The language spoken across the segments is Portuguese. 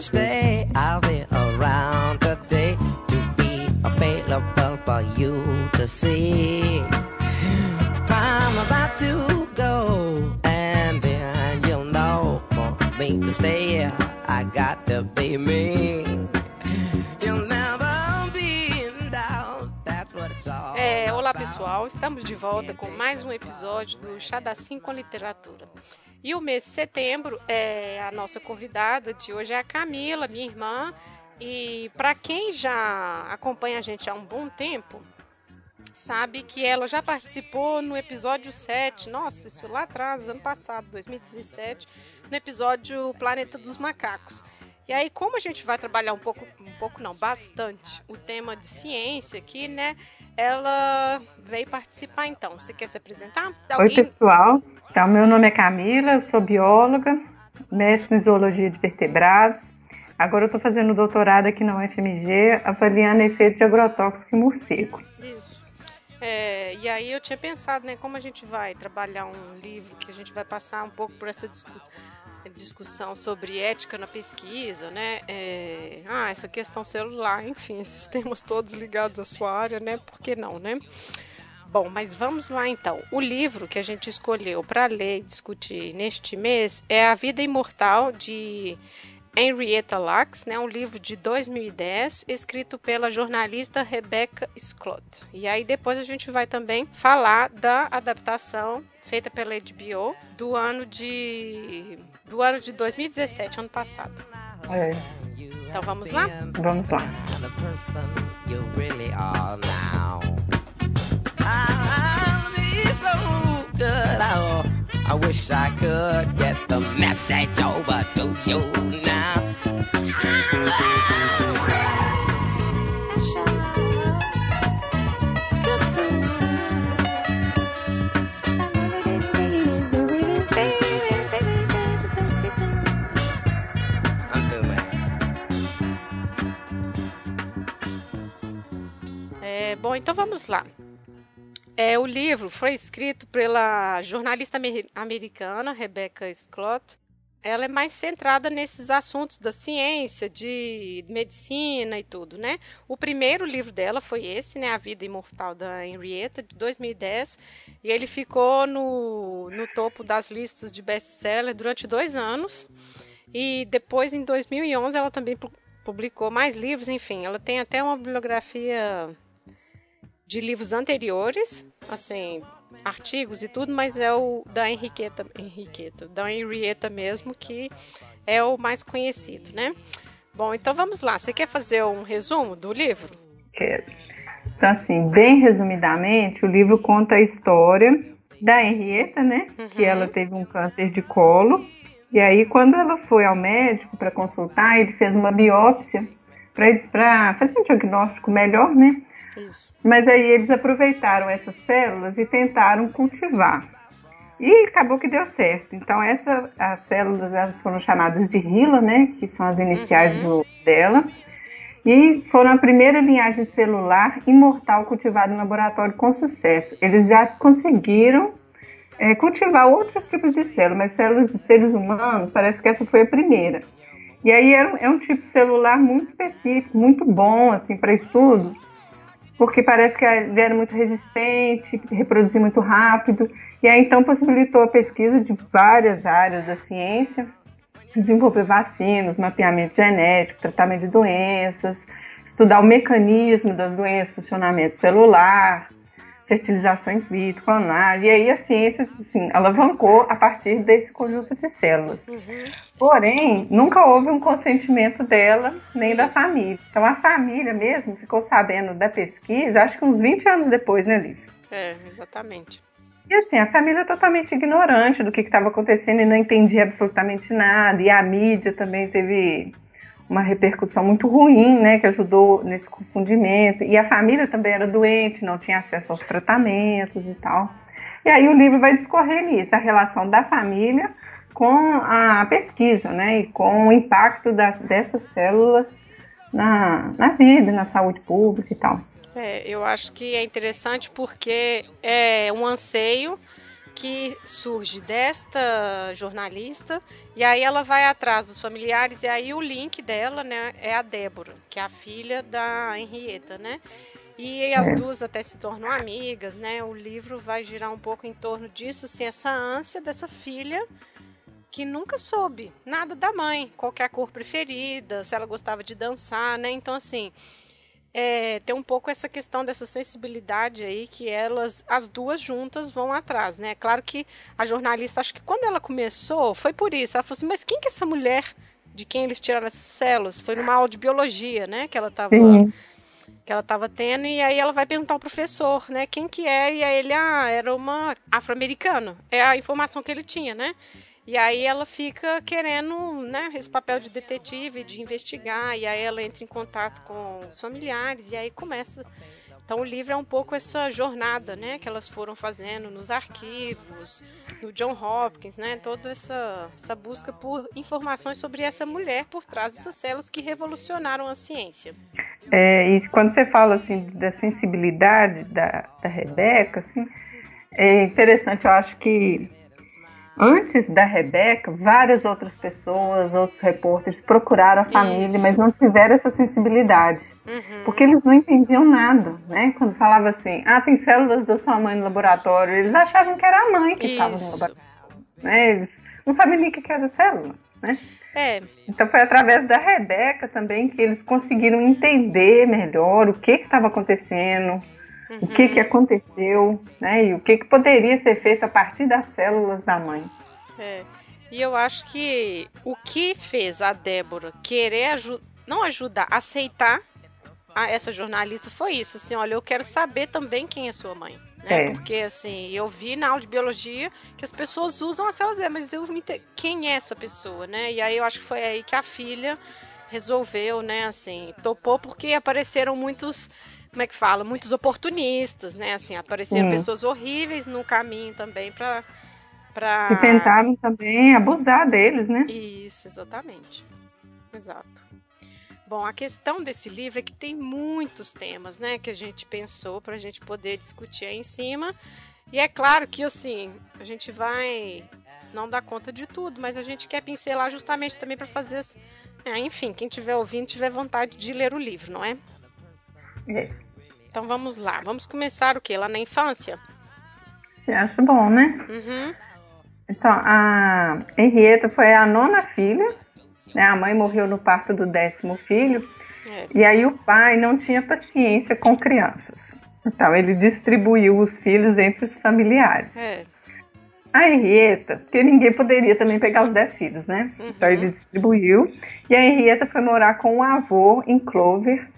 to stay. Estamos de volta com mais um episódio do Chá da Sim com Literatura. E o mês de setembro, é, a nossa convidada de hoje é a Camila, minha irmã. E para quem já acompanha a gente há um bom tempo, sabe que ela já participou no episódio 7, nossa, isso lá atrás, ano passado, 2017, no episódio Planeta dos Macacos. E aí, como a gente vai trabalhar um pouco, um pouco não, bastante, o tema de ciência aqui, né? Ela veio participar então. Você quer se apresentar? Oi, pessoal. Então, meu nome é Camila, eu sou bióloga, mestre em zoologia de vertebrados. Agora eu estou fazendo doutorado aqui na UFMG, avaliando efeitos de agrotóxico em morcego. Isso. É, e aí eu tinha pensado, né, como a gente vai trabalhar um livro que a gente vai passar um pouco por essa discussão discussão sobre ética na pesquisa, né? É, ah, essa questão celular, enfim, esses temas todos ligados à sua área, né? Por que não, né? Bom, mas vamos lá então. O livro que a gente escolheu para ler e discutir neste mês é A Vida Imortal de Henrietta Lacks, né, um livro de 2010, escrito pela jornalista Rebecca Scott. E aí depois a gente vai também falar da adaptação feita pela HBO do ano de do ano de 2017, ano passado. É. Então vamos lá? Vamos lá. I wish I could get the message over to you now. Bom, então vamos lá. É, o livro foi escrito pela jornalista amer- americana Rebecca Scott. Ela é mais centrada nesses assuntos da ciência, de medicina e tudo, né? O primeiro livro dela foi esse, né? A Vida Imortal da Henrietta, de 2010. E ele ficou no, no topo das listas de best-seller durante dois anos. E depois, em 2011, ela também pu- publicou mais livros. Enfim, ela tem até uma bibliografia de livros anteriores, assim, artigos e tudo, mas é o da Henriqueta, Henriqueta, da Henrietta mesmo, que é o mais conhecido, né? Bom, então vamos lá. Você quer fazer um resumo do livro? Quero. Então, assim, bem resumidamente, o livro conta a história da Henrietta, né? Que ela teve um câncer de colo. E aí, quando ela foi ao médico para consultar, ele fez uma biópsia para fazer um diagnóstico melhor, né? Isso. Mas aí eles aproveitaram essas células e tentaram cultivar. E acabou que deu certo. Então essa, as células elas foram chamadas de HeLa, né, que são as iniciais do, dela, e foram a primeira linhagem celular imortal cultivada em laboratório com sucesso. Eles já conseguiram é, cultivar outros tipos de células, mas células de seres humanos, parece que essa foi a primeira. E aí é um, é um tipo celular muito específico, muito bom assim para estudo, porque parece que era muito resistente, reproduzia muito rápido, e aí então possibilitou a pesquisa de várias áreas da ciência, desenvolver vacinas, mapeamento genético, tratamento de doenças, estudar o mecanismo das doenças, funcionamento celular, fertilização in vitro, clonagem, e aí a ciência assim, alavancou a partir desse conjunto de células. Porém, nunca houve um consentimento dela nem da família. Então a família mesmo ficou sabendo da pesquisa, acho que uns 20 anos depois, né, Lívia? É, exatamente. E assim, a família totalmente ignorante do que estava acontecendo e não entendia absolutamente nada. E a mídia também teve uma repercussão muito ruim, né, que ajudou nesse confundimento. E a família também era doente, não tinha acesso aos tratamentos e tal. E aí o livro vai discorrer nisso, a relação da família com a pesquisa, né, e com o impacto das, dessas células na, na vida, na saúde pública e tal. É, eu acho que é interessante porque é um anseio que surge desta jornalista e aí ela vai atrás dos familiares e aí o link dela, né, é a Débora, que é a filha da Henrietta, né? E as é. duas até se tornam amigas, né? O livro vai girar um pouco em torno disso, assim, essa ânsia dessa filha que nunca soube nada da mãe, qual é a cor preferida, se ela gostava de dançar, né? Então, assim, é, tem um pouco essa questão dessa sensibilidade aí que elas, as duas juntas, vão atrás, né? Claro que a jornalista, acho que quando ela começou, foi por isso. Ela falou assim, mas quem que é essa mulher de quem eles tiraram essas células? Foi numa aula de biologia, né? Que ela estava que ela estava tendo e aí ela vai perguntar ao professor, né? Quem que é? E aí ele, ah, era uma afro-americana. É a informação que ele tinha, né? E aí ela fica querendo, né, esse papel de detetive, de investigar, e aí ela entra em contato com os familiares, e aí começa. Então o livro é um pouco essa jornada, né, que elas foram fazendo nos arquivos, no John Hopkins, né, toda essa, essa busca por informações sobre essa mulher por trás dessas células que revolucionaram a ciência. É, e quando você fala assim da sensibilidade da, da Rebeca, assim, é interessante, eu acho que Antes da Rebeca, várias outras pessoas, outros repórteres procuraram a família, Isso. mas não tiveram essa sensibilidade. Uhum. Porque eles não entendiam nada, né? Quando falava assim, ah, tem células da sua mãe no laboratório, eles achavam que era a mãe que estava no laboratório. Né? Eles não sabiam nem o que era célula, né? É. Então foi através da Rebeca também que eles conseguiram entender melhor o que estava acontecendo, uhum. o que, que aconteceu, né? E o que, que poderia ser feito a partir das células da mãe. É. E eu acho que o que fez a Débora querer aju não ajudar, aceitar a essa jornalista foi isso, assim, olha, eu quero saber também quem é sua mãe. Né? É. Porque, assim, eu vi na aula de biologia que as pessoas usam as células, mas eu me quem é essa pessoa, né? E aí eu acho que foi aí que a filha resolveu, né, assim, topou porque apareceram muitos como é que fala, muitos oportunistas, né? Assim, apareceram Sim. pessoas horríveis no caminho também para Pra... E tentaram também abusar deles, né? Isso, exatamente. Exato. Bom, a questão desse livro é que tem muitos temas, né, que a gente pensou para a gente poder discutir aí em cima. E é claro que, assim, a gente vai não dar conta de tudo, mas a gente quer pincelar justamente também para fazer. As... É, enfim, quem estiver ouvindo tiver vontade de ler o livro, não é? É. Então vamos lá. Vamos começar o quê? Lá na infância? Você acha bom, né? Uhum. Então, a Henrietta foi a nona filha. Né? A mãe morreu no parto do décimo filho. É. E aí o pai não tinha paciência com crianças. Então ele distribuiu os filhos entre os familiares. É. A Henrietta, porque ninguém poderia também pegar os dez filhos, né? Uhum. Então ele distribuiu. E a Henrietta foi morar com o avô em Clover,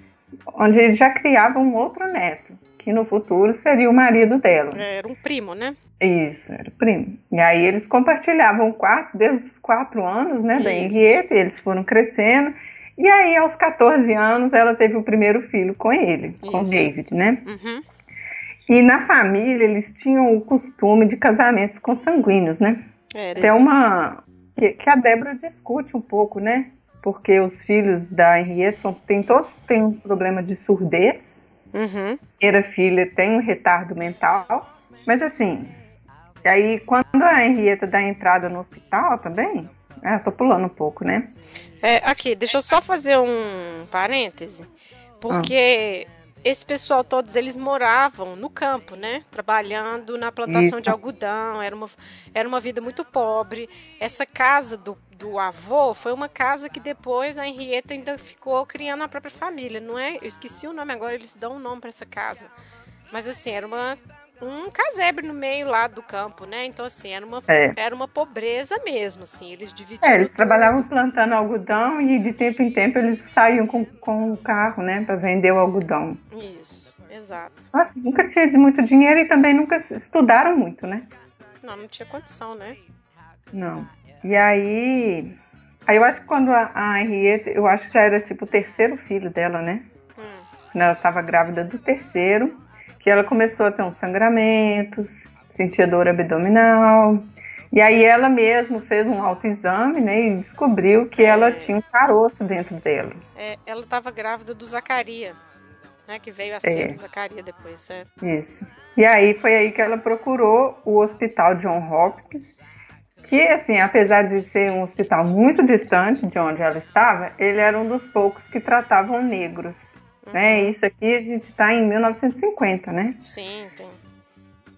onde ele já criava um outro neto, que no futuro seria o marido dela. É, era um primo, né? Isso, era o primo. E aí eles compartilhavam o quarto desde os quatro anos, né, Isso. da Henrietta, eles foram crescendo. E aí, aos 14 anos, ela teve o primeiro filho com ele, Isso. com o David, né? Uhum. E na família, eles tinham o costume de casamentos consanguíneos, né? É, Tem uma... Que, que a Débora discute um pouco, né? Porque os filhos da Henriette são, tem, todos têm um problema de surdez. Uhum. A filha tem um retardo mental. Mas assim, aí quando a Henrietta dá entrada no hospital também, é, tô pulando um pouco, né? É, aqui, deixa eu só fazer um parêntese. Porque ah esse pessoal todos eles moravam no campo, né? Trabalhando na plantação Isso. de algodão. Era uma, era uma vida muito pobre. Essa casa do, do avô foi uma casa que depois a Henrietta ainda ficou criando a própria família, não é? Eu esqueci o nome agora, eles dão um nome para essa casa. Mas assim, era uma um casebre no meio lá do campo, né? Então, assim, era uma, é. era uma pobreza mesmo, assim, eles dividiam. É, eles tudo. trabalhavam plantando algodão e de tempo em tempo eles saíam com, com o carro, né, para vender o algodão. Isso, exato. Nossa, nunca tinha muito dinheiro e também nunca estudaram muito, né? Não, não tinha condição, né? Não. E aí. Aí eu acho que quando a, a Henriette, eu acho que já era tipo o terceiro filho dela, né? Hum. Quando ela estava grávida do terceiro que ela começou a ter uns sangramentos, sentia dor abdominal. E aí ela mesma fez um autoexame, né, e descobriu que ela tinha um caroço dentro dela. É, ela estava grávida do Zacaria. né? Que veio a ser é. Zacaria depois, é. Isso. E aí foi aí que ela procurou o Hospital John Hopkins, que, assim, apesar de ser um hospital muito distante de onde ela estava, ele era um dos poucos que tratavam negros. Uhum. Né? Isso aqui a gente está em 1950, né? Sim, sim.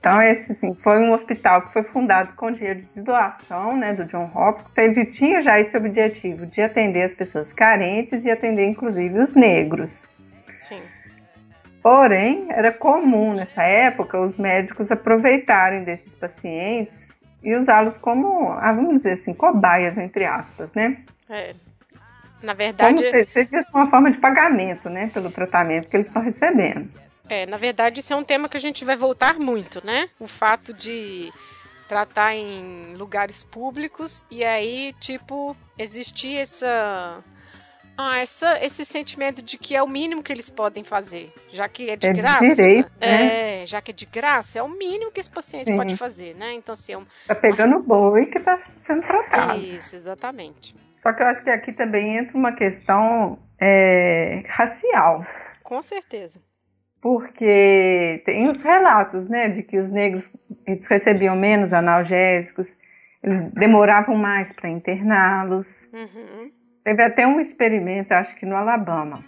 Então, esse assim, foi um hospital que foi fundado com dinheiro de doação né, do John Hopkins. Então, ele tinha já esse objetivo de atender as pessoas carentes e atender, inclusive, os negros. Sim. Porém, era comum nessa época os médicos aproveitarem desses pacientes e usá-los como, ah, vamos dizer assim, cobaias, entre aspas, né? É. Na verdade. Como se, se uma forma de pagamento, né, pelo tratamento que eles estão recebendo. É, na verdade, isso é um tema que a gente vai voltar muito, né? O fato de tratar em lugares públicos e aí, tipo, existir essa. Ah, essa, esse sentimento de que é o mínimo que eles podem fazer, já que é de é graça. Direito, né? É, já que é de graça, é o mínimo que esse paciente Sim. pode fazer, né? Então, assim, é um... Tá pegando boi que tá sendo tratado. Isso, exatamente. Só que eu acho que aqui também entra uma questão é, racial. Com certeza porque tem os relatos, né, de que os negros eles recebiam menos analgésicos, eles demoravam mais para interná-los. Uhum. Teve até um experimento, acho que no Alabama.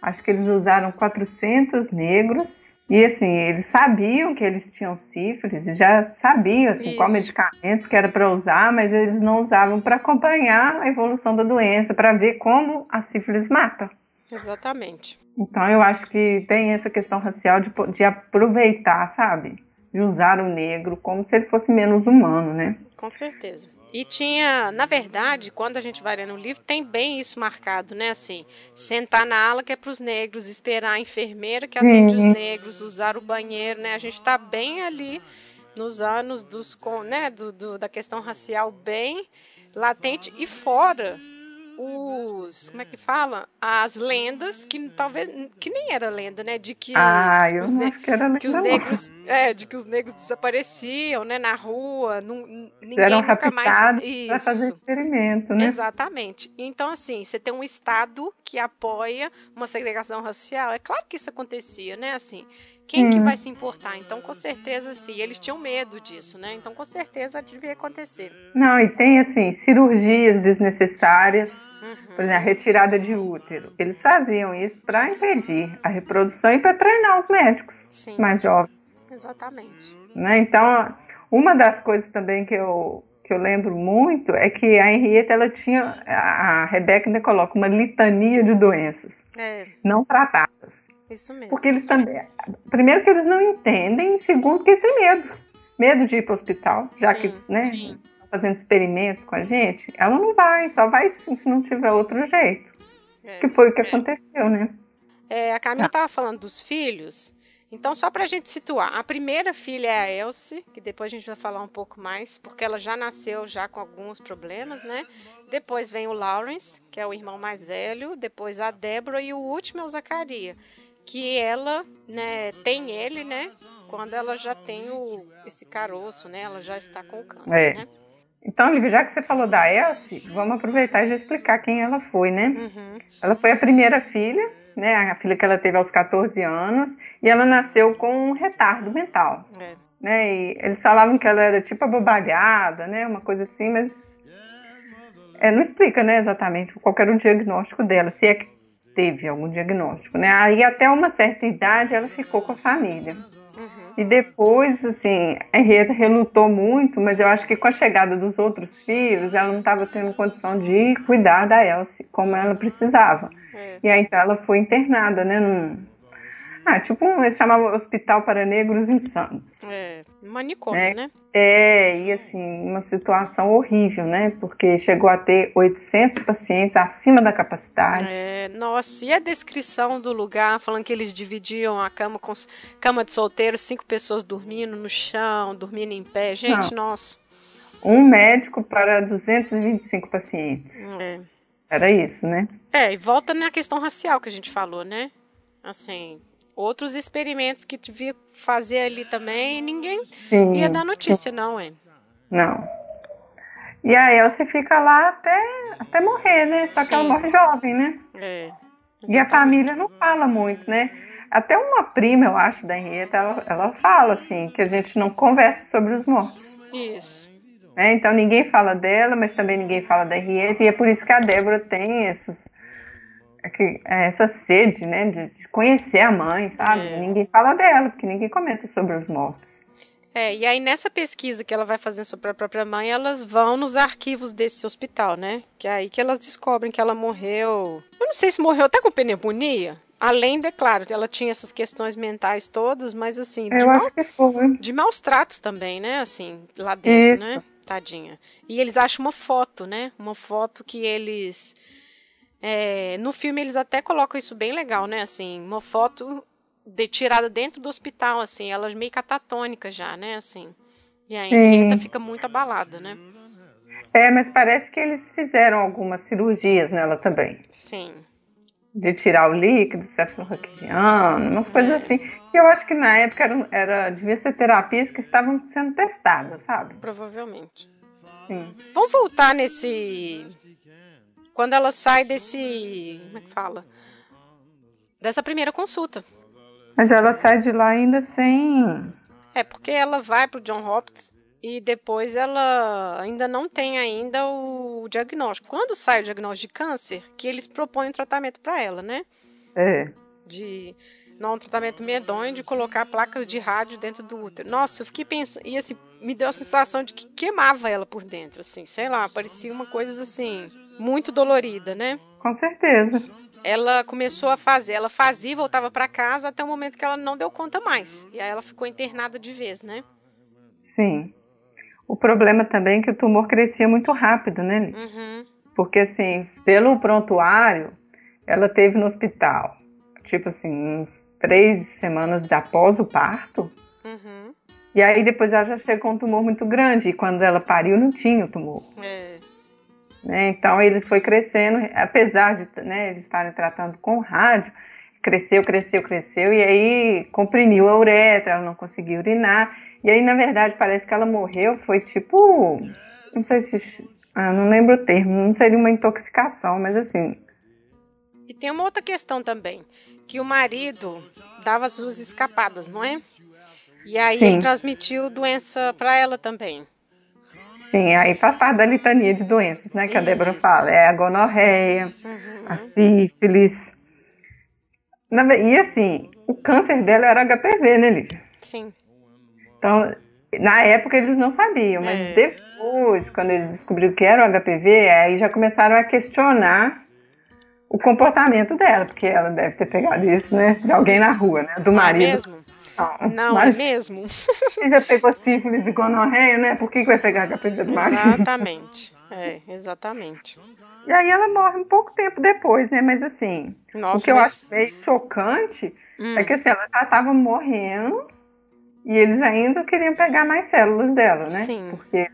Acho que eles usaram 400 negros e assim, eles sabiam que eles tinham sífilis, já sabiam assim, qual medicamento que era para usar, mas eles não usavam para acompanhar a evolução da doença, para ver como a sífilis mata. Exatamente. Então eu acho que tem essa questão racial de, de aproveitar, sabe? De usar o negro como se ele fosse menos humano, né? Com certeza. E tinha, na verdade, quando a gente vai ler no livro, tem bem isso marcado, né? Assim, sentar na ala que é para os negros, esperar a enfermeira que atende Sim. os negros, usar o banheiro, né? A gente está bem ali nos anos dos, né, do, do, da questão racial bem latente e fora os. Como é que fala? As lendas, que talvez. que nem era lenda, né? De que. Ah, não acho que. Que os negros. É, de que os negros desapareciam, né? Na rua. Não, ninguém Eram nunca mais. Para fazer experimento, né? Exatamente. Então, assim, você tem um Estado que apoia uma segregação racial. É claro que isso acontecia, né? Assim. Quem hum. que vai se importar? Então, com certeza, sim. Eles tinham medo disso, né? Então, com certeza, devia acontecer. Não, e tem, assim, cirurgias desnecessárias. Uhum. Por exemplo, a retirada de útero. Eles faziam isso para impedir a reprodução e para treinar os médicos sim. mais jovens. Exatamente. Né? Então, uma das coisas também que eu, que eu lembro muito é que a Henrietta ela tinha, a Rebeca ainda coloca uma litania de doenças é. não tratadas. Isso mesmo. Porque eles também. Primeiro que eles não entendem, e segundo que eles têm medo. Medo de ir para o hospital, já sim, que, né? Sim. Fazendo experimentos com a gente, ela não vai, só vai se não tiver outro jeito. É, que foi o que é. aconteceu, né? É, a Camila estava ah. falando dos filhos. Então, só para a gente situar, a primeira filha é a Elsie, que depois a gente vai falar um pouco mais, porque ela já nasceu já com alguns problemas, né? Depois vem o Lawrence, que é o irmão mais velho, depois a Deborah e o último é o Zacaria que ela, né, tem ele, né, quando ela já tem o, esse caroço, né, ela já está com câncer, é. né? Então, Lívia, já que você falou da Elsie, vamos aproveitar e já explicar quem ela foi, né? Uhum. Ela foi a primeira filha, né, a filha que ela teve aos 14 anos, e ela nasceu com um retardo mental. É. Né, e eles falavam que ela era tipo abobalhada, né, uma coisa assim, mas é, não explica, né, exatamente qual era o diagnóstico dela, se é que teve algum diagnóstico, né? Aí até uma certa idade ela ficou com a família. E depois, assim, a Henrietta relutou muito, mas eu acho que com a chegada dos outros filhos, ela não estava tendo condição de cuidar da Elsie como ela precisava. É. E aí então ela foi internada, né, num, ah, tipo, um, eles chamavam Hospital para Negros Insanos. É, manicômio, é, né? É, e assim, uma situação horrível, né? Porque chegou a ter 800 pacientes acima da capacidade. É, nossa, e a descrição do lugar, falando que eles dividiam a cama com cama de solteiro, cinco pessoas dormindo no chão, dormindo em pé. Gente, Não. nossa. Um médico para 225 pacientes. É. Era isso, né? É, e volta na questão racial que a gente falou, né? Assim, outros experimentos que devia fazer ali também, ninguém sim, ia dar notícia, sim. não, hein? Não. E aí você fica lá até, até morrer, né? Só sim. que ela morre jovem, né? É. E a família não fala muito, né? Até uma prima, eu acho, da Henrietta, ela, ela fala assim, que a gente não conversa sobre os mortos. Isso. É, então ninguém fala dela, mas também ninguém fala da Henrietta, e é por isso que a Débora tem essas, essa sede, né, de, de conhecer a mãe, sabe? É. Ninguém fala dela, porque ninguém comenta sobre os mortos. É, e aí nessa pesquisa que ela vai fazendo sobre a própria mãe, elas vão nos arquivos desse hospital, né? Que é aí que elas descobrem que ela morreu. Eu não sei se morreu até com pneumonia. Além, de claro, ela tinha essas questões mentais todas, mas assim. Eu acho que foi. De maus tratos também, né? Assim, lá dentro, Isso. né? Tadinha. E eles acham uma foto, né? Uma foto que eles. É, no filme eles até colocam isso bem legal, né? Assim, uma foto de, tirada dentro do hospital, assim, ela meio catatônica já, né? Assim. E a Henrietta fica muito abalada, né? É, mas parece que eles fizeram algumas cirurgias nela também. Sim. De tirar o líquido cefalorraquidiano, umas coisas é. assim. Que eu acho que na época era, era, devia ser terapias que estavam sendo testadas, sabe? Provavelmente. Sim. Vamos voltar nesse. Quando ela sai desse. Como é que fala? Dessa primeira consulta. Mas ela sai de lá ainda sem. É, porque ela vai pro John Hopkins e depois ela ainda não tem ainda o diagnóstico. Quando sai o diagnóstico de câncer, que eles propõem um tratamento para ela, né? É. De não um tratamento medonho de colocar placas de rádio dentro do útero. Nossa, eu fiquei pensando, e assim, me deu a sensação de que queimava ela por dentro, assim, sei lá, parecia uma coisa assim, muito dolorida, né? Com certeza ela começou a fazer, ela fazia e voltava para casa até o momento que ela não deu conta mais. E aí ela ficou internada de vez, né? Sim. O problema também é que o tumor crescia muito rápido, né? Uhum. Porque assim, pelo prontuário, ela teve no hospital, tipo assim, uns três semanas após o parto. Uhum. E aí depois ela já chegou com um tumor muito grande. E quando ela pariu, não tinha o tumor. É. Né? Então ele foi crescendo, apesar de né, eles estarem tratando com rádio, cresceu, cresceu, cresceu, e aí comprimiu a uretra, ela não conseguiu urinar. E aí, na verdade, parece que ela morreu, foi tipo. Não sei se. Ah, não lembro o termo, não seria uma intoxicação, mas assim. E tem uma outra questão também, que o marido dava as suas escapadas, não é? E aí Sim. ele transmitiu doença para ela também. Sim, aí faz parte da litania de doenças, né? Que Isso. a Débora fala. É a gonorreia, uhum. a sífilis. E assim, o câncer dela era HPV, né, Lívia? Sim. Então, na época eles não sabiam, mas é. depois, quando eles descobriram que era o HPV, aí já começaram a questionar o comportamento dela, porque ela deve ter pegado isso, né? De alguém na rua, né? Do marido. É? Não, não mas, é mesmo? Se já pegou sífilis e gonorreia, né? Por que, que vai pegar HPV do marido? Exatamente. É, exatamente. E aí ela morre um pouco tempo depois, né? Mas assim, Nossa, o que mas... eu acho meio chocante hum. é que assim, ela já estava morrendo e eles ainda queriam pegar mais células dela, né? Sim. Porque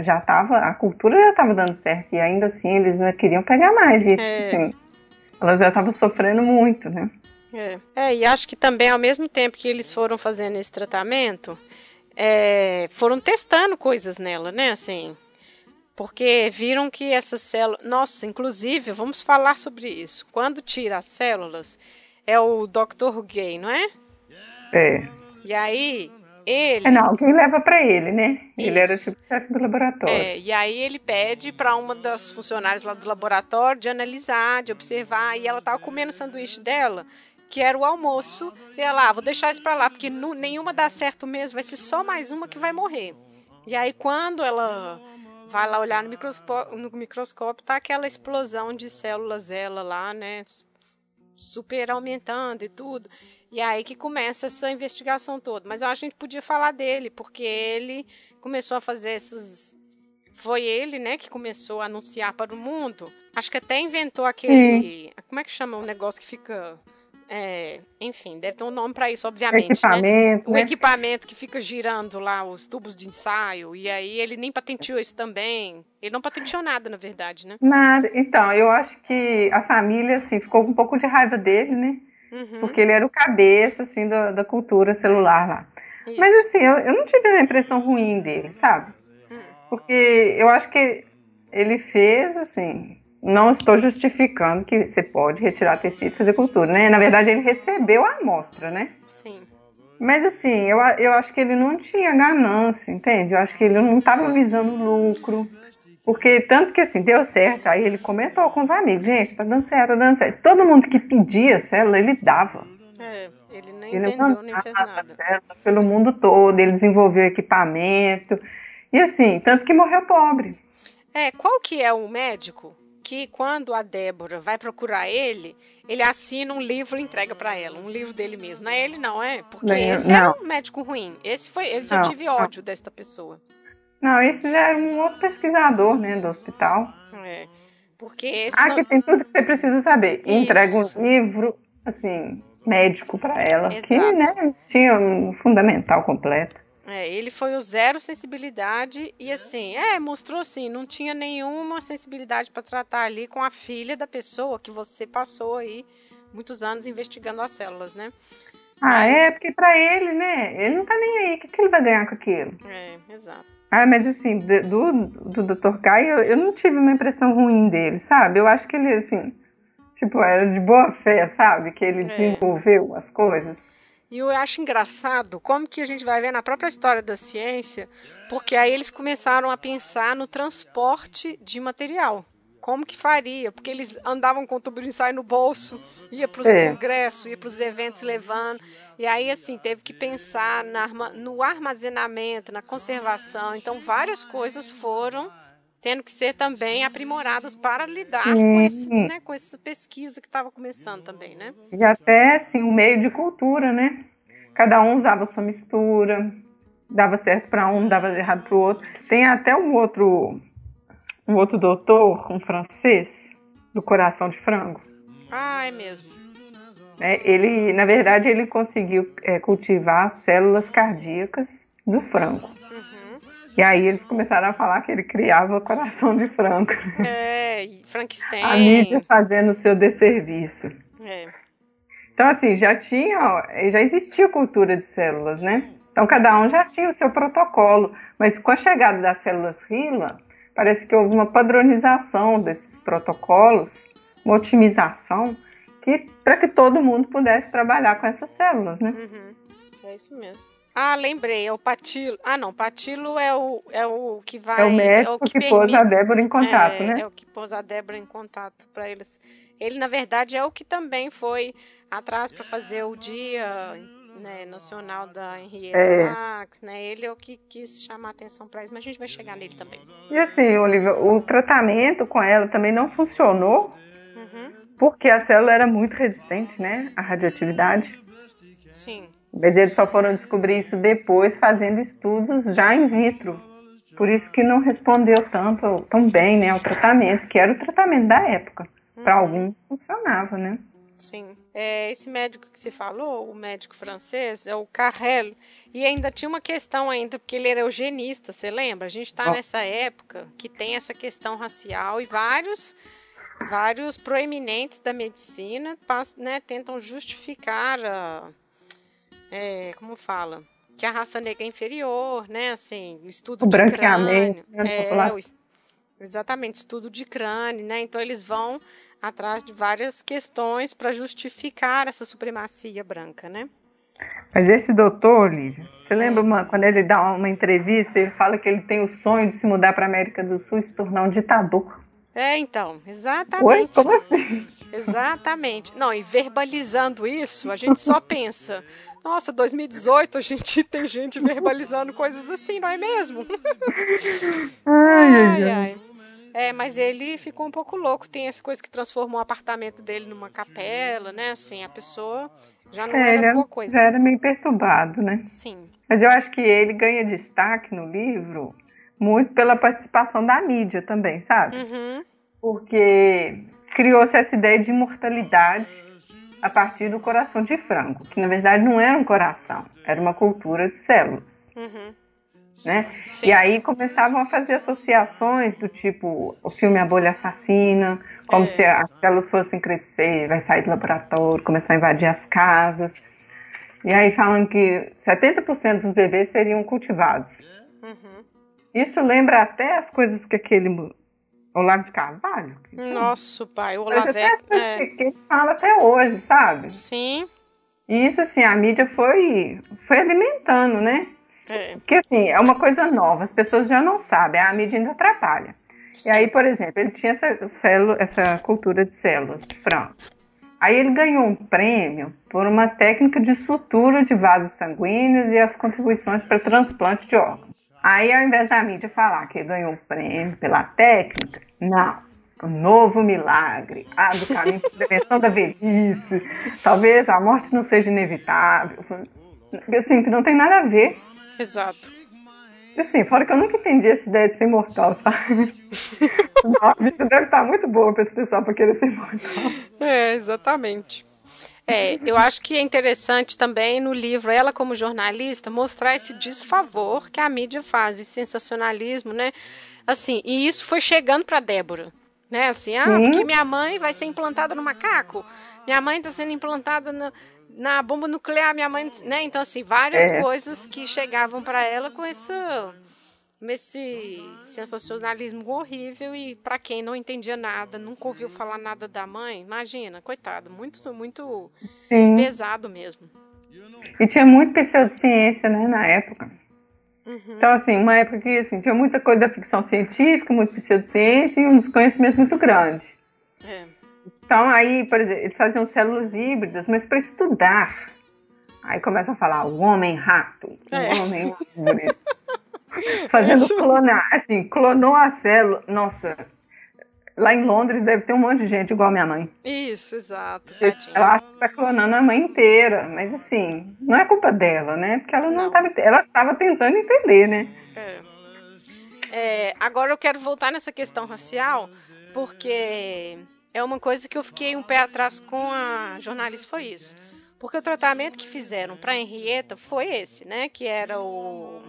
já estava, a cultura já estava dando certo e ainda assim eles não queriam pegar mais. E é. assim, ela já estava sofrendo muito, né? É. é, e acho que também ao mesmo tempo que eles foram fazendo esse tratamento, é, foram testando coisas nela, né? Assim, porque viram que essas células. Nossa, inclusive, vamos falar sobre isso. Quando tira as células, é o Dr. Gay, não é? É. E aí, ele. É, não, alguém leva para ele, né? Isso. Ele era tipo chefe do laboratório. É, e aí ele pede para uma das funcionárias lá do laboratório de analisar, de observar, e ela tava comendo o sanduíche dela que era o almoço, e ela, ah, vou deixar isso para lá, porque não, nenhuma dá certo mesmo, vai ser só mais uma que vai morrer. E aí, quando ela vai lá olhar no microscópio, no microscópio tá aquela explosão de células ela lá, né, super aumentando e tudo. E aí que começa essa investigação toda. Mas eu acho que a gente podia falar dele, porque ele começou a fazer essas foi ele, né, que começou a anunciar para o mundo. Acho que até inventou aquele, Sim. como é que chama o negócio que fica é, enfim, deve ter um nome para isso, obviamente. Equipamento, né? né? O equipamento que fica girando lá os tubos de ensaio, e aí ele nem patenteou isso também. Ele não patenteou nada, na verdade, né? Nada. Então, eu acho que a família, assim, ficou com um pouco de raiva dele, né? Uhum. Porque ele era o cabeça, assim, da, da cultura celular lá. Isso. Mas, assim, eu, eu não tive uma impressão ruim dele, sabe? Hum. Porque eu acho que ele fez, assim, não estou justificando que você pode retirar tecido e fazer cultura, né? Na verdade, ele recebeu a amostra, né? Sim. Mas assim, eu, eu acho que ele não tinha ganância, entende? Eu acho que ele não estava visando lucro. Porque tanto que assim, deu certo, aí ele comentou com os amigos, gente, tá dando certo, tá dando certo. Todo mundo que pedia célula, ele dava. É, ele nem ele vendeu, nem fez nada. Célula pelo mundo todo, ele desenvolveu equipamento. E assim, tanto que morreu pobre. É, qual que é o médico que quando a Débora vai procurar ele, ele assina um livro e entrega para ela, um livro dele mesmo. Não é ele não, é? Porque não, esse não. é um médico ruim. Esse foi, esse eu tive ódio desta pessoa. Não, esse já era um outro pesquisador, né, do hospital. É. Porque esse Ah, não... que tem tudo que você precisa saber. Isso. Entrega um livro, assim, médico para ela, Exato. que, né, tinha um fundamental completo. É, ele foi o zero sensibilidade e assim, é, mostrou assim, não tinha nenhuma sensibilidade para tratar ali com a filha da pessoa que você passou aí muitos anos investigando as células, né? Ah, mas... é, porque para ele, né, ele não tá nem aí, o que, que ele vai ganhar com aquilo? É, exato. Ah, mas assim, do, do Dr. Kai, eu, eu não tive uma impressão ruim dele, sabe? Eu acho que ele, assim, tipo, era de boa fé, sabe? Que ele é. desenvolveu as coisas. E eu acho engraçado como que a gente vai ver na própria história da ciência, porque aí eles começaram a pensar no transporte de material. Como que faria? Porque eles andavam com o tubo de ensaio no bolso, ia para os é. congressos, ia para os eventos levando. E aí, assim, teve que pensar na, no armazenamento, na conservação. Então, várias coisas foram tendo que ser também aprimoradas para lidar com, esse, né, com essa pesquisa que estava começando também, né? E até, assim, o um meio de cultura, né? Cada um usava a sua mistura, dava certo para um, dava errado para o outro. Tem até um outro, um outro doutor, um francês, do coração de frango. Ah, é mesmo. É, ele, na verdade, ele conseguiu é, cultivar células cardíacas do frango. E aí eles começaram a falar que ele criava coração de frango. É, Frankenstein. A mídia fazendo o seu desserviço. É. Então, assim, já tinha, já existia cultura de células, né? Então, cada um já tinha o seu protocolo. Mas com a chegada das células RILA, parece que houve uma padronização desses protocolos, uma otimização, que para que todo mundo pudesse trabalhar com essas células, né? Uhum. É isso mesmo. Ah, lembrei, é o Patilo. Ah, não, Patilo é o, é o que vai. É o médico é o que, que permite, pôs a Débora em contato, é, né? É o que pôs a Débora em contato para eles. Ele, na verdade, é o que também foi atrás para fazer o dia né, nacional da Henrietta é. Lacks, né? Ele é o que quis chamar atenção para isso, mas a gente vai chegar nele também. E assim, Olivia, o tratamento com ela também não funcionou, uhum. porque a célula era muito resistente, né, à radioatividade. Sim. Mas eles só foram descobrir isso depois, fazendo estudos já in vitro. Por isso que não respondeu tanto, tão bem né, ao tratamento, que era o tratamento da época. Uhum. Para alguns funcionava, né? Sim. É, esse médico que você falou, o médico francês, é o Carrel. E ainda tinha uma questão ainda, porque ele era eugenista, você lembra? A gente está nessa época que tem essa questão racial e vários vários proeminentes da medicina né, tentam justificar a é, como fala, que a raça negra é inferior, né? Assim, estudo o de crânio. Né, é, o, exatamente, estudo de crânio, né? Então eles vão atrás de várias questões para justificar essa supremacia branca, né? Mas esse doutor, Lívia, você lembra uma, quando ele dá uma entrevista, ele fala que ele tem o sonho de se mudar para a América do Sul e se tornar um ditador. É, então, exatamente. Oi? Como assim? Exatamente. Não, e verbalizando isso, a gente só pensa, nossa, 2018 a gente tem gente verbalizando coisas assim, não é mesmo? ai, ai, ai. É, mas ele ficou um pouco louco. Tem essa coisa que transformou o apartamento dele numa capela, né? Assim, a pessoa já não é, era boa coisa. Já era meio perturbado, né? Sim. Mas eu acho que ele ganha destaque no livro muito pela participação da mídia também, sabe? Uhum. Porque criou-se essa ideia de imortalidade a partir do coração de frango, que na verdade não era um coração, era uma cultura de células. Uhum. Né? E aí começavam a fazer associações do tipo o filme A Bolha Assassina, como é. se as células fossem crescer, vai sair do laboratório, começar a invadir as casas. E aí falam que 70% dos bebês seriam cultivados. Uhum. Isso lembra até as coisas que aquele Olavo de Carvalho? Nosso pai, o Olavo. até as coisas É, que, fala até hoje, sabe? sim. E isso, assim, a mídia foi, foi alimentando, né? É, Porque, assim, é uma coisa nova, as pessoas já não sabem, a mídia ainda atrapalha. sim. E aí, por exemplo, ele tinha essa, célula, essa cultura de células de frango. Aí ele ganhou um prêmio por uma técnica de sutura de vasos sanguíneos e as contribuições para transplante de órgãos. Aí, ao invés da mídia falar que ganhou um prêmio pela técnica, não. Um novo milagre, abre o caminho a prevenção da velhice. Talvez a morte não seja inevitável. Assim, que não tem nada a ver. Exato. Assim, fora que eu nunca entendi essa ideia de ser imortal, sabe? Nossa, a vida deve estar muito boa para esse pessoal para querer ser imortal. É, exatamente. É, eu acho que é interessante também no livro, ela como jornalista, mostrar esse desfavor que a mídia faz, esse sensacionalismo, né? Assim, e isso foi chegando para Débora, né? Assim, ah, porque minha mãe vai ser implantada no macaco, minha mãe está sendo implantada na, na bomba nuclear, minha mãe, né? Então, assim, várias É. coisas que chegavam para ela com essa esse sensacionalismo horrível e para quem não entendia nada, nunca ouviu falar nada da mãe, imagina, coitado, muito muito Sim. pesado mesmo. E tinha muito pseudociência, né, na época. Uhum. Então, assim, uma época que assim, tinha muita coisa da ficção científica, muito pseudociência e um desconhecimento muito grande. É. Então, aí, por exemplo, eles faziam células híbridas, mas para estudar. Aí começa a falar o homem-rato, o É. homem. Fazendo Isso. clonar, assim, clonou a célula. Nossa, lá em Londres deve ter um monte de gente igual a minha mãe. Isso, exato, Eu tadinha. acho que tá clonando a mãe inteira, mas assim, não é culpa dela, né? Porque ela não, Não. tava, ela estava tentando entender, né? É. É, agora eu quero voltar nessa questão racial, porque é uma coisa que eu fiquei um pé atrás com a jornalista, foi isso. Porque o tratamento que fizeram para Henrietta foi esse, né? Que era o.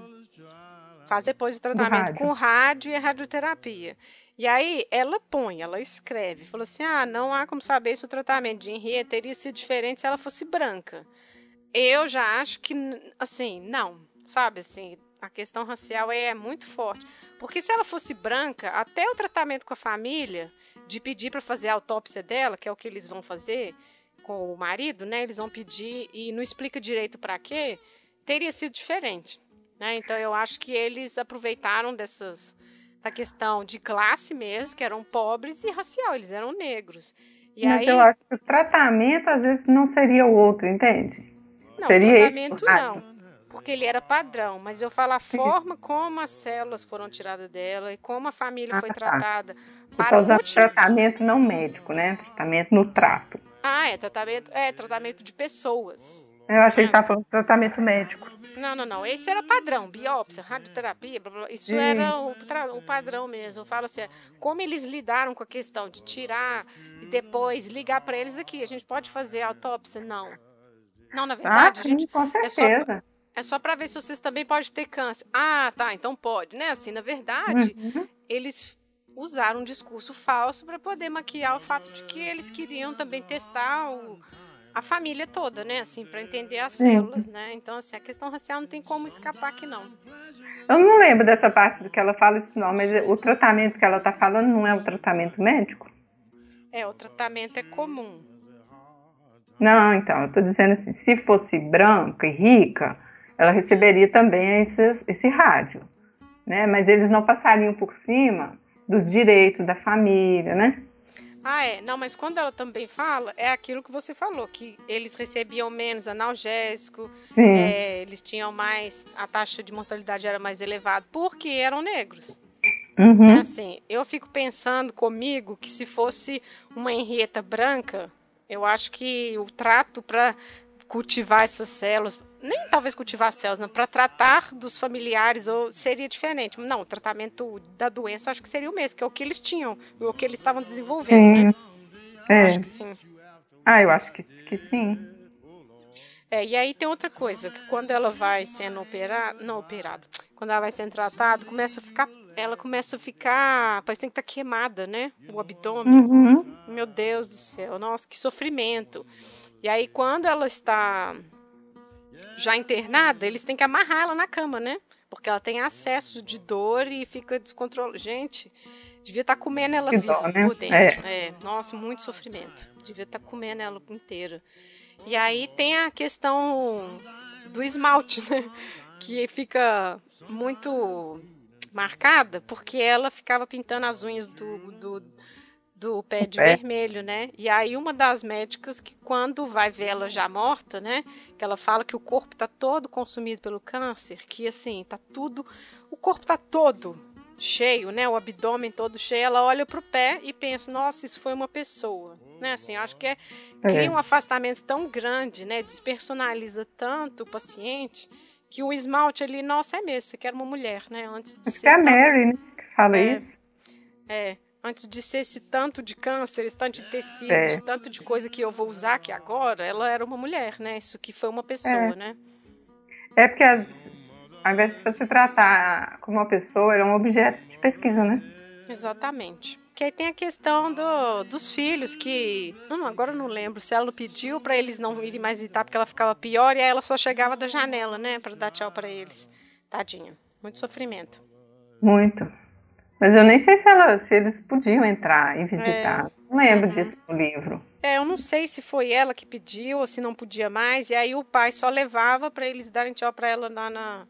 Fazer depois o tratamento rádio. com rádio e a radioterapia. E aí ela põe, ela escreve, falou assim: ah, não há como saber se o tratamento de Henrietta teria sido diferente se ela fosse branca. Eu já acho que, assim, não, sabe, assim, a questão racial é muito forte. Porque se ela fosse branca, até o tratamento com a família, de pedir para fazer a autópsia dela, que é o que eles vão fazer com o marido, né? Eles vão pedir e não explica direito para quê, teria sido diferente, né? Então eu acho que eles aproveitaram dessas da questão de classe mesmo, que eram pobres e racial, eles eram negros. E mas aí, eu acho que o tratamento às vezes não seria o outro, entende? Não, Seria tratamento o caso. não. Porque ele era padrão, mas eu falo a forma como as células foram tiradas dela e como a família Ah, foi tá. tratada. Você para continuar- tratamento não médico, né? Tratamento no trato. Ah, é tratamento, é tratamento de pessoas. Eu achei que Ah, estava falando de tratamento médico. Não, não, não. Esse era padrão, biópsia, radioterapia, blá, blá, blá. isso Sim. era o, o padrão mesmo. Eu falo assim, é, como eles lidaram com a questão de tirar e depois ligar para eles aqui, a gente pode fazer autópsia? Não. Não, na Ah, verdade, sim, gente, com é certeza. É só para ver se vocês também podem ter câncer. Ah, tá, então pode, né? Assim, na verdade, Uhum. eles usaram um discurso falso para poder maquiar o fato de que eles queriam também testar o- a família toda, né? Assim, para entender as Sim. células, né? Então, assim, a questão racial não tem como escapar aqui, não. Eu não lembro dessa parte do que ela fala isso não, mas o tratamento que ela está falando não é o tratamento médico? É, o tratamento é comum. Não, então, eu tô dizendo assim, se fosse branca e rica, ela receberia também esse, esse rádio, né? Mas eles não passariam por cima dos direitos da família, né? Ah, é. Não, mas quando ela também fala, é aquilo que você falou, que eles recebiam menos analgésico, é, eles tinham mais. A taxa de mortalidade era mais elevada, porque eram negros. uhum. Assim, eu fico pensando comigo que se fosse uma Henrietta branca, eu acho que o trato para cultivar essas células, nem talvez cultivar células, não, para tratar dos familiares ou seria diferente. Não, o tratamento da doença acho que seria o mesmo, que é o que eles tinham, o que eles estavam desenvolvendo, sim, né? é. Acho que sim. Ah, eu acho que, que sim. É, e aí tem outra coisa, que quando ela vai sendo operada, não operada, quando ela vai sendo tratada, começa a ficar, ela começa a ficar, parece que tá queimada, né? O abdômen. Uhum. Meu Deus do céu, nossa, que sofrimento. E aí, quando ela está já internada, eles têm que amarrar ela na cama, né? Porque ela tem acesso de dor e fica descontrolada. Gente, Devia estar tá comendo ela que viva dó, né? por dentro. É. é. Nossa, muito sofrimento. Devia estar tá comendo ela inteira. E aí tem a questão do esmalte, né? Que fica muito marcada porque ela ficava pintando as unhas do, do, do pé de é. vermelho, né? E aí uma das médicas que quando vai ver ela já morta, né? Que ela fala que o corpo tá todo consumido pelo câncer, que assim, tá tudo, o corpo tá todo cheio, né? O abdômen todo cheio. Ela olha pro pé e pensa, nossa, isso foi uma pessoa, né? Assim, acho que é, cria é. um afastamento tão grande, né? Despersonaliza tanto o paciente que o esmalte ali, nossa, é mesmo, você quer uma mulher, né? Antes de Acho que é a Mary, né? Que fala é, isso. É antes de ser esse tanto de câncer, esse tanto de tecido, é. tanto de coisa que eu vou usar aqui agora, ela era uma mulher, né? Isso que foi uma pessoa, é. né? É porque as, ao invés de você tratar como uma pessoa, era é um objeto de pesquisa, né? Exatamente. Que aí tem a questão do, dos filhos, que. Não, agora eu não lembro se ela pediu para eles não irem mais visitar porque ela ficava pior e aí ela só chegava da janela, né? para dar tchau para eles. Tadinha. Muito sofrimento. Muito. Mas eu nem sei se, ela, se eles podiam entrar e visitar. É. Não lembro uhum. disso no livro. É, eu não sei se foi ela que pediu ou se não podia mais. E aí o pai só levava para eles darem tchau para ela lá na,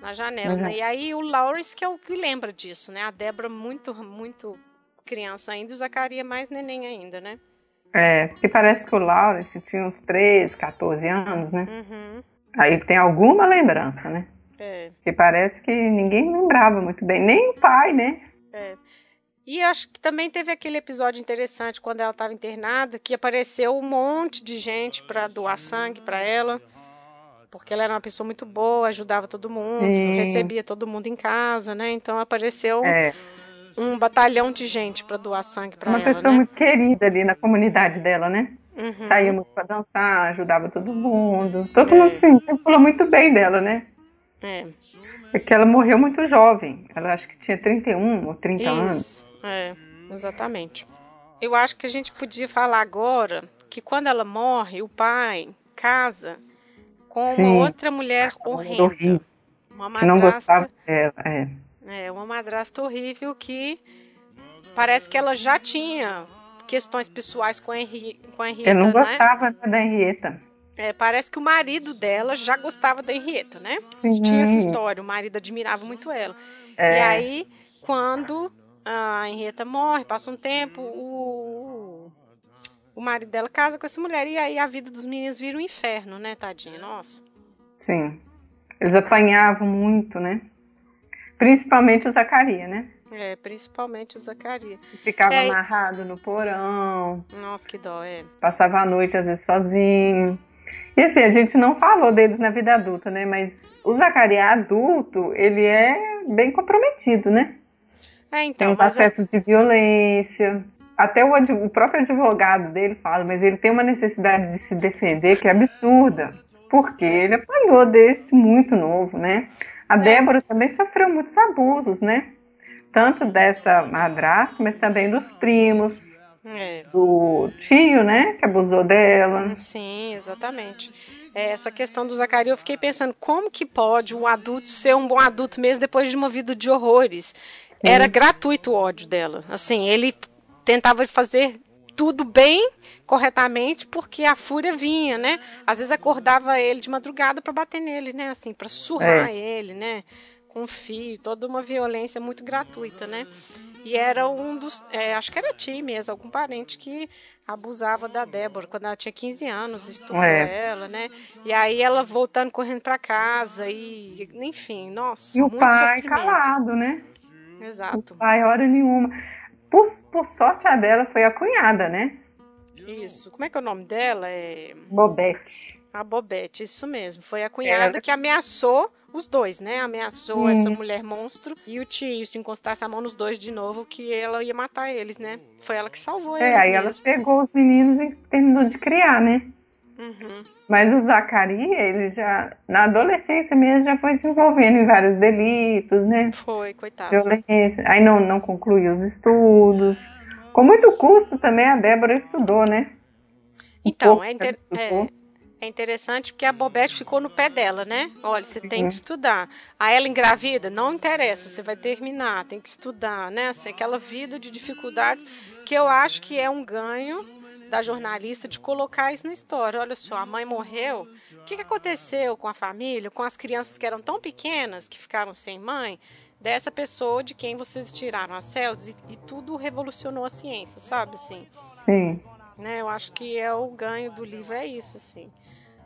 na janela. Uhum. Né? E aí o Lawrence que é o que lembra disso, né? A Débora muito, muito criança ainda o Zacarias mais neném ainda, né? É, porque parece que o Lawrence tinha uns 13, 14 anos, né? Uhum. Aí tem alguma lembrança, né? É. Que parece que ninguém lembrava muito bem, nem o pai, né? É. E acho que também teve aquele episódio interessante quando ela estava internada, que apareceu um monte de gente para doar sangue para ela, porque ela era uma pessoa muito boa, ajudava todo mundo, Sim. recebia todo mundo em casa, né? Então apareceu é. um batalhão de gente para doar sangue para ela. Uma pessoa né? muito querida ali na comunidade dela, né? Uhum. Saía muito para dançar, ajudava todo mundo. Todo é. mundo sim, sempre falou muito bem dela, né? É. É que ela morreu muito jovem. Ela acho que tinha 31 ou 30 Isso. anos. É, exatamente. Eu acho que a gente podia falar agora que quando ela morre, o pai casa com Sim. uma outra mulher horrenda. Uma madrasta, que não gostava dela, é. É, uma madrasta horrível que parece que ela já tinha questões pessoais com a, Henri, com a Henrietta, Eu não né? gostava né, da Henrietta. É, parece que o marido dela já gostava da Henrietta, né? Sim. Tinha essa história, o marido admirava muito ela. É. E aí, quando a Henrietta morre, passa um tempo, o, o marido dela casa com essa mulher e aí a vida dos meninos vira um inferno, né, tadinha? Nossa. Sim. Eles apanhavam muito, né? Principalmente o Zacaria, né? É, principalmente o Zacaria. Ficava é, amarrado no porão. Nossa, que dó, é. Passava a noite, às vezes, sozinho. E assim, a gente não falou deles na vida adulta, né? Mas o Zacarias adulto, ele é bem comprometido, né? É, então. Tem os acessos de violência. Até o, o, próprio advogado dele fala, mas ele tem uma necessidade de se defender que é absurda. Porque ele apanhou desde muito novo, né? A é. Débora também sofreu muitos abusos, né? Tanto dessa madrasta, mas também dos primos, é. do tio, né, que abusou dela. Sim, exatamente. É, essa questão do Zacarias, eu fiquei pensando, como que pode um adulto ser um bom adulto mesmo depois de uma vida de horrores? Sim. Era gratuito o ódio dela. Assim, ele tentava fazer tudo bem, corretamente, porque a fúria vinha, né? Às vezes acordava ele de madrugada para bater nele, né? Assim, para surrar é. ele, né? Com fio, toda uma violência muito gratuita, né? E era um dos. É, acho que era tio mesmo, algum parente que abusava da Débora quando ela tinha 15 anos, estuprou é. ela, né? E aí ela voltando correndo para casa e, enfim, nossa. E o pai sofrimento. calado, né? Exato. O pai, hora nenhuma. Por, por sorte, a dela foi a cunhada, né? Isso. Como é que é o nome dela? É... Bobete. A Bobete, isso mesmo. Foi a cunhada que ameaçou os dois, né? Ameaçou essa mulher monstro e o tio, se encostasse a mão nos dois de novo, que ela ia matar eles, né? Foi ela que salvou é, eles. É, aí mesmo. ela pegou os meninos e terminou de criar, né? Uhum. Mas o Zacarias, ele já, na adolescência mesmo, já foi se envolvendo em vários delitos, né? Foi, coitado. Violência. Aí não, não concluiu os estudos. Com muito custo também a Débora estudou, né? Então, é, inter... é, é interessante porque a Bobette ficou no pé dela, né? Olha, você Sim. tem que estudar. A ela engravida, não interessa, você vai terminar, tem que estudar, né? Assim, aquela vida de dificuldades que eu acho que é um ganho da jornalista de colocar isso na história. Olha só, a mãe morreu. O que, que aconteceu com a família, com as crianças que eram tão pequenas, que ficaram sem mãe? Dessa pessoa de quem vocês tiraram as células e, e tudo revolucionou a ciência, sabe? Assim. Sim. Né, eu acho que é o ganho do livro, é isso, assim.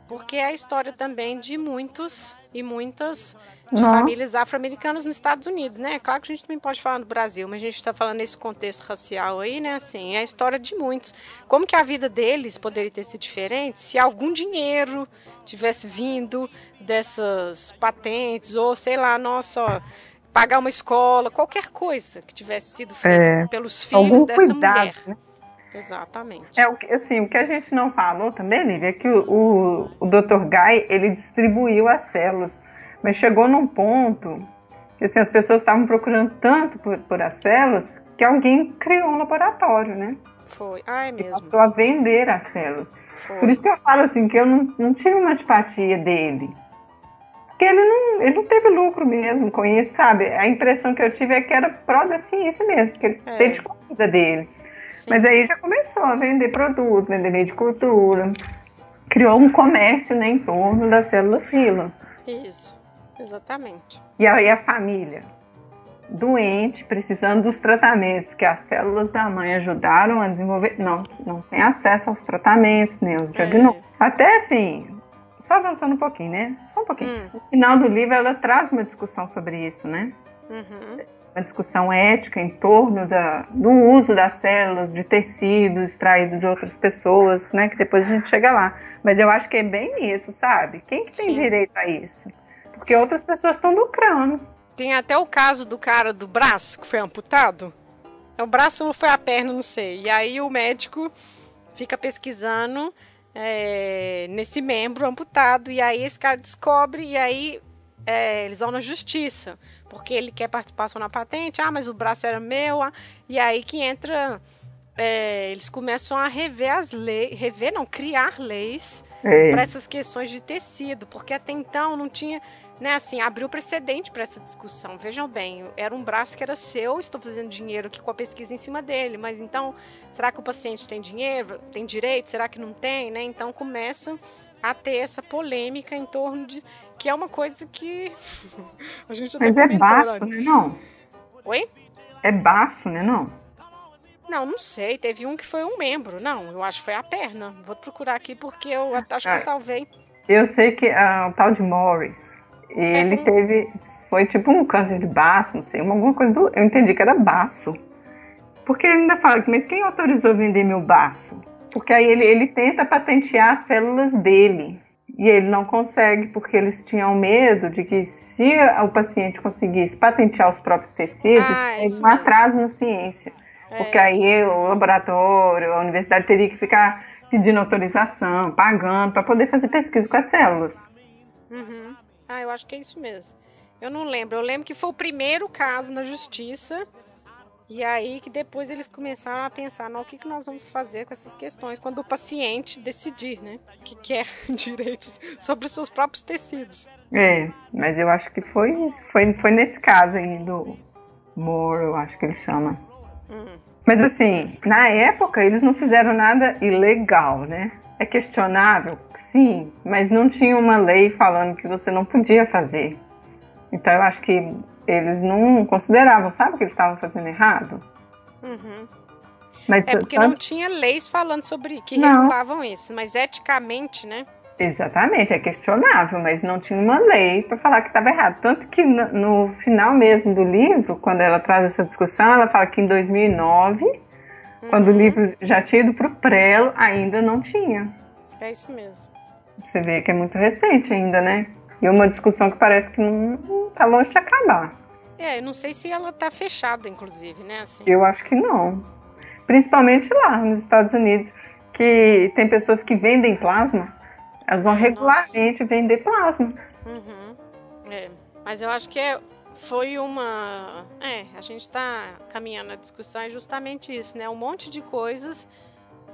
Porque é a história também de muitos e muitas de famílias afro-americanas nos Estados Unidos, né? Claro que a gente também pode falar no Brasil, mas a gente está falando nesse contexto racial aí, né? Assim, é a história de muitos. Como que a vida deles poderia ter sido diferente se algum dinheiro tivesse vindo dessas patentes, ou sei lá, nossa, pagar uma escola, qualquer coisa que tivesse sido feita é, pelos filhos dessa cuidado, mulher. Né? Exatamente. É o que, assim, o que a gente não falou também, Lívia, é que o, o, o Dr. Guy, ele distribuiu as células, mas chegou num ponto que assim, as pessoas estavam procurando tanto por, por as células que alguém criou um laboratório, né? Foi. Ah, é mesmo. E passou a vender as células. Foi. Por isso que eu falo assim, que eu não, não tive uma antipatia dele. Porque ele não, ele não teve lucro mesmo com isso, sabe? A impressão que eu tive é que era pró da ciência mesmo, porque ele é. dedicou a vida dele. Mas aí já começou a vender produto, vender meio de cultura. Criou um comércio né, em torno das células Hilo. Isso, exatamente. E aí a família doente, precisando dos tratamentos que as células da mãe ajudaram a desenvolver, não, não tem acesso aos tratamentos, nem aos é. diagnósticos. É. Até assim, só avançando um pouquinho, né? Só um pouquinho. Hum. No final do livro ela traz uma discussão sobre isso, né? Uhum uma discussão ética em torno da, do uso das células de tecido extraído de outras pessoas, né? Que depois a gente chega lá. Mas eu acho que é bem isso, sabe? Quem que tem Sim. direito a isso? Porque outras pessoas estão lucrando. Tem até o caso do cara do braço que foi amputado. É o braço ou foi a perna, não sei. E aí o médico fica pesquisando é, nesse membro amputado. E aí esse cara descobre e aí é, eles vão na justiça porque ele quer participação na patente, ah, mas o braço era meu, ah, e aí que entra, é, eles começam a rever as leis, rever não, criar leis para essas questões de tecido, porque até então não tinha, né, assim, abriu precedente para essa discussão. Vejam bem, era um braço que era seu, estou fazendo dinheiro aqui com a pesquisa em cima dele, mas então, será que o paciente tem dinheiro, tem direito, será que não tem, né? Então começam a ter essa polêmica em torno de que é uma coisa que a gente Mas é baço, né, não? Oi? É baço, né, não? Não, não sei. Teve um que foi um membro. Não, eu acho que foi a perna. Vou procurar aqui porque eu acho que eu ah, salvei. Eu sei que uh, o tal de Morris, ele é, teve. Foi tipo um câncer de baço, não sei, alguma coisa do. Eu entendi que era baço. Porque ele ainda fala, mas quem autorizou vender meu baço? Porque aí ele, ele tenta patentear as células dele. E ele não consegue, porque eles tinham medo de que se o paciente conseguisse patentear os próprios tecidos, ah, é um atraso na ciência. É. Porque aí o laboratório, a universidade teria que ficar pedindo autorização, pagando, para poder fazer pesquisa com as células. Uhum. Ah, eu acho que é isso mesmo. Eu não lembro. Eu lembro que foi o primeiro caso na justiça e aí que depois eles começaram a pensar no que, que nós vamos fazer com essas questões quando o paciente decidir, né? Que quer direitos sobre os seus próprios tecidos. É, mas eu acho que foi foi, foi nesse caso aí do Moore, eu acho que ele chama. Uhum. Mas assim, na época eles não fizeram nada ilegal, né? É questionável, sim, mas não tinha uma lei falando que você não podia fazer. Então eu acho que eles não consideravam, sabe, que eles estavam fazendo errado. Uhum. Mas, é porque não tinha leis falando sobre que não. regulavam isso, mas eticamente, né? Exatamente, é questionável, mas não tinha uma lei para falar que estava errado. Tanto que no, no, final mesmo do livro, quando ela traz essa discussão, ela fala que em 2009, uhum. quando o livro já tinha ido para o prelo, ainda não tinha. É isso mesmo. Você vê que é muito recente ainda, né? E uma discussão que parece que não está longe de acabar. É, eu não sei se ela tá fechada, inclusive, né? Assim. Eu acho que não. Principalmente lá nos Estados Unidos, que tem pessoas que vendem plasma, elas vão Nossa. regularmente vender plasma. Uhum. É, mas eu acho que é, foi uma. É, a gente está caminhando na discussão, é justamente isso, né? Um monte de coisas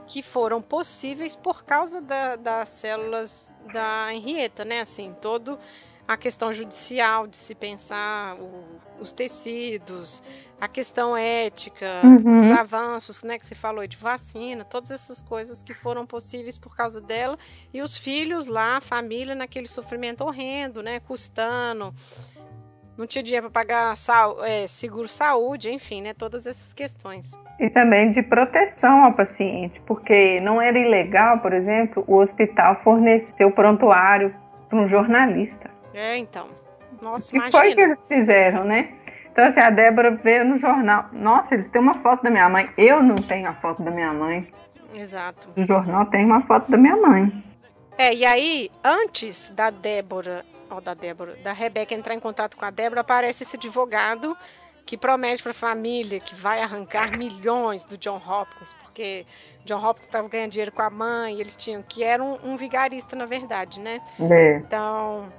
que foram possíveis por causa da, das células da Henrietta, né? Assim, todo a questão judicial de se pensar o, os tecidos, a questão ética, uhum. os avanços, né, que você falou de vacina, todas essas coisas que foram possíveis por causa dela e os filhos lá, a família naquele sofrimento horrendo, né, custando, não tinha dinheiro para pagar sal, é, seguro saúde, enfim, né, todas essas questões. E também de proteção ao paciente, porque não era ilegal, por exemplo, o hospital fornecer o prontuário para um jornalista. É, então. Nossa, imagina. foi que eles fizeram, né? Então, assim, a Débora vê no jornal. Nossa, eles têm uma foto da minha mãe. Eu não tenho a foto da minha mãe. Exato. No jornal tem uma foto da minha mãe. É, e aí, antes da Débora, ó, da Débora, da Rebeca entrar em contato com a Débora, aparece esse advogado que promete para a família que vai arrancar milhões do John Hopkins, porque John Hopkins estava ganhando dinheiro com a mãe, eles tinham que era um, um vigarista na verdade, né? É. Então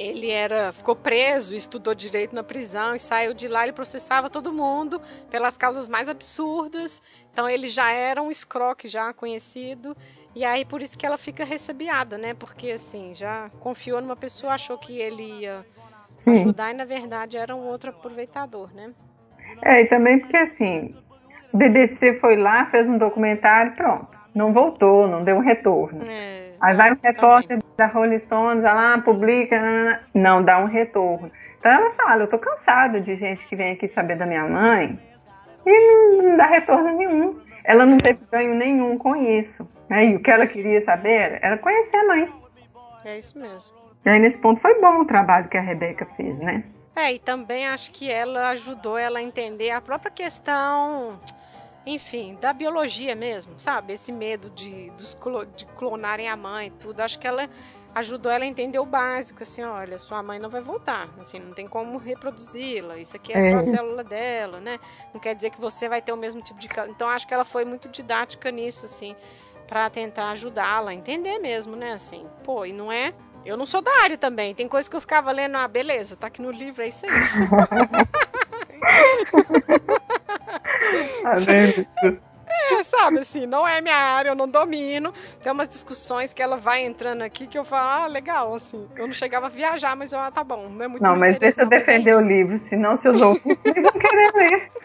ele era ficou preso, estudou direito na prisão e saiu de lá. Ele processava todo mundo pelas causas mais absurdas. Então ele já era um escroque já conhecido. E aí por isso que ela fica recebiada, né? Porque assim, já confiou numa pessoa, achou que ele ia Sim. ajudar e na verdade era um outro aproveitador, né? É, e também porque assim, o BBC foi lá, fez um documentário, pronto. Não voltou, não deu um retorno. É. Aí vai um repórter da Rolling Stones, ela publica, não dá um retorno. Então ela fala, eu tô cansada de gente que vem aqui saber da minha mãe e não dá retorno nenhum. Ela não teve ganho nenhum com isso. Né? E o que ela queria saber era conhecer a mãe. É isso mesmo. E aí nesse ponto foi bom o trabalho que a Rebeca fez, né? É, e também acho que ela ajudou ela a entender a própria questão enfim, da biologia mesmo, sabe? Esse medo de, dos, de clonarem a mãe e tudo. Acho que ela ajudou ela a entender o básico, assim, olha, sua mãe não vai voltar, assim, não tem como reproduzi-la, isso aqui é, é. só a célula dela, né? Não quer dizer que você vai ter o mesmo tipo de... Então, acho que ela foi muito didática nisso, assim, para tentar ajudá-la a entender mesmo, né, assim, pô, e não é... Eu não sou da área também, tem coisa que eu ficava lendo, ah, beleza, tá aqui no livro, é isso aí. É, sabe assim, não é minha área, eu não domino. Tem umas discussões que ela vai entrando aqui que eu falo, ah, legal, assim. Eu não chegava a viajar, mas eu, ah, tá bom, não é muito Não, mas deixa eu defender o livro, senão seus ouvintes vão querer ler.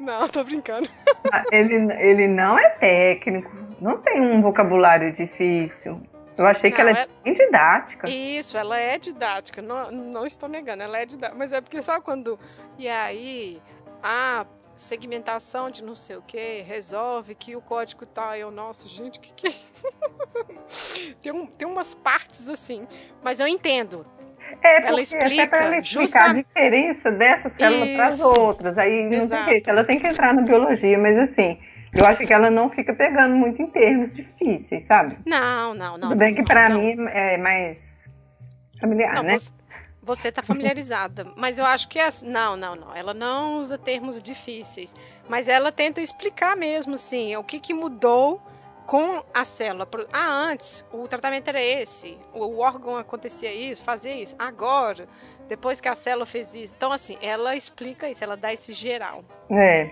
Não, tô brincando. Ah, ele, ele não é técnico, não tem um vocabulário difícil. Eu achei não, que ela é bem didática. Isso, ela é didática, não, não estou negando, ela é didática. Mas é porque sabe quando. E aí, ah, segmentação de não sei o que, resolve que o código tá. Eu, nossa, gente, o que que tem, um, tem umas partes assim, mas eu entendo. É, ela explica, até ela explicar justa... a diferença dessa célula para as outras. Aí não Exato. tem jeito, ela tem que entrar na biologia, mas assim, eu acho que ela não fica pegando muito em termos difíceis, sabe? Não, não, não. Tudo bem que para mim é mais familiar, não, né? Você você está familiarizada. mas eu acho que é assim. Não, não, não. Ela não usa termos difíceis. Mas ela tenta explicar mesmo, assim, o que, que mudou com a célula. Ah, antes o tratamento era esse, o órgão acontecia isso, fazia isso. Agora, depois que a célula fez isso. Então, assim, ela explica isso, ela dá esse geral. É.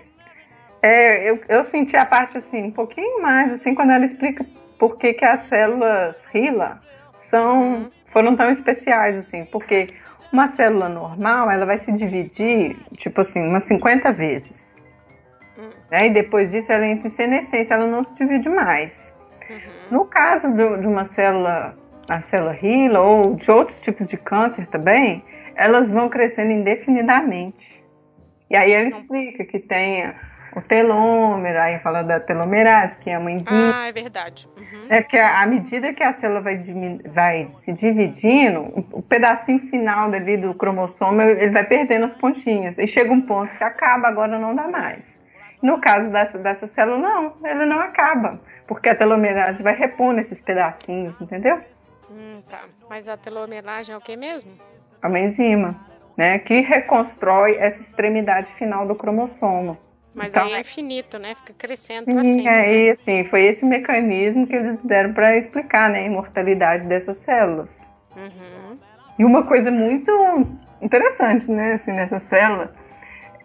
é eu, eu senti a parte, assim, um pouquinho mais, assim, quando ela explica por que, que as células RILA são, uhum. foram tão especiais, assim, porque uma célula normal, ela vai se dividir, tipo assim, umas 50 vezes. Uhum. Né? E depois disso ela entra em senescência, ela não se divide mais. Uhum. No caso de, de uma célula, a célula HeLa ou de outros tipos de câncer também, elas vão crescendo indefinidamente. E aí ela explica que tem o telômero, aí fala da telomerase, que é uma enzima. Ah, é verdade. Uhum. É que à medida que a célula vai, vai se dividindo, o pedacinho final dali do cromossomo, ele vai perdendo as pontinhas. E chega um ponto que acaba, agora não dá mais. No caso dessa, dessa célula, não, ele não acaba. Porque a telomerase vai repondo esses pedacinhos, entendeu? Hum, tá. Mas a telomerase é o que mesmo? É uma enzima, né? Que reconstrói essa extremidade final do cromossomo. Mas então, aí é infinito, né? Fica crescendo para sempre. É, e assim, foi esse o mecanismo que eles deram para explicar, né? A imortalidade dessas células. Uhum. E uma coisa muito interessante, né? Assim, nessa célula,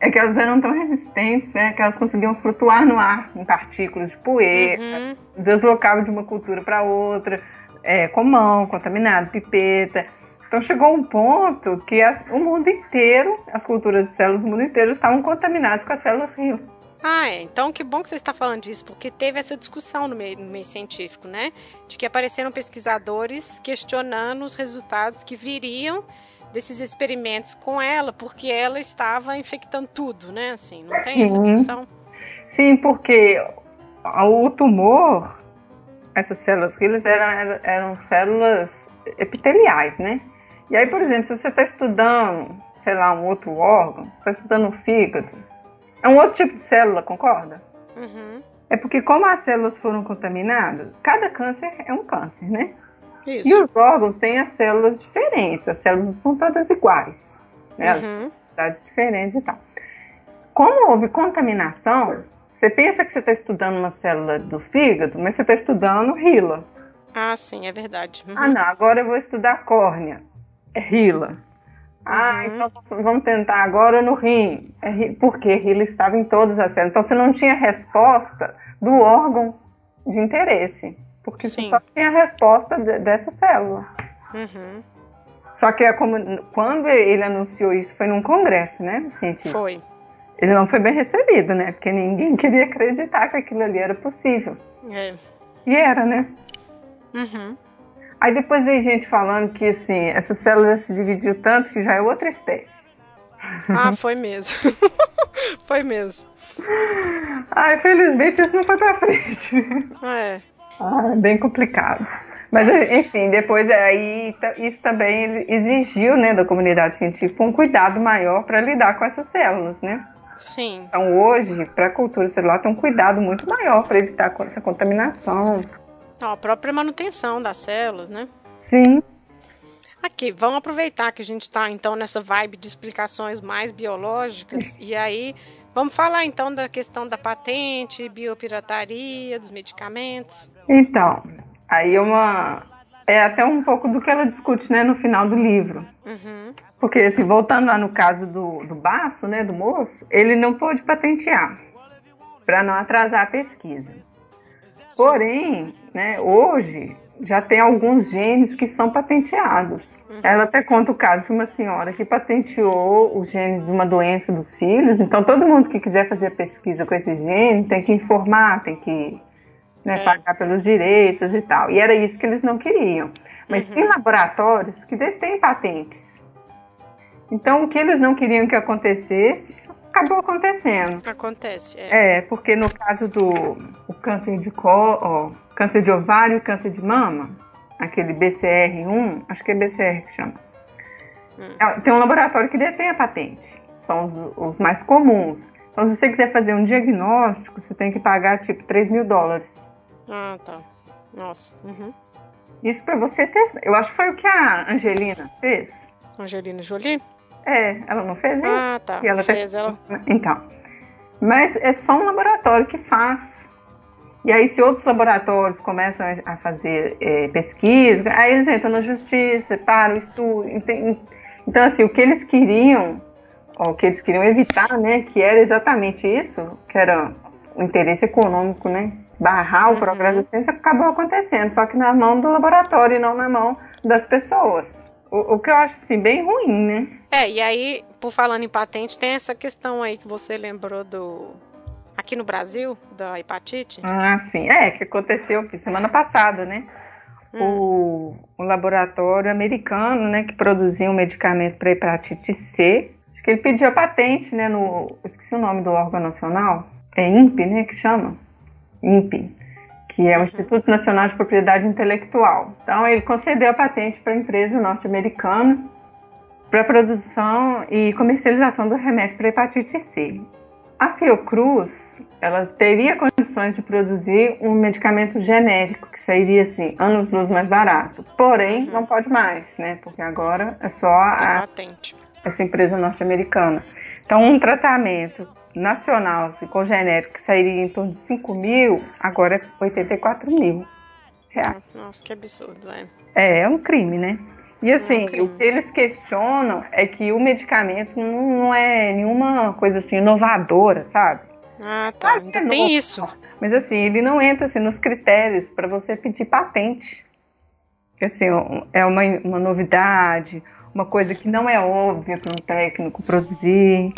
é que elas eram tão resistentes, né, que elas conseguiam flutuar no ar em partículas de poeira, Uhum. deslocavam de uma cultura para outra, é, com mão, contaminado, pipeta. Então chegou um ponto que a- o mundo inteiro, as culturas de células do mundo inteiro estavam contaminadas com as células HeLa. Ah, é. Então que bom que você está falando disso, porque teve essa discussão no meio, no meio científico, né? De que apareceram pesquisadores questionando os resultados que viriam desses experimentos com ela, porque ela estava infectando tudo, né? Assim, não tem essa Sim. discussão? Sim, porque o tumor, essas células eram, eram, eram células epiteliais, né? E aí, por exemplo, se você está estudando, sei lá, um outro órgão, você está estudando o fígado, é um outro tipo de célula, concorda? Uhum. É porque como as células foram contaminadas, cada câncer é um câncer, né? Isso. E os órgãos têm as células diferentes, as células não são todas iguais, né? As Uhum. atividades diferentes e tal. Como houve contaminação, você pensa que você está estudando uma célula do fígado, mas você está estudando rila. Ah, sim, é verdade. Uhum. Ah, não, agora eu vou estudar córnea. É rila. Ah, Uhum. então vamos tentar agora no rim. É porque rila estava em todas as células. Então você não tinha resposta do órgão de interesse. Porque Sim. você só tinha a resposta de- dessa célula. Uhum. Só que é como, quando ele anunciou isso foi num congresso, né, científico. Foi. Ele não foi bem recebido, né? Porque ninguém queria acreditar que aquilo ali era possível. É. E era, né? Uhum. Aí depois veio gente falando que assim, essa célula se dividiu tanto que já é outra espécie. Ah, foi mesmo. foi mesmo. Ah, infelizmente isso não foi pra frente. É. Ah, bem complicado. Mas enfim, depois aí isso também exigiu, né, da comunidade científica um cuidado maior para lidar com essas células, né? Sim. Então hoje, para a cultura celular tem um cuidado muito maior para evitar essa contaminação. Ó, a própria manutenção das células, né? Sim, Aqui, vamos aproveitar que a gente está então nessa vibe de explicações mais biológicas e aí vamos falar então da questão da patente, biopirataria, dos medicamentos. Então, aí é uma. É até um pouco do que ela discute né, no final do livro. Uhum. Porque, assim, voltando lá no caso do, do Baço, né, do moço, ele não pôde patentear para não atrasar a pesquisa. Porém, né, hoje já tem alguns genes que são patenteados. Ela até conta o caso de uma senhora que patenteou o gene de uma doença dos filhos. Então, todo mundo que quiser fazer pesquisa com esse gene tem que informar, tem que né, É. pagar pelos direitos e tal. E era isso que eles não queriam. Mas tem laboratórios que detêm patentes. Então, o que eles não queriam que acontecesse, acabou acontecendo. Acontece. É. É, porque no caso do o câncer de có, ó, câncer de ovário e câncer de mama, aquele BCR1, acho que é BCR que chama. Hum. É, Tem um laboratório que detém a patente. São os, os mais comuns. Então, se você quiser fazer um diagnóstico, você tem que pagar tipo 3 mil dólares. Ah, tá. Nossa. Uhum. Isso para você testar. Eu acho que foi o que a Angelina fez. Angelina Jolie? É, ela não fez, né? Ah, tá. E ela Fez tá- ela. Então. Mas é só um laboratório que faz. E aí, se outros laboratórios começam a fazer é, pesquisa, aí eles entram na justiça, param o estudo. Então, assim, o que eles queriam, o que eles queriam evitar, né, que era exatamente isso, que era o interesse econômico, né, barrar o Uhum. progresso da ciência, acabou acontecendo, só que na mão do laboratório e não na mão das pessoas. O, o que eu acho, assim, bem ruim, né? É, e aí, por falando em patente, tem essa questão aí que você lembrou do. Aqui no Brasil, da hepatite. Ah, sim. É, que aconteceu aqui semana passada, né? O, o laboratório americano, né, que produzia um medicamento para hepatite C, acho que ele pediu a patente, né, no, esqueci o nome do órgão nacional, é INPE, né, que chama? INPE, que é o Instituto Nacional de Propriedade Intelectual. Então, ele concedeu a patente para a empresa norte-americana para produção e comercialização do remédio para hepatite C. A Fiocruz, ela teria condições de produzir um medicamento genérico que sairia assim, anos luz mais barato. Porém, não pode mais, né? Porque agora é só a, essa empresa norte-americana. Então, um tratamento nacional assim, com genérico que sairia em torno de 5 mil, agora é 84 mil reais. Nossa, que absurdo, é. É, é um crime, né? E assim, o que eles questionam é que o medicamento não, não é nenhuma coisa assim inovadora, sabe? Ah, tá. Ainda é tem isso. Mas assim, ele não entra assim, nos critérios para você pedir patente. Assim, é uma, uma novidade, uma coisa que não é óbvia para um técnico produzir.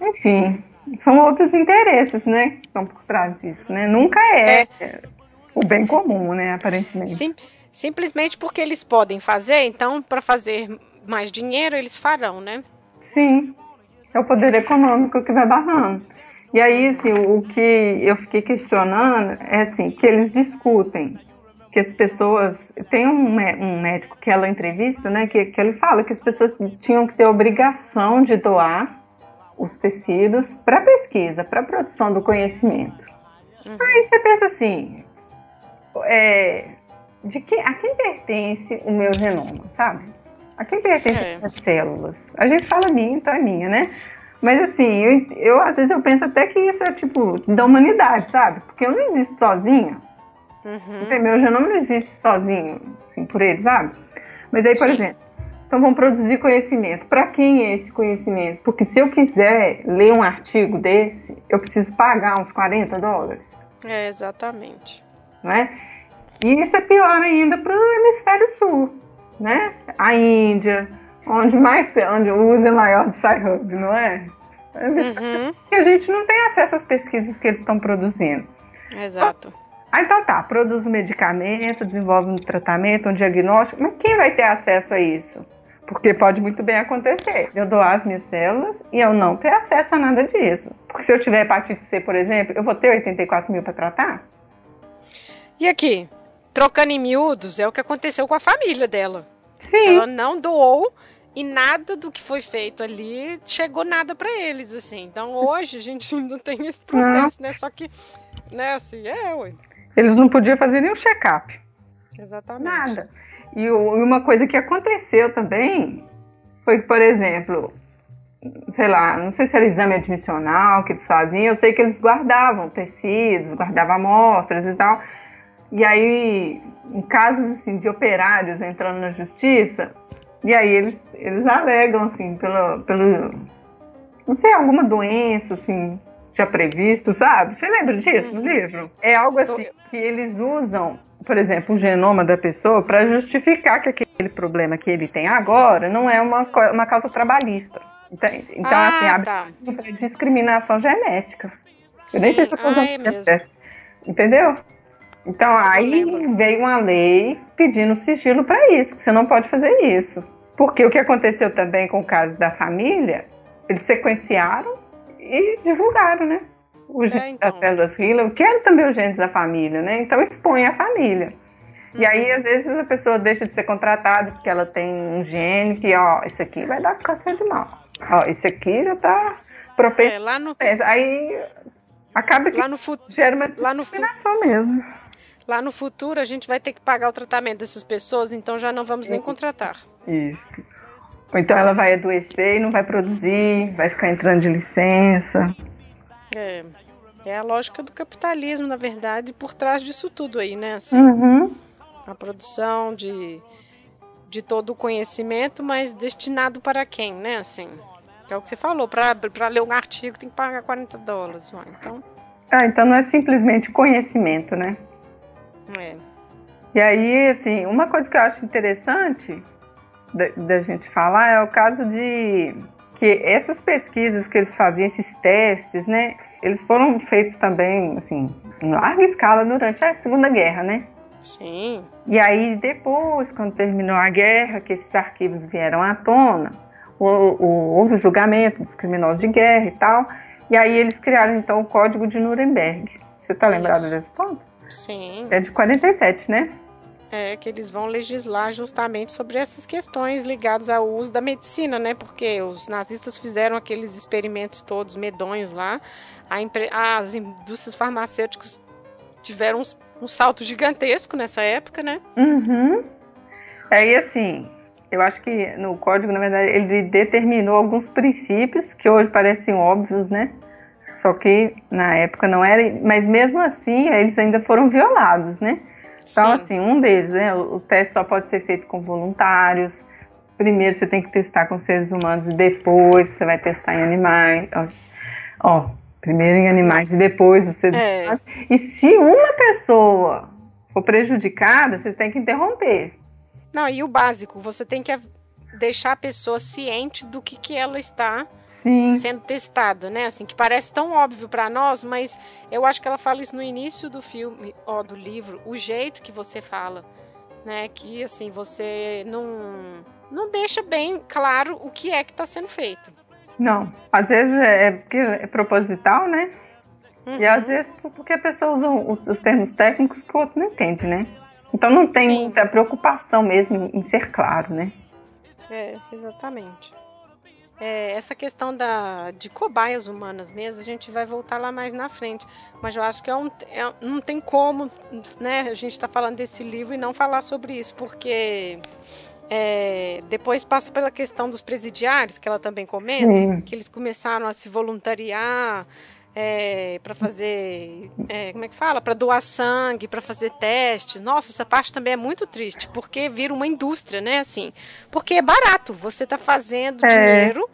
Enfim, são outros interesses, né? Que estão por trás disso, né? Nunca é, o bem comum, né? Aparentemente. Sim, simplesmente porque eles podem fazer, então, para fazer mais dinheiro, eles farão, né? Sim, é o poder econômico que vai barrando. E aí, assim, o que eu fiquei questionando é assim, que eles discutem que as pessoas. Tem um, um médico que ela entrevista, né? Que, que ele fala que as pessoas tinham que ter obrigação de doar os tecidos para pesquisa, para produção do conhecimento. Aí você pensa assim, é, de que, a quem pertence o meu genoma, sabe? A quem pertence É. as células? A gente fala minha, então é minha, né? Mas assim, eu, eu às vezes eu penso até que isso é tipo da humanidade, sabe? Porque eu não existo sozinha. Uhum. Meu genoma não existe sozinho, assim, por ele, sabe? Mas aí, por Sim. exemplo, então vão produzir conhecimento. Para quem é esse conhecimento? Porque se eu quiser ler um artigo desse, eu preciso pagar uns 40 dólares, É, exatamente. não é? E isso é pior ainda para o hemisfério sul, né? A Índia, onde mais onde o uso é maior de Sci-Hub, não é? É um Uhum. a gente não tem acesso às pesquisas que eles estão produzindo. Exato. Ah, então tá, produz um medicamento, desenvolve um tratamento, um diagnóstico, mas quem vai ter acesso a isso? Porque pode muito bem acontecer. Eu doar as minhas células e eu não ter acesso a nada disso. Porque se eu tiver hepatite C, por exemplo, eu vou ter 84 mil para tratar? E aqui, trocando em miúdos, é o que aconteceu com a família dela. Sim. Ela não doou e nada do que foi feito ali chegou nada pra eles, assim. Então hoje a gente ainda tem esse processo, né? Só que, né, assim, é, ué. Eles não podiam fazer nenhum check-up. Exatamente. Nada. E e uma coisa que aconteceu também foi que, por exemplo, sei lá, não sei se era exame admissional que eles faziam, eu sei que eles guardavam tecidos, guardavam amostras e tal. E aí, em casos assim, de operários entrando na justiça, e aí eles, eles alegam assim, pelo, pelo. Não sei, alguma doença, assim, já previsto, sabe? Você lembra disso no livro? É algo assim que eles usam, por exemplo, o genoma da pessoa para justificar que aquele problema que ele tem agora não é uma, uma causa trabalhista. Então, então ah, assim, abre tá. discriminação genética. Eu nem Sim. sei se eu tô Ah, é certo. Entendeu? Então aí veio uma lei pedindo sigilo para isso, que você não pode fazer isso. Porque o que aconteceu também com o caso da família, eles sequenciaram e divulgaram, né? Os É, genes então. das células Hiller, que eram também os genes da família, né? Então expõe a família. E Uhum. aí, às vezes, a pessoa deixa de ser contratada porque ela tem um gene que, ó, esse aqui vai dar câncer de mama. Ó, esse aqui já tá propenso. É, lá no, Aí acaba que lá no futuro. gera uma lá no fu- discriminação mesmo. Lá no futuro a gente vai ter que pagar o tratamento dessas pessoas, então já não vamos nem contratar. Isso. Ou então ela vai adoecer e não vai produzir, vai ficar entrando de licença. É, é a lógica do capitalismo, na verdade, por trás disso tudo aí, né? Assim, Uhum. a produção de, de todo o conhecimento, mas destinado para quem, né? Assim, é o que você falou, para ler um artigo tem que pagar 40 dólares. Então, Ah, então não é simplesmente conhecimento, né? É. E aí, assim, uma coisa que eu acho interessante da, da gente falar é o caso de que essas pesquisas que eles faziam, esses testes, né? Eles foram feitos também, assim, em larga escala durante a Segunda Guerra, né? Sim. E aí, depois, quando terminou a guerra, que esses arquivos vieram à tona, o, o- houve o julgamento dos criminosos de guerra e tal. E aí eles criaram, então, o Código de Nuremberg. Você tá lembrado Isso. desse ponto? Sim. É de 47, né? É que eles vão legislar justamente sobre essas questões ligadas ao uso da medicina, né? Porque os nazistas fizeram aqueles experimentos todos medonhos lá. Empre- As indústrias farmacêuticas tiveram um salto gigantesco nessa época, né? Uhum. Aí, assim, eu acho que no código, na verdade, ele determinou alguns princípios que hoje parecem óbvios, né? Só que na época não era, mas mesmo assim eles ainda foram violados, né? Então, Sim. assim, um deles, né? O teste só pode ser feito com voluntários. Primeiro você tem que testar com seres humanos e depois você vai testar em animais. Ó, primeiro em animais e depois você. É. E se uma pessoa for prejudicada, vocês têm que interromper. Não, e o básico, você tem que deixar a pessoa ciente do que, que ela está Sim. sendo testada, né? Assim, que parece tão óbvio para nós, mas eu acho que ela fala isso no início do filme, ó, do livro, o jeito que você fala, né? Que assim, você não não deixa bem claro o que é que está sendo feito. Não, às vezes é, é porque é proposital, né? Uhum. E às vezes porque a pessoa usa os termos técnicos que o outro não entende, né? Então não tem Sim. muita preocupação mesmo em ser claro, né? É, exatamente. É, essa questão da, de cobaias humanas mesmo, a gente vai voltar lá mais na frente. Mas eu acho que é um, é, não tem como né, a gente estar tá falando desse livro e não falar sobre isso, porque é, depois passa pela questão dos presidiários, que ela também comenta, Sim. que eles começaram a se voluntariar é, para fazer, é, como é que fala? Para doar sangue, para fazer testes. Nossa, essa parte também é muito triste, porque vira uma indústria, né? Assim, porque é barato. Você está fazendo é. dinheiro,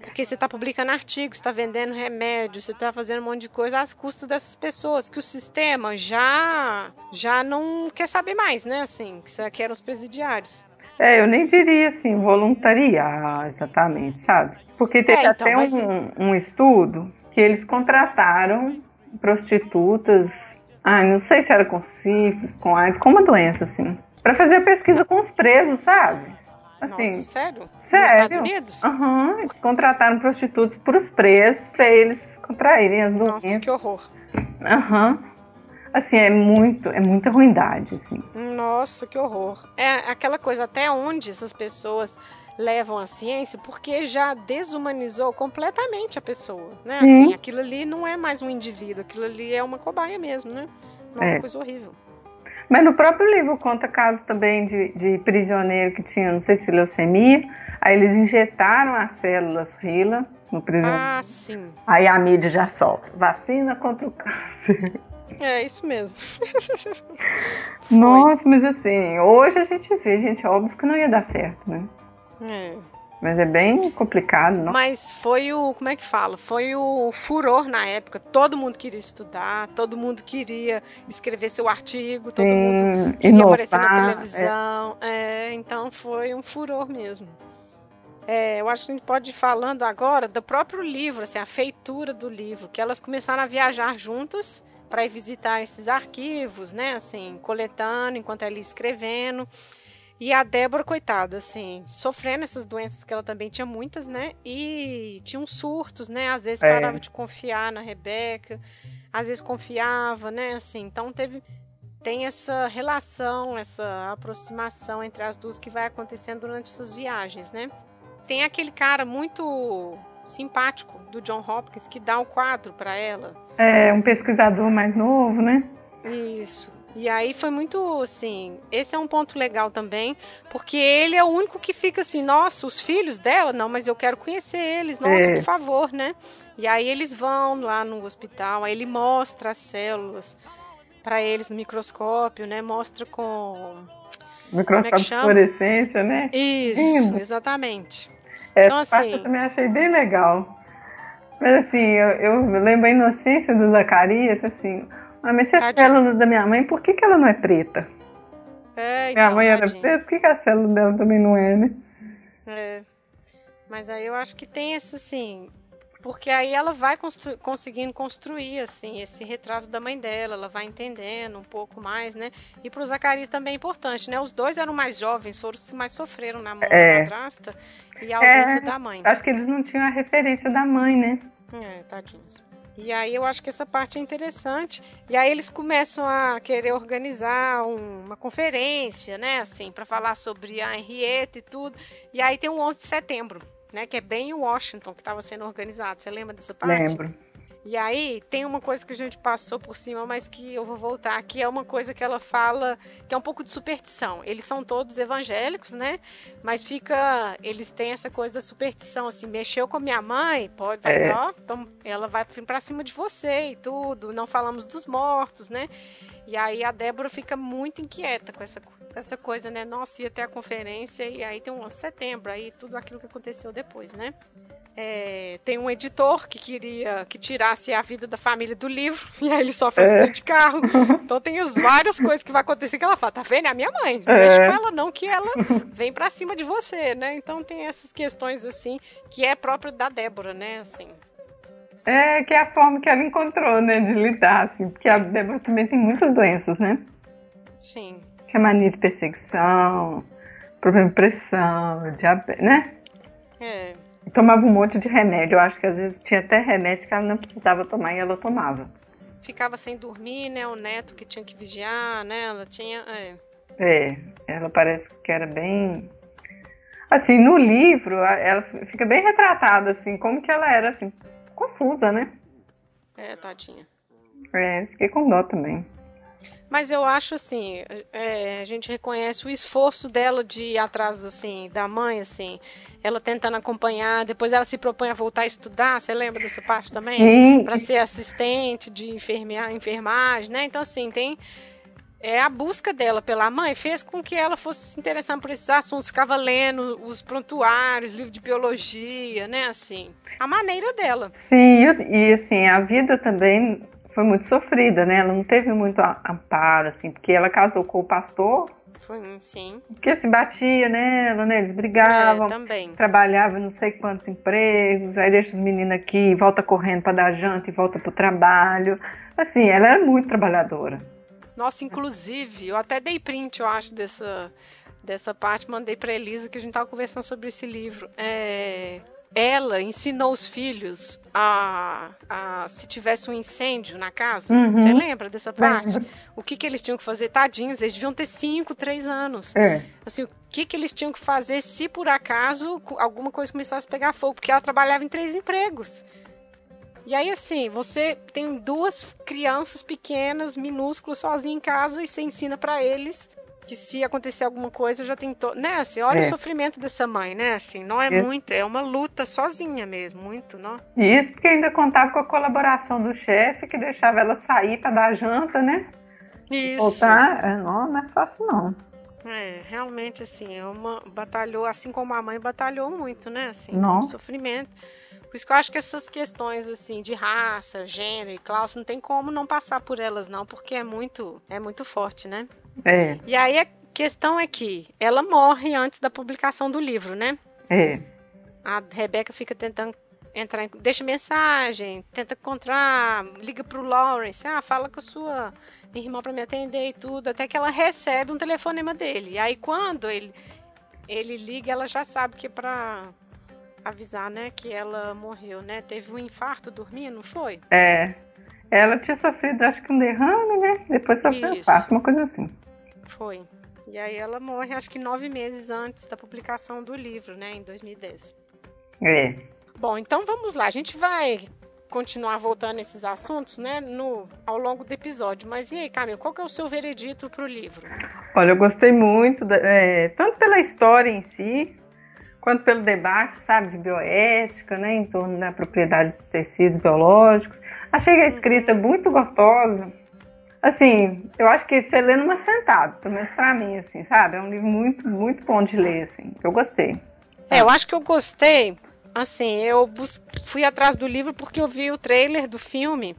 porque você está publicando artigos, está vendendo remédio, você está fazendo um monte de coisa às custas dessas pessoas que o sistema já já não quer saber mais, né? Assim, que eram os presidiários. É, eu nem diria assim, voluntariar exatamente, sabe? Porque teve é, então, até um, um estudo que eles contrataram prostitutas, ah, não sei se era com sífilis, com AIDS, com uma doença assim, para fazer a pesquisa com os presos, sabe? Assim, Nossa, sério? Sério? Nos Estados Unidos? Uhum, eles contrataram prostitutos para os presos, para eles contraírem as doenças. Nossa, que horror. Aham. Uhum. Assim, é muito, é muita ruindade, assim. Nossa, que horror. É aquela coisa, até onde essas pessoas levam a ciência porque já desumanizou completamente a pessoa, né? Sim. Assim, aquilo ali não é mais um indivíduo, aquilo ali é uma cobaia mesmo, né? Nossa, é. coisa horrível. Mas no próprio livro conta casos também de, de prisioneiro que tinha, não sei se leucemia, aí eles injetaram as células RILA no prisioneiro. Ah, sim. Aí a mídia já solta, vacina contra o câncer. É, isso mesmo. Nossa, mas assim, hoje a gente vê, gente, é óbvio que não ia dar certo, né? É. Mas é bem complicado, não? Mas foi o, como é que fala? Foi o furor na época. Todo mundo queria estudar, todo mundo queria escrever seu artigo, Sim, todo mundo queria inovar, aparecer na televisão. É. é. então foi um furor mesmo. É, eu acho que a gente pode ir falando agora do próprio livro, assim, a feitura do livro, que elas começaram a viajar juntas para ir visitar esses arquivos, né? Assim, coletando enquanto ela ia escrevendo. E a Débora, coitada, assim, sofrendo essas doenças que ela também tinha muitas, né? E tinha uns surtos, né? Às vezes é. parava de confiar na Rebeca, às vezes confiava, né? Assim, então teve tem essa relação, essa aproximação entre as duas que vai acontecendo durante essas viagens, né? Tem aquele cara muito simpático do John Hopkins que dá o um quadro para ela. É, um pesquisador mais novo, né? Isso. E aí foi muito assim. Esse é um ponto legal também, porque ele é o único que fica assim: nossa, os filhos dela? Não, mas eu quero conhecer eles, nossa, é. por favor, né? E aí eles vão lá no hospital, aí ele mostra as células para eles no microscópio, né? Mostra com. É microscópio é de fluorescência, né? Isso, Lindo. exatamente. Essa então, assim, eu também achei bem legal. Mas assim, eu, eu lembro a inocência do Zacarias, assim, ah, mas se a célula da minha mãe, por que, que ela não é preta? É, então, minha mãe era preta, por que, que a célula dela também não é, né? É. Mas aí eu acho que tem esse, assim. Porque aí ela vai constru conseguindo construir, assim, esse retrato da mãe dela, ela vai entendendo um pouco mais, né? E pro Zacarias também é importante, né? Os dois eram mais jovens, foram os que mais sofreram na mão é. da madrasta e a ausência é, da mãe. Acho que eles não tinham a referência da mãe, né? É, tadinhos. E aí eu acho que essa parte é interessante. E aí eles começam a querer organizar um, uma conferência, né, assim, para falar sobre a Henrietta e tudo. E aí tem o 11 de setembro, né, que é bem em Washington que estava sendo organizado. Você lembra dessa parte? Lembro. E aí tem uma coisa que a gente passou por cima, mas que eu vou voltar, que é uma coisa que ela fala que é um pouco de superstição. Eles são todos evangélicos, né? Mas fica. Eles têm essa coisa da superstição, assim, mexeu com a minha mãe, pode, é. ó, então ela vai pra cima de você e tudo. Não falamos dos mortos, né? E aí a Débora fica muito inquieta com essa, essa coisa, né? Nossa, ia ter a conferência e aí tem um setembro, aí tudo aquilo que aconteceu depois, né? É, tem um editor que queria que tirasse a vida da família do livro, e aí ele sofre é. acidente de carro. Então tem as várias coisas que vai acontecer que ela fala, tá vendo? É a minha mãe. Não é. mexe com ela não, que ela vem pra cima de você, né? Então tem essas questões assim, que é próprio da Débora, né? Assim. É, que é a forma que ela encontrou, né, de lidar, assim, porque a Débora também tem muitas doenças, né? Sim. Tinha mania de perseguição, problema de pressão, diabetes, né? É tomava um monte de remédio. Eu acho que às vezes tinha até remédio que ela não precisava tomar e ela tomava. Ficava sem dormir, né? O neto que tinha que vigiar, né? Ela tinha. É, é ela parece que era bem. Assim, no livro, ela fica bem retratada, assim, como que ela era, assim, confusa, né? É, tadinha. É, fiquei com dó também. Mas eu acho assim, é, a gente reconhece o esforço dela de ir atrás assim da mãe, assim, ela tentando acompanhar. Depois ela se propõe a voltar a estudar. Você lembra dessa parte também? Para ser assistente de enfermear, enfermagem, né? Então assim tem é a busca dela pela mãe fez com que ela fosse se interessando por esses assuntos, ficava lendo os prontuários, livros de biologia, né, assim, a maneira dela. Sim, e assim, a vida também foi muito sofrida, né? Ela não teve muito amparo, assim, porque ela casou com o pastor. Foi, sim. Que se batia nela, né? Eles brigavam. É, também. Trabalhava não sei quantos empregos, aí deixa os meninos aqui, volta correndo para dar janta e volta pro trabalho. Assim, ela era muito trabalhadora. Nossa, inclusive, eu até dei print, eu acho, dessa, dessa parte, mandei para Elisa que a gente tava conversando sobre esse livro. É, ela ensinou os filhos a, a se tivesse um incêndio na casa. Uhum. Você lembra dessa parte? O que, que eles tinham que fazer? Tadinhos, eles deviam ter 5, 3 anos. É. Assim, o que, que eles tinham que fazer se por acaso alguma coisa começasse a pegar fogo? Porque ela trabalhava em três empregos. E aí, assim, você tem duas crianças pequenas, minúsculas, sozinhas em casa e você ensina para eles que se acontecer alguma coisa já tentou, né, assim, olha é. o sofrimento dessa mãe, né, assim, não é Isso. muito, é uma luta sozinha mesmo, muito, não? Isso porque ainda contava com a colaboração do chefe que deixava ela sair para dar janta, né? Isso. Voltar, é, não, não é fácil não. É, realmente assim, é uma batalhou, assim como a mãe batalhou muito, né, assim, não. sofrimento. Por isso que eu acho que essas questões assim de raça, gênero e classe não tem como não passar por elas não, porque é muito é muito forte, né? É. E aí a questão é que ela morre antes da publicação do livro, né? É. A Rebeca fica tentando entrar em, deixa mensagem, tenta encontrar, liga pro Lawrence, ah, fala com a sua irmã para me atender e tudo, até que ela recebe um telefonema dele. E aí quando ele ele liga, ela já sabe que é para avisar, né, que ela morreu, né? Teve um infarto dormindo, não foi? É. Ela tinha sofrido, acho que um derrame, né? Depois sofreu um infarto, uma coisa assim. Foi. E aí ela morre, acho que nove meses antes da publicação do livro, né, em 2010. É. Bom, então vamos lá. A gente vai continuar voltando esses assuntos, né, no, ao longo do episódio. Mas e aí, Camila, qual que é o seu veredito para o livro? Olha, eu gostei muito, da, é, tanto pela história em si, quanto pelo debate, sabe, de bioética, né, em torno da propriedade de tecidos biológicos. Achei a escrita uhum. muito gostosa, Assim, eu acho que você lê numa sentada, pelo menos pra mim, assim, sabe? É um livro muito, muito bom de ler, assim. Eu gostei. É, eu acho que eu gostei. Assim, eu fui atrás do livro porque eu vi o trailer do filme.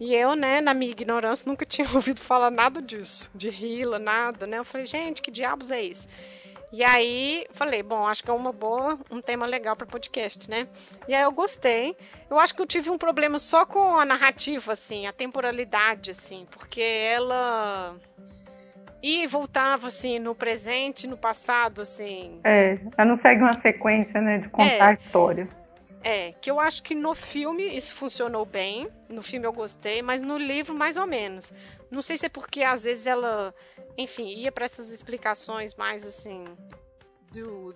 E eu, né, na minha ignorância, nunca tinha ouvido falar nada disso. De Hila, nada, né? Eu falei, gente, que diabos é isso? E aí falei, bom, acho que é uma boa, um tema legal para podcast, né? E aí eu gostei. Eu acho que eu tive um problema só com a narrativa, assim, a temporalidade, assim, porque ela e voltava assim no presente, no passado, assim. É, ela não segue uma sequência, né, de contar é, a história. É, que eu acho que no filme isso funcionou bem, no filme eu gostei, mas no livro mais ou menos. Não sei se é porque às vezes ela enfim, ia para essas explicações mais assim do,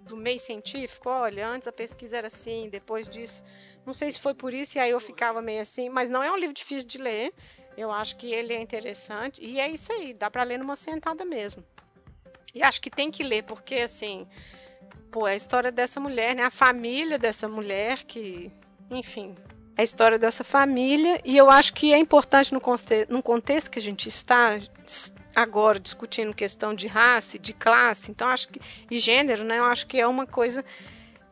do meio científico. Olha, antes a pesquisa era assim, depois disso. Não sei se foi por isso e aí eu ficava meio assim, mas não é um livro difícil de ler. Eu acho que ele é interessante e é isso aí, dá para ler numa sentada mesmo. E acho que tem que ler porque assim, pô, é a história dessa mulher, né? A família dessa mulher que, enfim, a história dessa família e eu acho que é importante no, contexto, no contexto que a gente está agora discutindo questão de raça, de classe, então acho que e gênero, né? Eu acho que é uma coisa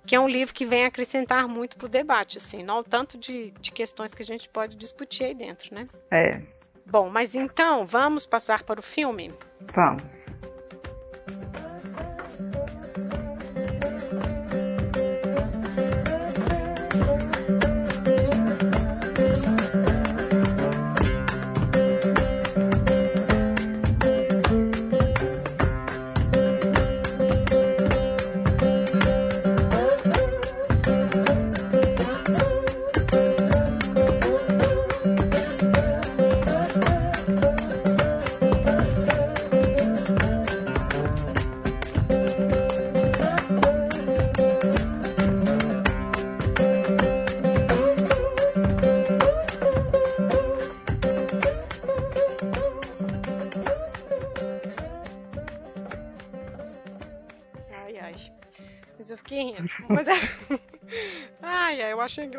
que é um livro que vem acrescentar muito para o debate, assim, não tanto de, de questões que a gente pode discutir aí dentro, né? É. Bom, mas então vamos passar para o filme? Vamos.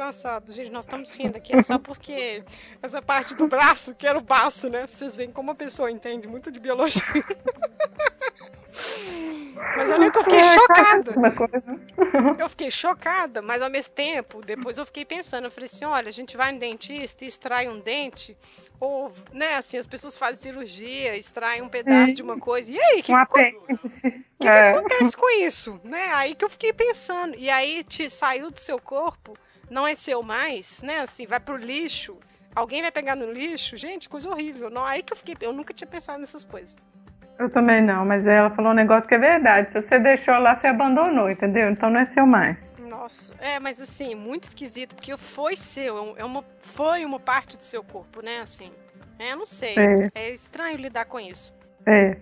Engraçado. Gente, nós estamos rindo aqui é só porque essa parte do braço, que era o baço, né? Vocês veem como a pessoa entende muito de biologia. Mas eu que eu fiquei é, chocada. Eu fiquei chocada, mas ao mesmo tempo, depois eu fiquei pensando, eu falei assim, olha, a gente vai no dentista e extrai um dente, ou, né, assim, as pessoas fazem cirurgia, extraem um pedaço de uma coisa, e aí, o que, um que, que, que, é. acontece com isso? Né? Aí que eu fiquei pensando, e aí te saiu do seu corpo não é seu mais, né? Assim, vai pro lixo. Alguém vai pegar no lixo, gente, coisa horrível. Não, aí que eu fiquei, eu nunca tinha pensado nessas coisas. Eu também não, mas ela falou um negócio que é verdade. Se você deixou lá, você abandonou, entendeu? Então não é seu mais. Nossa, é, mas assim, muito esquisito, porque foi seu, é uma, foi uma parte do seu corpo, né? Assim, é, eu não sei. É. é estranho lidar com isso. É,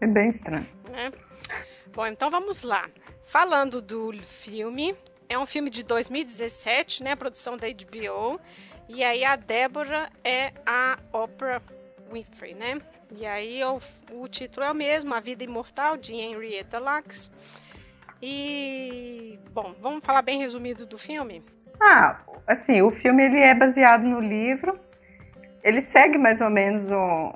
é bem estranho. É. Bom, então vamos lá. Falando do filme, é um filme de 2017, né? Produção da HBO. E aí a Débora é a Oprah Winfrey, né? E aí o, o título é o mesmo, A Vida Imortal, de Henrietta Lacks. E, bom, vamos falar bem resumido do filme? Ah, assim, o filme ele é baseado no livro. Ele segue mais ou menos o,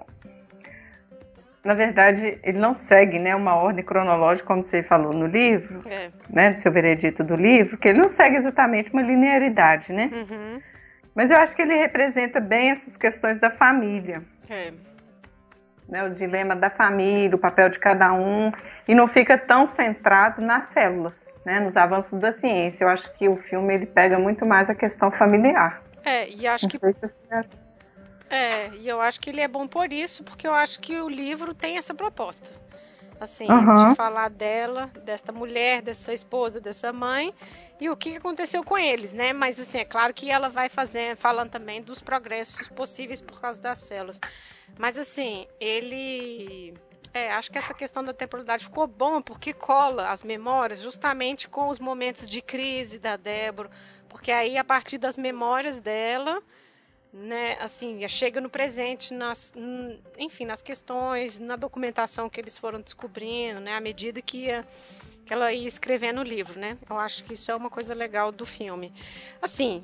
na verdade, ele não segue né, uma ordem cronológica, como você falou no livro, é. né, do seu veredito do livro, que ele não segue exatamente uma linearidade, né? Uhum. Mas eu acho que ele representa bem essas questões da família. É. Né, o dilema da família, o papel de cada um, e não fica tão centrado nas células, né, nos avanços da ciência. Eu acho que o filme ele pega muito mais a questão familiar. É, e acho não que. Se é, e eu acho que ele é bom por isso, porque eu acho que o livro tem essa proposta. Assim, uhum. de falar dela, desta mulher, dessa esposa, dessa mãe, e o que aconteceu com eles, né? Mas assim, é claro que ela vai fazendo, falando também dos progressos possíveis por causa das células. Mas assim, ele é, acho que essa questão da temporalidade ficou bom porque cola as memórias justamente com os momentos de crise da Débora, porque aí a partir das memórias dela, né, assim, chega no presente, nas, enfim, nas questões, na documentação que eles foram descobrindo, né, à medida que, ia, que ela ia escrevendo o livro, né. Eu acho que isso é uma coisa legal do filme. Assim,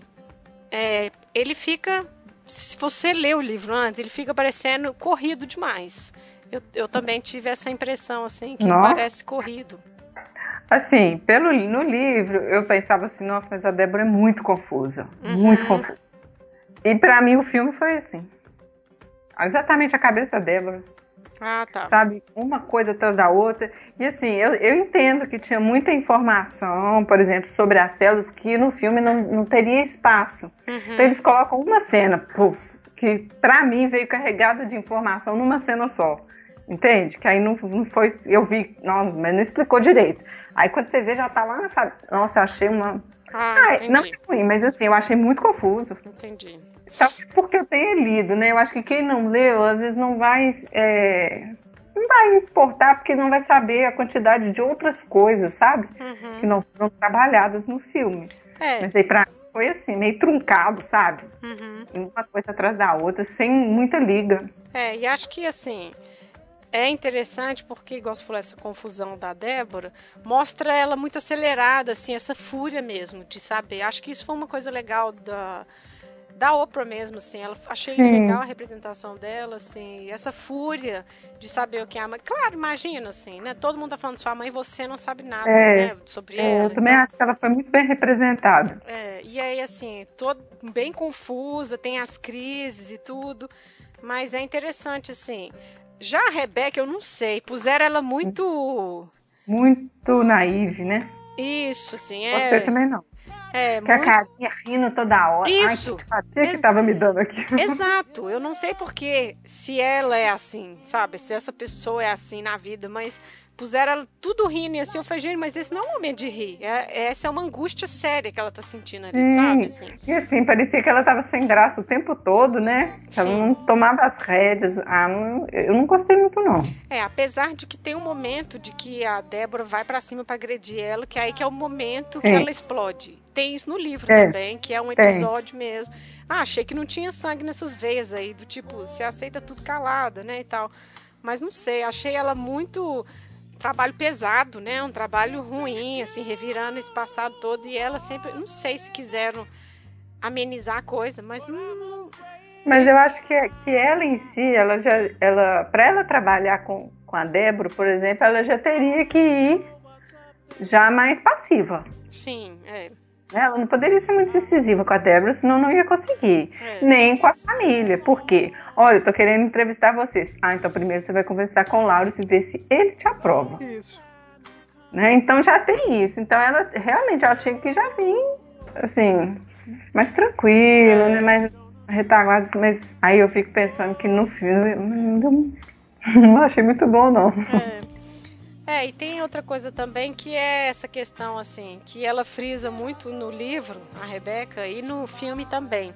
é, ele fica, se você lê o livro antes, ele fica parecendo corrido demais. Eu, eu também tive essa impressão, assim, que nossa. parece corrido. Assim, pelo, no livro, eu pensava assim, nossa, mas a Débora é muito confusa, uhum. muito confusa. E para mim o filme foi assim. Exatamente a cabeça da Débora. Ah, tá. Sabe? Uma coisa atrás da outra. E assim, eu, eu entendo que tinha muita informação, por exemplo, sobre as células, que no filme não, não teria espaço. Uhum. Então eles colocam uma cena, puf, que para mim veio carregada de informação numa cena só. Entende? Que aí não, não foi. Eu vi, não, mas não explicou direito. Aí quando você vê, já tá lá na. Nossa, eu achei uma. Ah, ah não é ruim, mas assim, eu achei muito confuso. Entendi. Talvez porque eu tenha lido, né? Eu acho que quem não leu, às vezes não vai. É, não vai importar porque não vai saber a quantidade de outras coisas, sabe? Uhum. Que não foram trabalhadas no filme. É. Mas aí pra mim foi assim, meio truncado, sabe? Uhum. Uma coisa atrás da outra, sem muita liga. É, e acho que assim. É interessante porque, igual você falou, essa confusão da Débora mostra ela muito acelerada, assim, essa fúria mesmo de saber. Acho que isso foi uma coisa legal da, da Oprah mesmo, assim. Ela, achei Sim. legal a representação dela, assim, essa fúria de saber o que é a mãe. Claro, imagina, assim, né? Todo mundo tá falando de sua mãe e você não sabe nada, É, né? Sobre É, ela. eu também acho que ela foi muito bem representada. É, e aí, assim, todo bem confusa, tem as crises e tudo, mas é interessante, assim. Já a Rebeca, eu não sei, puseram ela muito. Muito naive, né? Isso, assim, Você é. também não. É Com a muito... carinha rindo toda hora. Isso. Ai, que que tava me dando aqui. Exato, eu não sei porque se ela é assim, sabe? Se essa pessoa é assim na vida, mas puseram ela tudo rindo e assim, eu falei, gente, mas esse não é um momento de rir. É, essa é uma angústia séria que ela tá sentindo ali, Sim. sabe? Assim. E assim, parecia que ela tava sem graça o tempo todo, né? Ela Sim. não tomava as rédeas. Ah, não- eu não gostei muito, não. É, apesar de que tem um momento de que a Débora vai pra cima pra agredir ela, que é aí que é o momento Sim. que ela explode. Tem isso no livro É, também, que é um tem. episódio mesmo. Ah, achei que não tinha sangue nessas veias aí, do tipo, você aceita tudo calada, né, e tal. Mas não sei, achei ela muito trabalho pesado, né? Um trabalho ruim, assim, revirando esse passado todo e ela sempre, não sei se quiseram amenizar a coisa, mas não, não- Mas eu acho que, que ela em si, ela já, ela, para ela trabalhar com, com a Débora, por exemplo, ela já teria que ir já mais passiva. sim, é, né? Ela não poderia ser muito decisiva com a Débora, senão não ia conseguir. É. Nem com a família. Por quê? Olha, eu tô querendo entrevistar vocês. Ah, então primeiro você vai conversar com o Lauro e ver se ele te aprova. Isso. Né? Então já tem isso. Então ela realmente ela tinha que já vir assim, mais tranquila, né? Mais retaguarda, mas aí eu fico pensando que no filme não, não achei muito bom, não. É. É, e tem outra coisa também que é essa questão, assim, que ela frisa muito no livro, a Rebeca, e no filme também.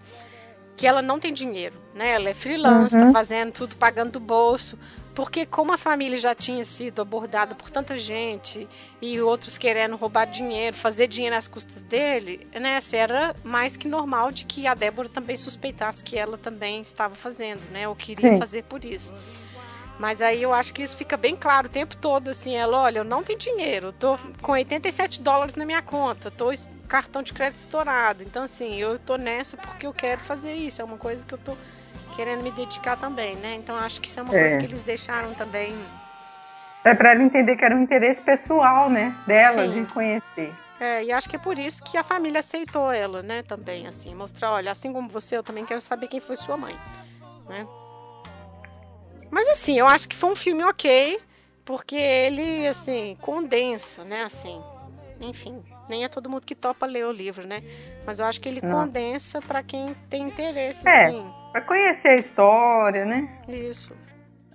Que ela não tem dinheiro, né? Ela é freelance, tá Uhum. fazendo tudo, pagando do bolso. Porque como a família já tinha sido abordada por tanta gente e outros querendo roubar dinheiro, fazer dinheiro às custas dele, né? assim, era mais que normal de que a Débora também suspeitasse que ela também estava fazendo, né? Ou queria Sim. fazer por isso. Mas aí eu acho que isso fica bem claro o tempo todo, assim, ela, olha, eu não tenho dinheiro, tô com 87 dólares na minha conta, tô cartão de crédito estourado. Então, assim, eu tô nessa porque eu quero fazer isso, é uma coisa que eu tô querendo me dedicar também, né? Então acho que isso é uma É. coisa que eles deixaram também. É pra ela entender que era um interesse pessoal, né? Dela Sim. de conhecer. É, e acho que é por isso que a família aceitou ela, né, também, assim, mostrar, olha, assim como você, eu também quero saber quem foi sua mãe, né? Mas assim, eu acho que foi um filme ok, porque ele, assim, condensa, né, assim, enfim, nem é todo mundo que topa ler o livro, né? Mas eu acho que ele Não. condensa pra quem tem interesse, É. assim, Pra conhecer a história, né? isso.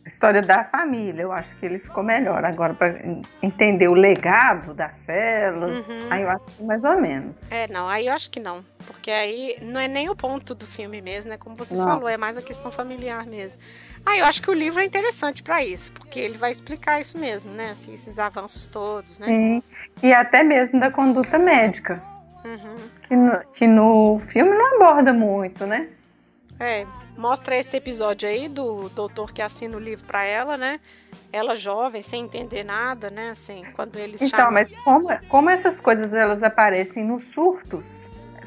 A história da família, eu acho que ele ficou melhor. Agora, pra entender o legado das células, Uhum. aí eu acho que mais ou menos. É, não, aí eu acho que não. Porque aí não é nem o ponto do filme mesmo, né? Como você Não. falou, é mais a questão familiar mesmo. Aí eu acho que o livro é interessante pra isso, porque ele vai explicar isso mesmo, né? Assim, esses avanços todos, né? Sim. E até mesmo da conduta médica, Uhum. que no, que no filme não aborda muito, né? É, mostra esse episódio aí do doutor que assina o livro pra ela, né? Ela jovem, sem entender nada, né? Assim, quando eles Então, chamam... mas como, como essas coisas elas aparecem nos surtos,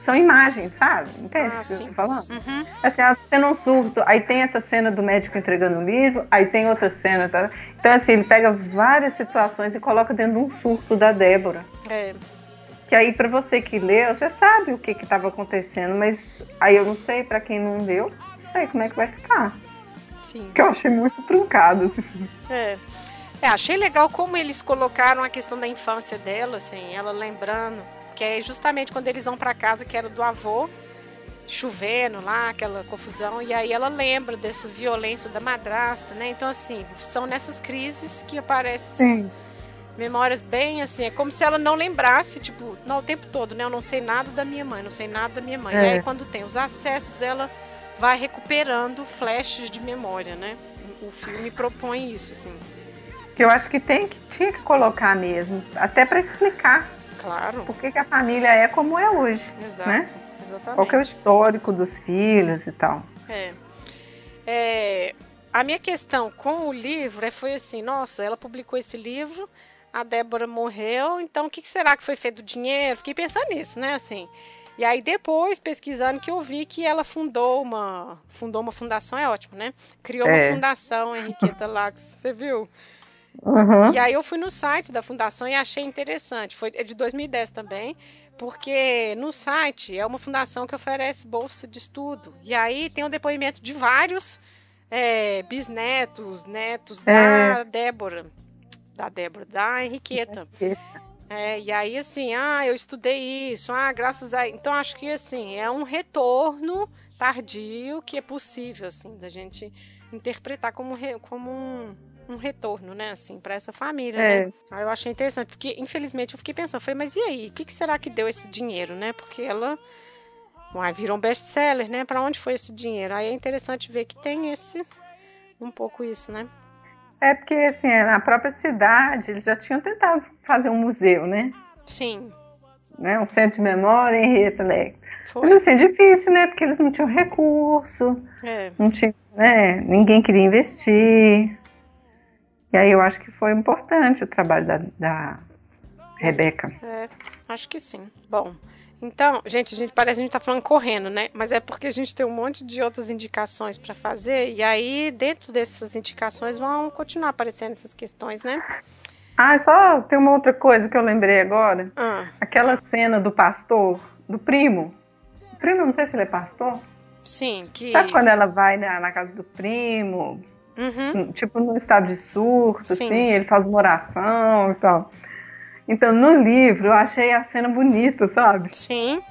são imagens, sabe? Entende Ah, o que eu sim. tô falando? Uhum. Assim, ela tá tendo um surto, aí tem essa cena do médico entregando o livro, aí tem outra cena, tá? Então, assim, ele pega várias situações e coloca dentro de um surto da Débora. É, Que aí, pra você que lê, você sabe o que que tava acontecendo, mas aí eu não sei, pra quem não leu, não sei como é que vai ficar. sim. Que eu achei muito truncado. É. É, achei legal como eles colocaram a questão da infância dela, assim, ela lembrando, que é justamente quando eles vão pra casa, que era do avô, chovendo lá, aquela confusão, e aí ela lembra dessa violência da madrasta, né? Então, assim, são nessas crises que aparecem memórias bem assim, é como se ela não lembrasse, tipo, não, o tempo todo, né? Eu não sei nada da minha mãe, não sei nada da minha mãe. É. E aí, quando tem os acessos, ela vai recuperando flashes de memória, né? O filme propõe isso, assim. Que eu acho que tem que tinha que colocar mesmo, até para explicar. Claro. Por que, que, a família é como é hoje. Exato. Né? Exatamente. Qual que é o histórico dos filhos e tal. É. é. A minha questão com o livro é, foi assim, nossa, ela publicou esse livro, a Débora morreu, então o que será que foi feito do dinheiro? Fiquei pensando nisso, né, assim. E aí depois, pesquisando, que eu vi que ela fundou uma, fundou uma fundação, é ótimo, né? Criou é. uma fundação, Henriqueta Lacks, você viu? Uhum. E aí eu fui no site da fundação e achei interessante, foi é de 2010 também, porque no site é uma fundação que oferece bolsa de estudo. E aí tem o um depoimento de vários é, bisnetos, netos da é. Débora. Da Débora, da Henriqueta. É, e aí, assim, ah, eu estudei isso, ah, graças a. Então, acho que, assim, é um retorno tardio que é possível, assim, da gente interpretar como, re... como um, um retorno, né, assim, para essa família, é. né? Aí eu achei interessante, porque, infelizmente, eu fiquei pensando, falei, mas e aí, o que, que será que deu esse dinheiro, né? Porque ela Uai, virou um best-seller, né? Para onde foi esse dinheiro? Aí é interessante ver que tem esse um pouco isso, né? É porque assim, na própria cidade eles já tinham tentado fazer um museu, né? Sim. Né? Um centro de memória em Henrietta Lacks. Mas assim, é difícil, né? Porque eles não tinham recurso, é. não tinha, né? ninguém queria investir. E aí eu acho que foi importante o trabalho da, da Rebeca. É, acho que sim. Bom, então, gente, a gente parece que a gente tá falando correndo, né? Mas é porque a gente tem um monte de outras indicações para fazer e aí dentro dessas indicações vão continuar aparecendo essas questões, né? Ah, só tem uma outra coisa que eu lembrei agora. Ah. Aquela cena do pastor, do primo. O primo, não sei se ele é pastor. Sim, que. Sabe quando ela vai na, na casa do primo? Uhum. Tipo, no estado de surto, Sim. assim, ele faz uma oração e tal. Então, no livro, eu achei a cena bonita, sabe? Sim.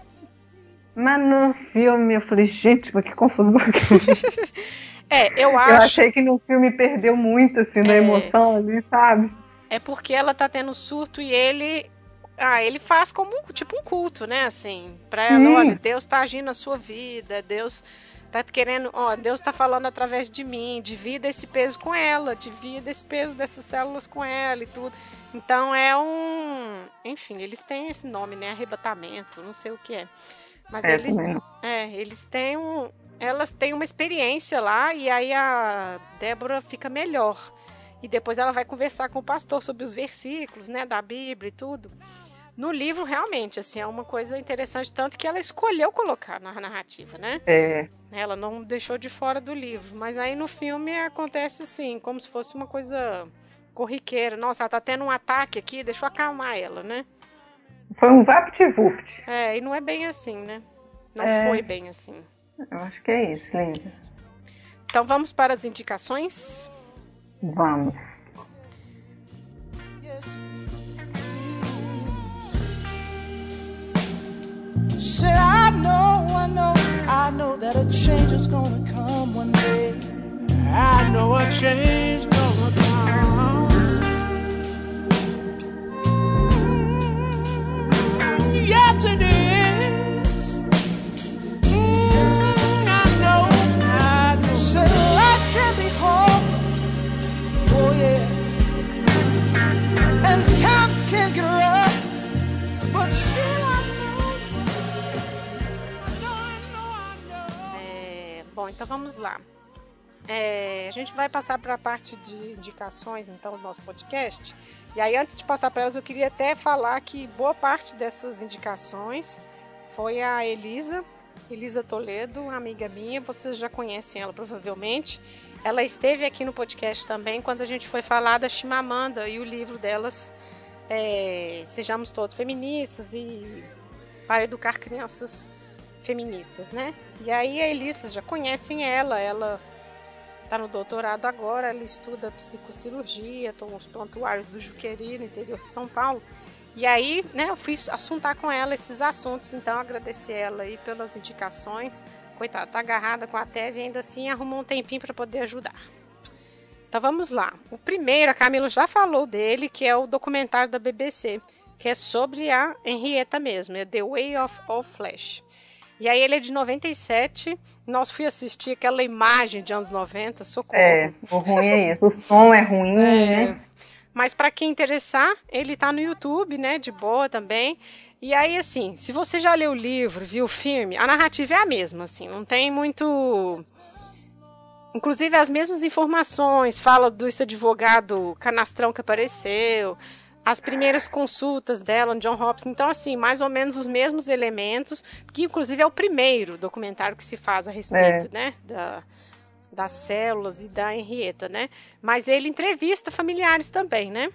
Mas no filme, eu falei, gente, mas que confusão. é, eu acho. Eu achei que no filme perdeu muito, assim, na É. emoção ali, sabe? É porque ela tá tendo surto e ele. Ah, ele faz como um, tipo um culto, né? Assim, pra ela, Sim. olha, Deus tá agindo na sua vida, Deus tá querendo, ó, Deus tá falando através de mim, divida esse peso com ela, divida esse peso dessas células com ela e tudo. Então é um. Enfim, eles têm esse nome, né? Arrebatamento, não sei o que é. Mas É, eles. É, eles têm um. Elas têm uma experiência lá e aí a Débora fica melhor. E depois ela vai conversar com o pastor sobre os versículos, né, da Bíblia e tudo. No livro, realmente, assim, é uma coisa interessante, tanto que ela escolheu colocar na narrativa, né? É, Ela não deixou de fora do livro. Mas aí no filme acontece assim, como se fosse uma coisa corriqueira. Nossa, ela tá tendo um ataque aqui, deixa eu acalmar ela, né? foi um vapt-vupt. É, e não é bem assim, né? Não É. foi bem assim. Eu acho que é isso, Linda. Então vamos para as indicações? Vamos. Said I know, I know, I know that a change is gonna come one day. I know a change gonna come. Yes, it is. Bom, então vamos lá. É, a gente vai passar para a parte de indicações, então, do nosso podcast. E aí, antes de passar para elas, eu queria até falar que boa parte dessas indicações foi a Elisa, Elisa Toledo, amiga minha. Vocês já conhecem ela provavelmente. Ela esteve aqui no podcast também quando a gente foi falar da Chimamanda e o livro delas, é, Sejamos Todos Feministas e para educar crianças feministas, né? E aí a Elisa já conhecem ela, ela está no doutorado agora, ela estuda psicocirurgia, toma os prontuários do Juqueri, no interior de São Paulo. E aí, né, eu fui assuntar com ela esses assuntos, então agradecer ela aí pelas indicações. Coitada, tá agarrada com a tese e ainda assim arrumou um tempinho para poder ajudar. Então vamos lá. O primeiro, a Camila já falou dele, que é o documentário da BBC, que é sobre a Henrietta mesmo, é The Way of All Flesh. E aí ele é de 97. Nós fui assistir aquela imagem de anos 90, socorro. É, o ruim é isso. O som é ruim, É. né? Mas para quem interessar, ele tá no YouTube, né? De boa também. E aí, assim, se você já leu o livro, viu o filme, a narrativa é a mesma, assim, não tem muito. Inclusive as mesmas informações, fala desse advogado canastrão que apareceu, as primeiras consultas dela, John Hopkins. Então, assim, mais ou menos os mesmos elementos, que inclusive é o primeiro documentário que se faz a respeito, é. né? Da, das células e da Henrietta, né? Mas ele entrevista familiares também, né?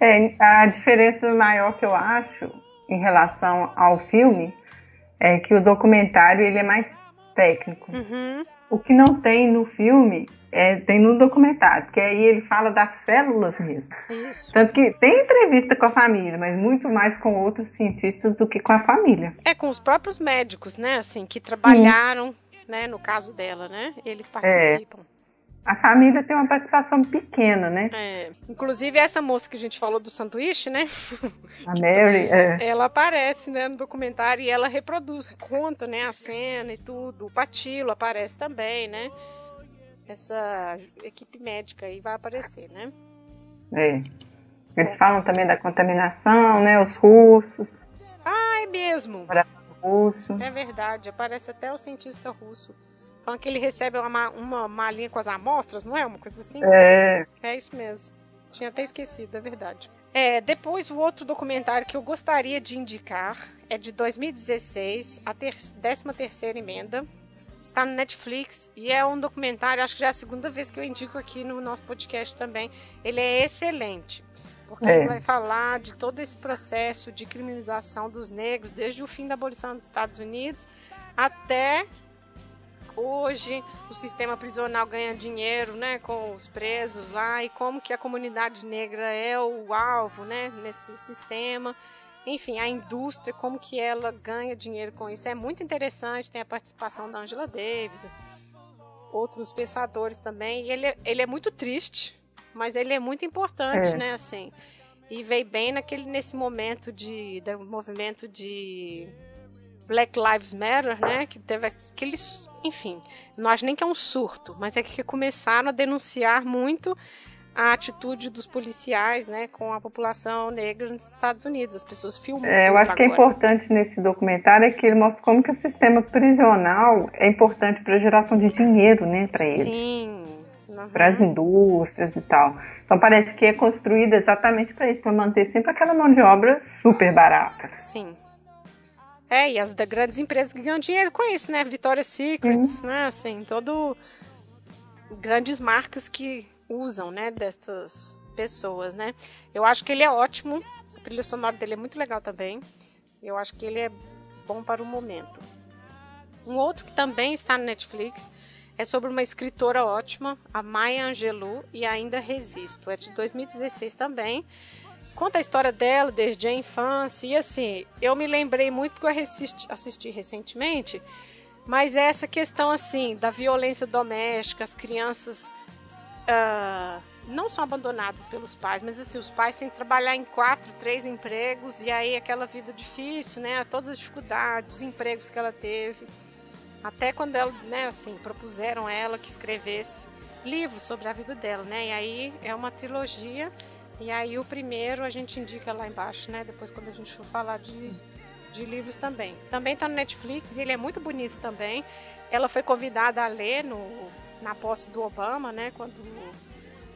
É, a diferença maior que eu acho em relação ao filme é que o documentário ele é mais técnico. Uhum. O que não tem no filme é, tem no documentário, porque aí ele fala das células mesmo. Isso. Tanto que tem entrevista com a família, mas muito mais com outros cientistas do que com a família. É, com os próprios médicos, né, assim, que trabalharam, Sim. né, no caso dela, né, eles participam. É. A família tem uma participação pequena, né? É. Inclusive, essa moça que a gente falou do sanduíche, né? A Mary, é. Ela aparece, né, no documentário e ela reproduz, conta, né, a cena e tudo. O Patilo aparece também, né? Essa equipe médica aí vai aparecer, né? É. Eles falam também da contaminação, né? Os russos. Ah, é mesmo. Russo. É verdade, aparece até o cientista russo. Falando que ele recebe uma, uma malinha com as amostras, não é? Uma coisa assim? É. É isso mesmo. Tinha até esquecido, é verdade. É, depois o outro documentário que eu gostaria de indicar é de 2016, a ter 13 terceira emenda, Está no Netflix e é um documentário, acho que já é a segunda vez que eu indico aqui no nosso podcast também. Ele é excelente, porque é. ele vai falar de todo esse processo de criminalização dos negros, desde o fim da abolição dos Estados Unidos até hoje o sistema prisional ganha dinheiro, né, com os presos lá e como que a comunidade negra é o alvo, né, nesse sistema enfim, a indústria, como que ela ganha dinheiro com isso. É muito interessante, tem a participação da Angela Davis, outros pensadores também. E ele, é, ele é muito triste, mas ele é muito importante, é. né, assim. E veio bem naquele, nesse momento de, do movimento de Black Lives Matter, né, que teve aqueles, enfim, não acho nem que é um surto, mas é que começaram a denunciar muito a atitude dos policiais, né, com a população negra nos Estados Unidos. As pessoas filmam. É, eu acho agora. que é importante nesse documentário é que ele mostra como que o sistema prisional é importante para a geração de dinheiro, né, para eles. Sim. Uhum. Para as indústrias e tal. Então parece que é construída exatamente para isso, para manter sempre aquela mão de obra super barata. Sim. É, e as da grandes empresas que ganham dinheiro com isso, né? Victoria's Secret, né? Assim, todo grandes marcas que usam, né, destas pessoas, né? Eu acho que ele é ótimo, a trilha sonora dele é muito legal também. Eu acho que ele é bom para o momento. Um outro que também está no Netflix é sobre uma escritora ótima, a Maya Angelou, e ainda resisto. É de 2016 também. Conta a história dela desde a infância. E assim, eu me lembrei muito porque eu assisti, assisti recentemente. Mas é essa questão assim da violência doméstica, as crianças uh, não são abandonadas pelos pais, mas assim, os pais têm que trabalhar em quatro, três empregos, e aí aquela vida difícil, né? Todas as dificuldades, os empregos que ela teve. Até quando ela, né, assim, propuseram ela que escrevesse livros sobre a vida dela, né? E aí é uma trilogia. E aí o primeiro a gente indica lá embaixo, né? Depois quando a gente for falar de, de livros também. Também tá no Netflix e ele é muito bonito também. Ela foi convidada a ler no na posse do Obama, né? Quando.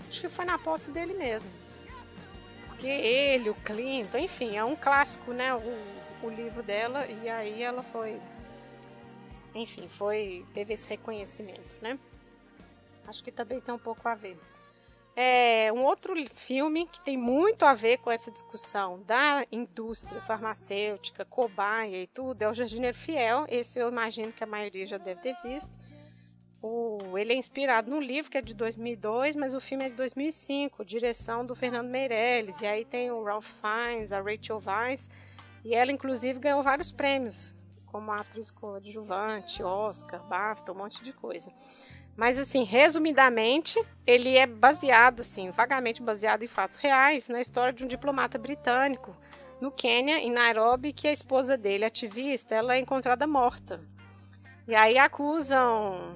Acho que foi na posse dele mesmo. Porque ele, o Clinton, enfim, é um clássico, né? O, o livro dela, e aí ela foi. Enfim, foi. Teve esse reconhecimento, né? Acho que também tem um pouco a ver. É, um outro filme que tem muito a ver com essa discussão da indústria farmacêutica, cobaia e tudo, é o Jardineiro Fiel. Esse eu imagino que a maioria já deve ter visto. O, ele é inspirado no livro, que é de 2002, mas o filme é de 2005, direção do Fernando Meirelles. E aí tem o Ralph Fiennes, a Rachel Weisz, e ela, inclusive, ganhou vários prêmios, como atriz coadjuvante, Oscar, BAFTA, um monte de coisa. Mas, assim, resumidamente, ele é baseado, assim, vagamente baseado em fatos reais, na história de um diplomata britânico no Quênia, em Nairobi, que a esposa dele, ativista, ela é encontrada morta. E aí acusam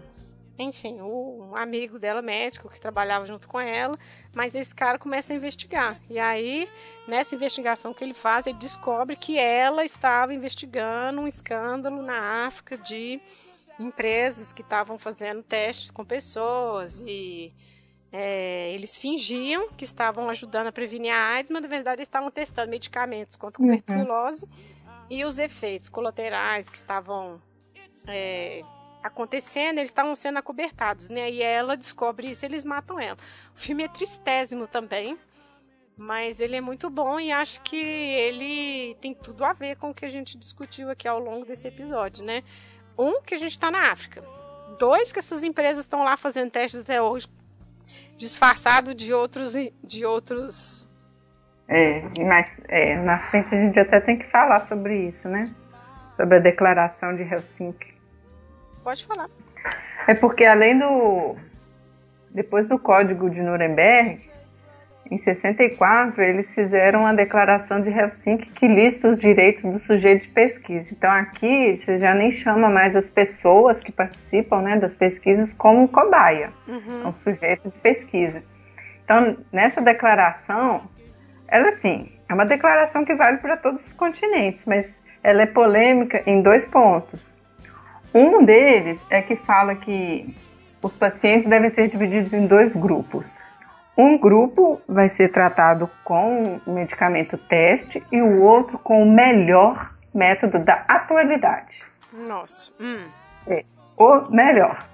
enfim, o, um amigo dela, médico, que trabalhava junto com ela, mas esse cara começa a investigar. E aí, nessa investigação que ele faz, ele descobre que ela estava investigando um escândalo na África de empresas que estavam fazendo testes com pessoas e é, eles fingiam que estavam ajudando a prevenir a AIDS, mas na verdade eles estavam testando medicamentos contra a Uhum. tuberculose e os efeitos colaterais que estavam é, acontecendo, eles estavam sendo acobertados, né? E ela descobre isso, eles matam ela. O filme é tristésimo também, mas ele é muito bom e acho que ele tem tudo a ver com o que a gente discutiu aqui ao longo desse episódio, né? Um, que a gente está na África. Dois, que essas empresas estão lá fazendo testes até hoje, disfarçado de outros, de outros É, mais, é, na frente a gente até tem que falar sobre isso, né? Sobre a declaração de Helsinki. Pode falar. É porque além do. Depois do Código de Nuremberg, em 64, eles fizeram a declaração de Helsinki que lista os direitos do sujeito de pesquisa. Então aqui você já nem chama mais as pessoas que participam né, das pesquisas como cobaia, Uhum. são sujeitos de pesquisa. Então, nessa declaração, ela assim, é uma declaração que vale para todos os continentes, mas ela é polêmica em dois pontos. Um deles é que fala que os pacientes devem ser divididos em dois grupos. Um grupo vai ser tratado com o medicamento teste e o outro com o melhor método da atualidade. Nossa. Hum. O melhor.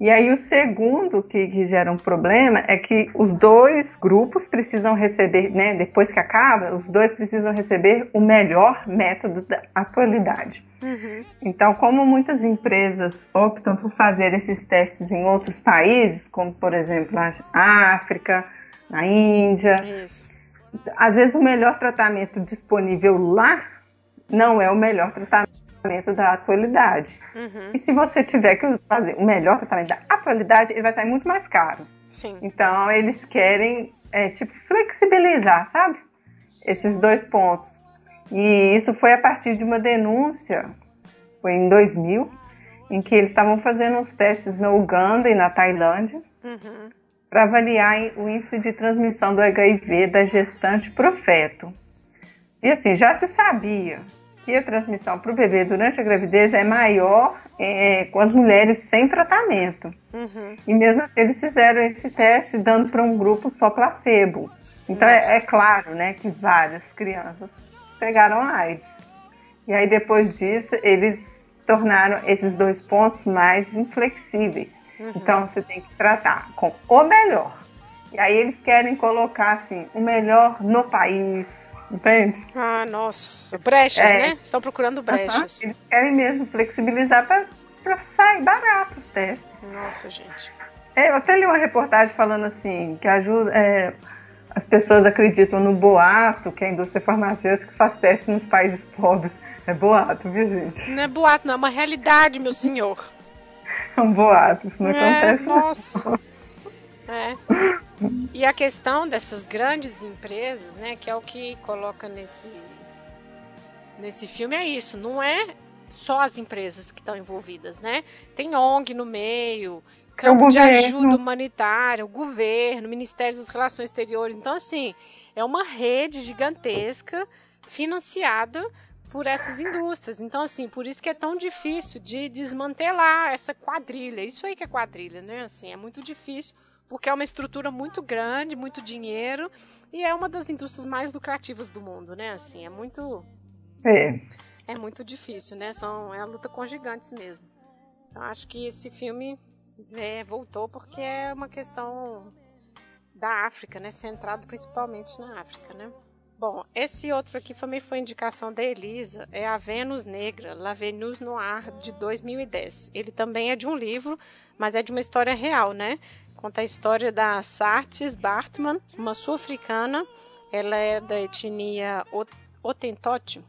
E aí o segundo que, que gera um problema é que os dois grupos precisam receber, né, depois que acaba, os dois precisam receber o melhor método da atualidade. Uhum. Então, como muitas empresas optam por fazer esses testes em outros países, como por exemplo na África, na Índia, Isso. às vezes o melhor tratamento disponível lá não é o melhor tratamento da atualidade. Uhum. E se você tiver que fazer o melhor tratamento da atualidade, ele vai sair muito mais caro. Sim. Então, eles querem, é, tipo, flexibilizar, sabe? Esses dois pontos. E isso foi a partir de uma denúncia, foi em 2000, em que eles estavam fazendo uns testes na Uganda e na Tailândia Uhum. para avaliar o índice de transmissão do HIV da gestante pro feto. E assim, já se sabia que a transmissão para o bebê durante a gravidez é maior é, com as mulheres sem tratamento. Uhum. E mesmo assim eles fizeram esse teste dando para um grupo só placebo. Então é, é claro, né, que várias crianças pegaram AIDS. E aí depois disso eles tornaram esses dois pontos mais inflexíveis. Então você tem que tratar com o melhor. E aí eles querem colocar assim o melhor no país, entende? Ah, nossa. Brechas, É. né? Estão procurando brechas. Aham, Eles querem mesmo flexibilizar para sair barato os testes. Nossa, gente. É, eu até li uma reportagem falando assim, que ajuda. é, as pessoas acreditam no boato que a indústria farmacêutica faz teste nos países pobres. É boato, viu, gente? Não é boato, não. É uma realidade, meu senhor. É um boato, isso não é, acontece. não. É. E a questão dessas grandes empresas, né, que é o que coloca nesse nesse filme é isso, não é só as empresas que estão envolvidas, né? Tem ONG no meio, campo de governo. ajuda humanitária, o governo, o Ministério das Relações Exteriores. Então, assim, é uma rede gigantesca financiada por essas indústrias. Então, assim, por isso que é tão difícil de desmantelar essa quadrilha. Isso aí que é quadrilha, né? Assim, é muito difícil, porque é uma estrutura muito grande, muito dinheiro, e é uma das indústrias mais lucrativas do mundo, né? Assim, é muito É. é muito difícil, né? São, é a luta com gigantes mesmo. Eu acho que esse filme é, voltou porque é uma questão da África, né? Centrado principalmente na África, né? Bom, esse outro aqui também foi indicação da Elisa, é a Vênus Negra, La Venus Noir, de 2010. Ele também é de um livro, mas é de uma história real, né? Conta a história da Sartes Bartman, uma sul-africana. Ela é da etnia Ot- Hottentot,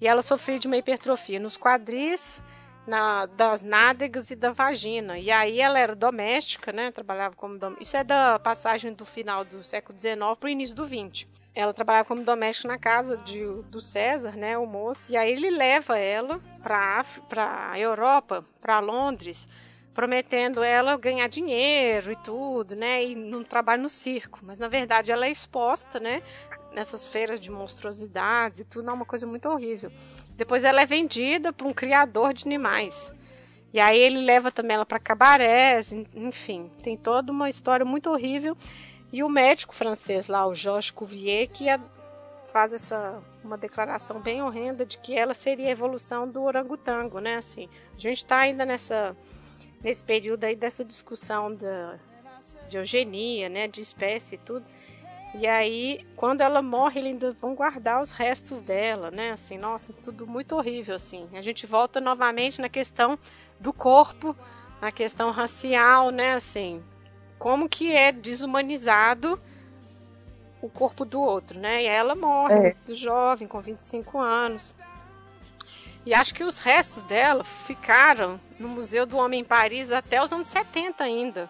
e ela sofria de uma hipertrofia nos quadris, na- das nádegas e da vagina. E aí ela era doméstica, né? Trabalhava como dom... Isso é da passagem do final do século XIX para o início do XX. Ela trabalhava como doméstica na casa de, do César, né? O moço. E aí ele leva ela para a Europa, para Londres, prometendo ela ganhar dinheiro e tudo, né? E não trabalho no circo. Mas na verdade ela é exposta, né? Nessas feiras de monstruosidades e tudo, é uma coisa muito horrível. Depois ela é vendida para um criador de animais. E aí ele leva também ela para cabarés, enfim, tem toda uma história muito horrível. E o médico francês lá, o Georges Cuvier, que faz essa uma declaração bem horrenda de que ela seria a evolução do orangotango, né? Assim, a gente está ainda nessa nesse período aí dessa discussão da, de eugenia, né, de espécie e tudo. E aí, quando ela morre, eles ainda vão guardar os restos dela, né? Assim, nossa, tudo muito horrível, assim. A gente volta novamente na questão do corpo, na questão racial, né? Assim, como que é desumanizado o corpo do outro, né? E ela morre, é. jovem, com 25 anos. E acho que os restos dela ficaram no Museu do Homem em Paris até os anos 70 ainda,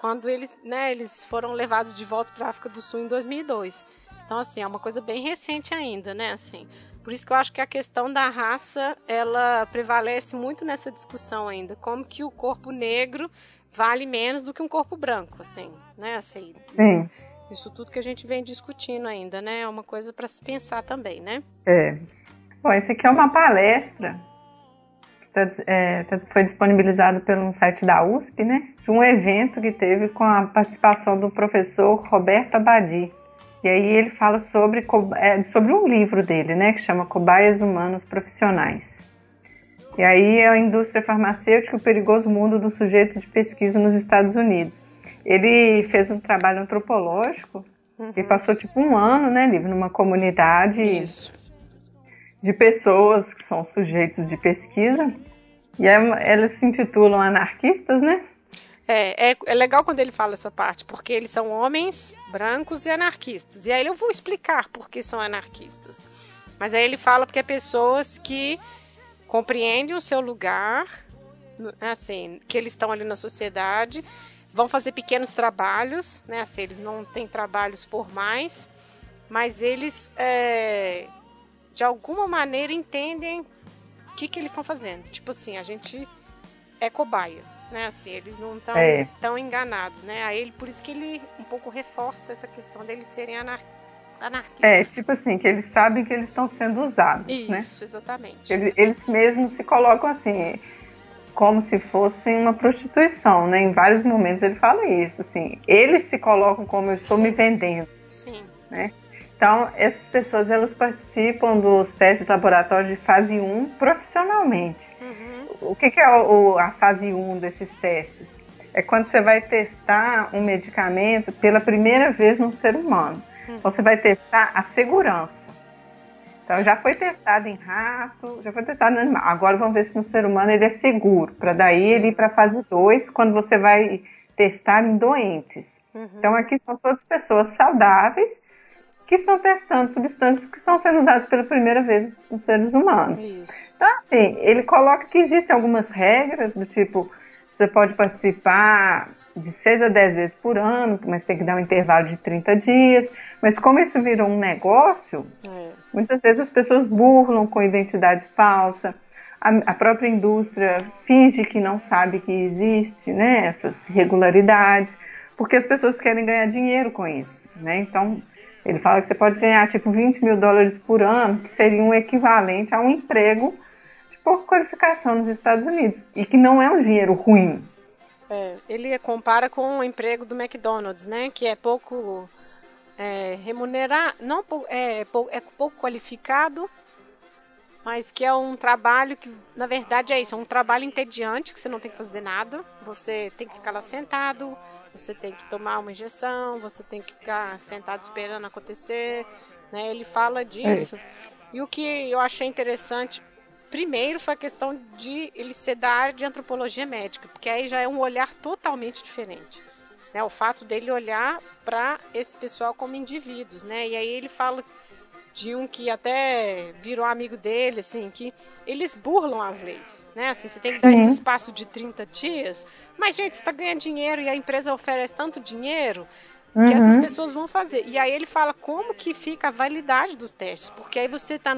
quando eles, né, eles foram levados de volta para a África do Sul em 2002. Então assim, é uma coisa bem recente ainda, né, assim. Por isso que eu acho que a questão da raça, ela prevalece muito nessa discussão ainda, como que o corpo negro vale menos do que um corpo branco, assim, né, assim. Sim. Isso tudo que a gente vem discutindo ainda, né, é uma coisa para se pensar também, né? É. Bom, esse aqui é uma palestra tá, é, tá, foi disponibilizado pelo site da USP, né? De um evento que teve com a participação do professor Roberto Abadi. E aí ele fala sobre, é, sobre um livro dele, né? Que chama Cobaias Humanos Profissionais. E aí é a indústria farmacêutica e o perigoso mundo dos sujeitos de pesquisa nos Estados Unidos. Ele fez um trabalho antropológico uhum. e passou tipo um ano, né, livre numa comunidade Isso de pessoas que são sujeitos de pesquisa. E é, elas se intitulam anarquistas, né? É, é, é, legal quando ele fala essa parte, porque eles são homens brancos e anarquistas. E aí eu vou explicar por que são anarquistas. Mas aí ele fala porque é pessoas que compreendem o seu lugar, assim, que eles estão ali na sociedade, vão fazer pequenos trabalhos, né? Assim, eles não têm trabalhos por mais, mas eles é, de alguma maneira entendem o que, que eles estão fazendo. Tipo assim, a gente é cobaia, né? Assim, eles não estão é. tão enganados, né? Aí ele, por isso que ele um pouco reforça essa questão deles serem anar anarquistas. É, tipo assim, que eles sabem que eles estão sendo usados, isso, né? Isso, exatamente. Eles, eles mesmos se colocam assim, como se fossem uma prostituição, né? Em vários momentos ele fala isso, assim. Eles se colocam como eu estou Sim. me vendendo. Sim. Né? Então, essas pessoas elas participam dos testes de laboratório de fase 1 profissionalmente. Uhum. O que, que é o, a fase 1 desses testes? É quando você vai testar um medicamento pela primeira vez no ser humano. Uhum. Então, você vai testar a segurança. Então, já foi testado em rato, já foi testado no animal. Agora, vamos ver se no ser humano ele é seguro. Para daí Sim. ele ir para a fase 2, quando você vai testar em doentes. Uhum. Então, aqui são todas pessoas saudáveis que estão testando substâncias que estão sendo usadas pela primeira vez nos seres humanos. Isso. Então, assim, ele coloca que existem algumas regras do tipo, você pode participar de 6 a 10 vezes por ano, mas tem que dar um intervalo de 30 dias. Mas como isso virou um negócio, é. muitas vezes as pessoas burlam com identidade falsa. A, a, própria indústria finge que não sabe que existe né, essas irregularidades, porque as pessoas querem ganhar dinheiro com isso. Né? Então, ele fala que você pode ganhar tipo 20 mil dólares por ano, que seria um equivalente a um emprego de pouca qualificação nos Estados Unidos. E que não é um dinheiro ruim. É, ele compara com o emprego do McDonald's, né? Que é pouco é, remunerado, não é, é pouco qualificado, mas que é um trabalho que, na verdade, é isso, é um trabalho entediante, que você não tem que fazer nada, você tem que ficar lá sentado, você tem que tomar uma injeção, você tem que ficar sentado esperando acontecer, né? Ele fala disso. É. E o que eu achei interessante, primeiro, foi a questão de ele ser da área de antropologia médica, porque aí já é um olhar totalmente diferente. Né? O fato dele olhar para esse pessoal como indivíduos, né? E aí ele fala de um que até virou amigo dele, assim, que eles burlam as leis, né? Assim, você tem que dar esse espaço de 30 dias, mas, gente, você está ganhando dinheiro e a empresa oferece tanto dinheiro, uhum. que essas pessoas vão fazer. E aí ele fala como que fica a validade dos testes, porque aí você está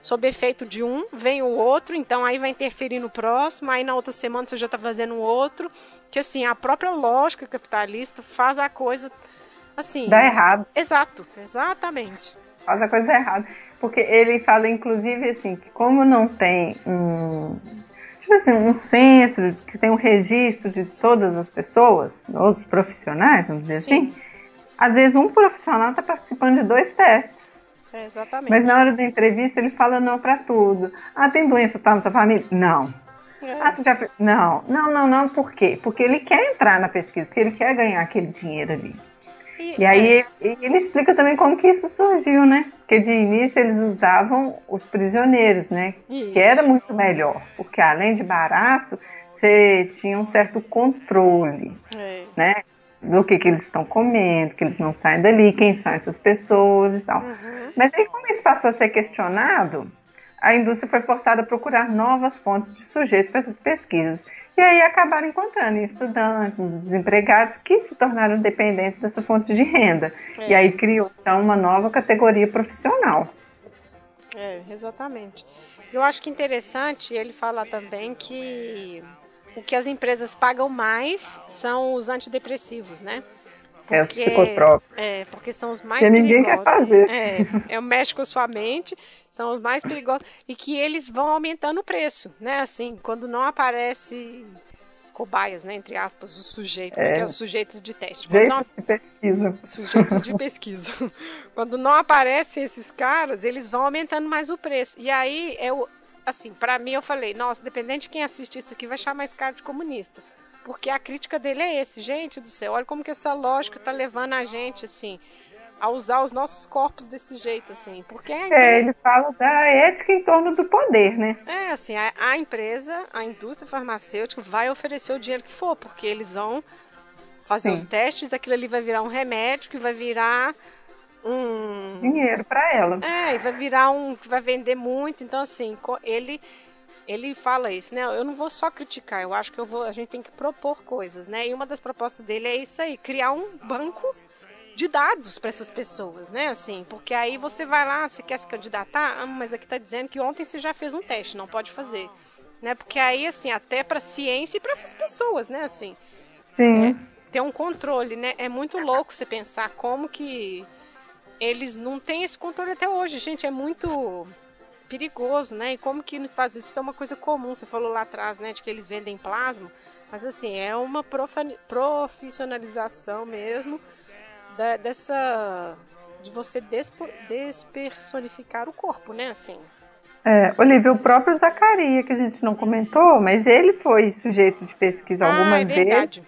sob efeito de um, vem o outro, então aí vai interferir no próximo, aí na outra semana você já está fazendo outro, que assim, a própria lógica capitalista faz a coisa assim... Dá errado. Exato, exatamente. Faz a coisa errada. Porque ele fala, inclusive, assim, que como não tem um tipo assim, um centro que tem um registro de todas as pessoas, os profissionais, vamos dizer Sim. assim, às vezes um profissional está participando de dois testes. É, exatamente. Mas na hora da entrevista ele fala não para tudo. Ah, tem doença tá na sua família? Não. É. Ah, você já Não, não, não, não. Por quê? Porque ele quer entrar na pesquisa, porque ele quer ganhar aquele dinheiro ali. E, aí é. ele, ele explica também como que isso surgiu, né? Porque de início eles usavam os prisioneiros, né? Isso. Que era muito melhor, porque além de barato, você tinha um certo controle, é. né? Do que, que eles estão comendo, que eles não saem dali, quem são essas pessoas e tal. Uhum. Mas aí, como isso passou a ser questionado, a indústria foi forçada a procurar novas fontes de sujeito para essas pesquisas. E aí acabaram encontrando estudantes, desempregados que se tornaram dependentes dessa fonte de renda. É. E aí criou então uma nova categoria profissional. É, exatamente. Eu acho que interessante ele falar também que o que as empresas pagam mais são os antidepressivos, né? Porque, é os psicotrópicos. É, porque são os mais que perigosos. ninguém quer fazer. É, é o mexe com sua mente, são os mais perigosos. E que eles vão aumentando o preço, né? Assim, quando não aparece cobaias, né, entre aspas, os sujeitos, é. é os sujeitos de teste. Sujeitos não... de pesquisa. Sujeitos de pesquisa. Quando não aparecem esses caras, eles vão aumentando mais o preço. E aí, eu, assim, para mim eu falei, nossa, dependente de quem assistir isso aqui, vai chamar esse cara de comunista. Porque a crítica dele é esse, gente do céu, olha como que essa lógica tá levando a gente, assim, a usar os nossos corpos desse jeito, assim. Porque é, ele fala da ética em torno do poder, né? É, assim, a, a, empresa, a indústria farmacêutica vai oferecer o dinheiro que for, porque eles vão fazer Sim. os testes, aquilo ali vai virar um remédio que vai virar um dinheiro para ela. É, e vai virar um que vai vender muito. Então assim, ele ele fala isso, né? Eu não vou só criticar, eu acho que eu vou, a gente tem que propor coisas, né? E uma das propostas dele é isso aí, criar um banco de dados para essas pessoas, né? Assim, porque aí você vai lá, você quer se candidatar, ah, mas aqui está dizendo que ontem você já fez um teste, não pode fazer, né? Porque aí assim, até para ciência e para essas pessoas, né? Assim, Sim. É, ter um controle, né? É muito louco você pensar como que eles não têm esse controle até hoje, gente. É muito perigoso, né? E como que nos Estados Unidos isso é uma coisa comum. Você falou lá atrás, né, de que eles vendem plasma, mas assim é uma profissionalização mesmo da, dessa de você despo, despersonificar o corpo, né? Assim. É, Olivia, o próprio Zacaria, que a gente não comentou, mas ele foi sujeito de pesquisa ah, algumas é vezes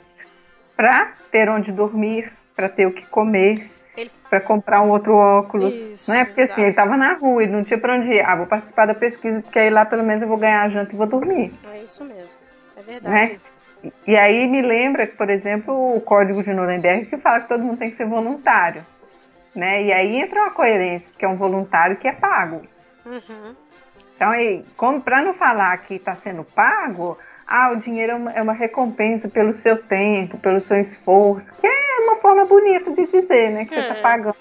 para ter onde dormir, para ter o que comer, ele... para comprar um outro óculos, Isso, não é? Porque exato. assim, ele estava na rua, ele não tinha para onde ir. Ah, vou participar da pesquisa, porque aí lá pelo menos eu vou ganhar a janta e vou dormir. É isso mesmo, é verdade. Né? E aí me lembra que, por exemplo, o Código de Nuremberg que fala que todo mundo tem que ser voluntário, né? E aí entra uma coerência, que é um voluntário que é pago. Uhum. Então, para não falar que está sendo pago, ah, o dinheiro é uma, é uma, recompensa pelo seu tempo, pelo seu esforço, que é uma forma bonita de dizer, né? Que é. você está pagando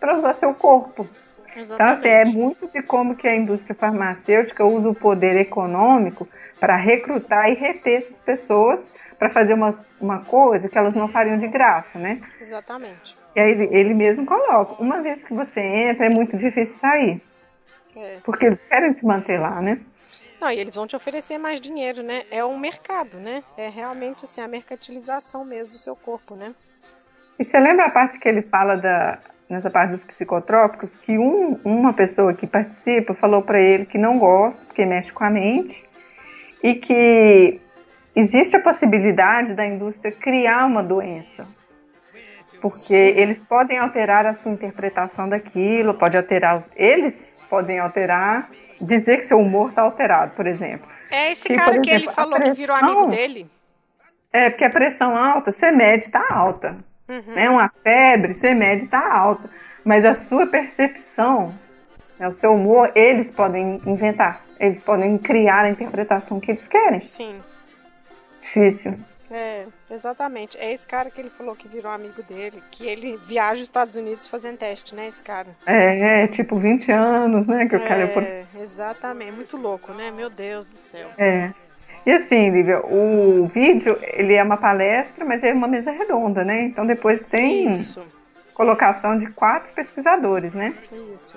para usar seu corpo. Exatamente. Então, assim, é muito de como que a indústria farmacêutica usa o poder econômico para recrutar e reter essas pessoas para fazer uma, uma coisa que elas não fariam de graça, né? Exatamente. E aí ele, ele mesmo coloca, uma vez que você entra, é muito difícil sair. É. Porque eles querem se manter lá, né? Não, e eles vão te oferecer mais dinheiro, né? É um mercado, né? É realmente assim, a mercantilização mesmo do seu corpo, né? E você lembra a parte que ele fala da nessa parte dos psicotrópicos que um, uma pessoa que participa falou para ele que não gosta porque mexe com a mente e que existe a possibilidade da indústria criar uma doença porque Sim. eles podem alterar a sua interpretação daquilo, pode alterar eles podem alterar dizer que seu humor está alterado, por exemplo. É esse que, cara exemplo, que ele falou pressão, que virou amigo dele. É, porque a pressão alta, você mede, está alta. Uhum. Né? Uma febre, você mede, está alta. Mas a sua percepção, né, o seu humor, eles podem inventar. Eles podem criar a interpretação que eles querem. Sim. Difícil. É, exatamente. É esse cara que ele falou que virou amigo dele, que ele viaja aos Estados Unidos fazendo teste, né, esse cara? É, é tipo 20 anos, né, que o cara é por... É, exatamente. Muito louco, né? Meu Deus do céu. É. E assim, Lívia, o vídeo, ele é uma palestra, mas é uma mesa redonda, né? Então depois tem Isso, colocação de quatro pesquisadores, né? isso.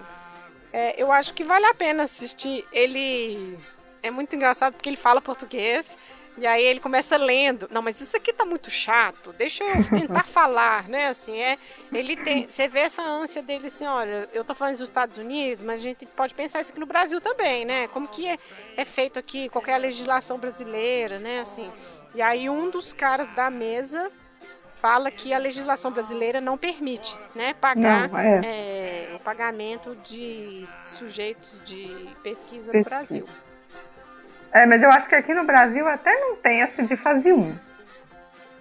É, eu acho que vale a pena assistir. Ele é muito engraçado porque ele fala português e aí ele começa lendo. Não, mas isso aqui tá muito chato. Deixa eu tentar falar, né? Assim, é. Ele tem. Você vê essa ânsia dele assim, olha, eu tô falando dos Estados Unidos, mas a gente pode pensar isso aqui no Brasil também, né? Como que é, é feito aqui, qualquer legislação brasileira, né? Assim. E aí um dos caras da mesa fala que a legislação brasileira não permite, né, pagar Não, é. é, o pagamento de sujeitos de pesquisa no Pesquisa. Brasil. É, mas eu acho que aqui no Brasil até não tem essa de fase 1.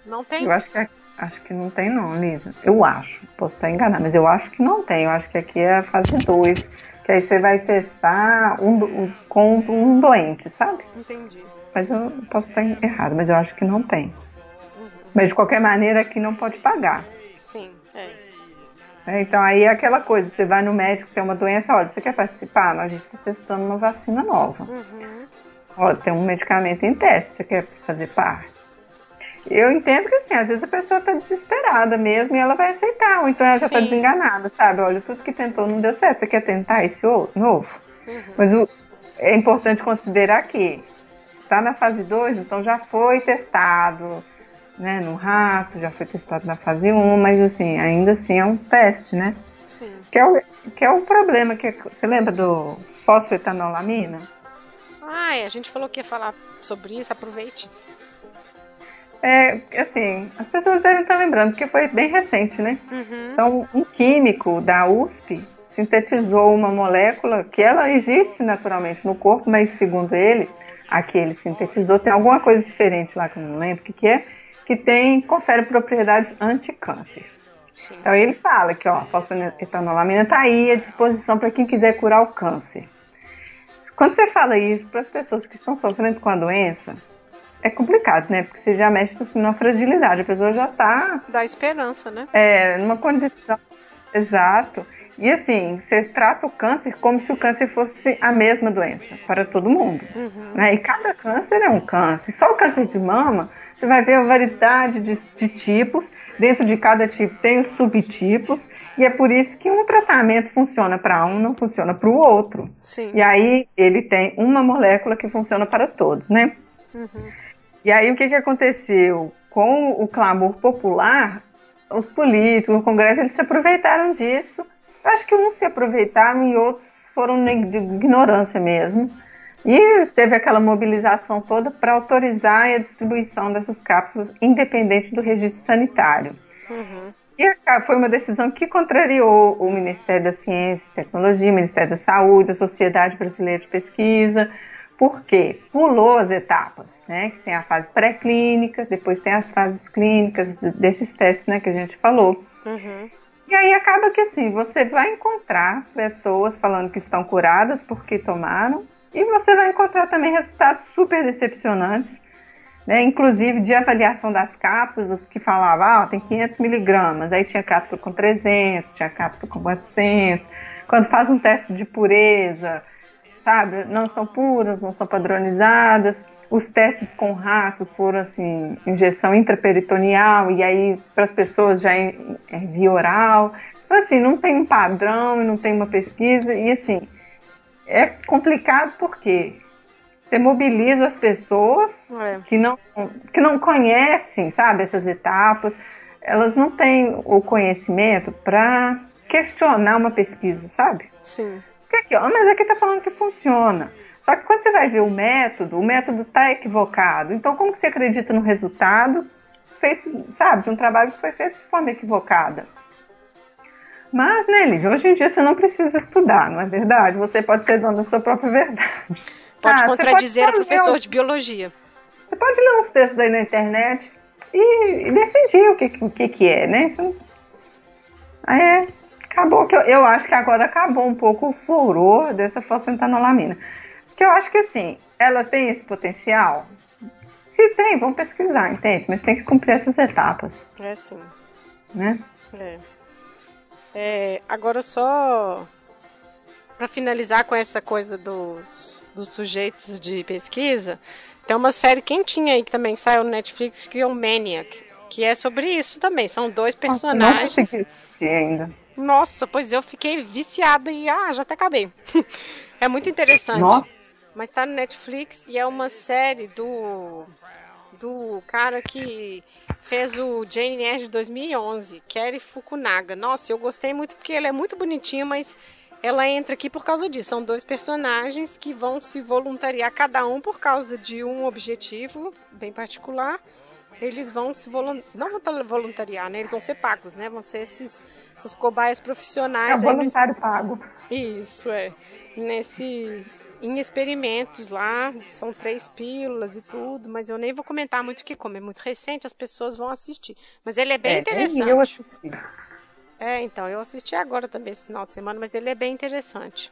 Não tem? Eu acho que acho que não tem não, Lívia. Eu acho. Posso estar enganada, mas eu acho que não tem. Eu acho que aqui é a fase 2. Que aí você vai testar um, um- com um doente, sabe? Entendi. Mas eu posso estar errado, mas eu acho que não tem. Uhum. Mas de qualquer maneira aqui não pode pagar. Sim, é. né? Então aí é aquela coisa, você vai no médico, tem uma doença, olha, você quer participar? Nós a gente está testando uma vacina nova. Uhum. Tem um medicamento em teste, você quer fazer parte? Eu entendo que assim, às vezes a pessoa está desesperada mesmo e ela vai aceitar, ou então ela já está Sim. desenganada, sabe? Olha, tudo que tentou não deu certo, você quer tentar esse outro, novo? Uhum. Mas o, é importante considerar que está na fase 2, então já foi testado, né, no rato, já foi testado na fase 1, um, mas assim, ainda assim é um teste, né? Sim. Que é o, que é o problema, que é- você lembra do fosfetanolamina? Ai, a gente falou que ia falar sobre isso, aproveite. É, assim, as pessoas devem estar lembrando, porque foi bem recente, né? Uhum. Então, um químico da USP sintetizou uma molécula que ela existe naturalmente no corpo, mas segundo ele, a que ele sintetizou tem alguma coisa diferente lá que eu não lembro o que, que é, que tem, confere propriedades anti-câncer. Então ele fala que ó, a fosfetanolamina está aí à disposição para quem quiser curar o câncer. Quando você fala isso para as pessoas que estão sofrendo com a doença, é complicado, né? Porque você já mexe assim, numa fragilidade, a pessoa já está Dá esperança, né? é, numa condição. Exato. E assim, você trata o câncer como se o câncer fosse a mesma doença para todo mundo. Uhum. Né? E cada câncer é um câncer. Só o câncer de mama, você vai ver a variedade de, de tipos. Dentro de cada tipo tem os subtipos. E é por isso que um tratamento funciona para um, não funciona para o outro. Sim. E aí ele tem uma molécula que funciona para todos, né? Uhum. E aí o que, que aconteceu? Com o clamor popular, os políticos, o Congresso, eles se aproveitaram disso. Eu acho que uns se aproveitaram e outros foram de ignorância mesmo. E teve aquela mobilização toda para autorizar a distribuição dessas cápsulas independente do registro sanitário. Uhum. E foi uma decisão que contrariou o Ministério da Ciência e Tecnologia, o Ministério da Saúde, a Sociedade Brasileira de Pesquisa. Por quê? Pulou as etapas, né? Que tem a fase pré-clínica, depois tem as fases clínicas de- desses testes, né, que a gente falou. Uhum. E aí acaba que assim, você vai encontrar pessoas falando que estão curadas porque tomaram, e você vai encontrar também resultados super decepcionantes, né? Inclusive de avaliação das cápsulas, que falavam, ah, tem 500 miligramas, aí tinha cápsula com 300, tinha cápsula com 400. Quando faz um teste de pureza, sabe, não estão puras, não são padronizadas. Os testes com rato foram assim, injeção intraperitoneal e aí para as pessoas já é, é via oral. Então assim, não tem um padrão, não tem uma pesquisa e assim, é complicado porque você mobiliza as pessoas É. que não, que não conhecem, sabe, essas etapas, elas não têm o conhecimento para questionar uma pesquisa, sabe? Sim. Porque aqui, ó, mas aqui tá falando que funciona. Só que quando você vai ver o método, o método tá equivocado. Então, como que você acredita no resultado feito, sabe, de um trabalho que foi feito de forma equivocada? Mas, né, Lívia, hoje em dia você não precisa estudar, não é verdade? Você pode ser dono da sua própria verdade. Pode Ah, contradizer só a professor ler de biologia. um- Você pode ler uns textos aí na internet e, e decidir o que, o que, que é, né? Você Aí é, acabou que eu, eu acho que agora acabou um pouco o furor dessa fosfetanolamina. Porque eu acho que assim, ela tem esse potencial. Se tem, vamos pesquisar, entende? Mas tem que cumprir essas etapas, É sim. né? É. É, agora só para finalizar com essa coisa dos, dos sujeitos de pesquisa, tem uma série quentinha aí que também saiu no Netflix que é o Maniac, que é sobre isso também. São dois Não personagens. consegui assistir ainda. Nossa, pois eu fiquei viciada e ah, já até acabei. é muito interessante. Nossa, Mas tá no Netflix e é uma série do do cara que fez o Jane Eyre de 2011, Kerry Fukunaga. Nossa, eu gostei muito porque ele é muito bonitinho, mas ela entra aqui por causa disso. São dois personagens que vão se voluntariar cada um por causa de um objetivo bem particular. Eles vão se volun... não vão voluntariar, né? Eles vão ser pagos, né? Vão ser esses essas cobaias é profissionais no voluntário pago. isso, é. Nesses. Em experimentos lá, são três pílulas e tudo, mas eu nem vou comentar muito o que como, é muito recente, as pessoas vão assistir. Mas ele é bem É, interessante. eu assisti. É, então, eu assisti agora também esse final de semana, mas ele é bem interessante.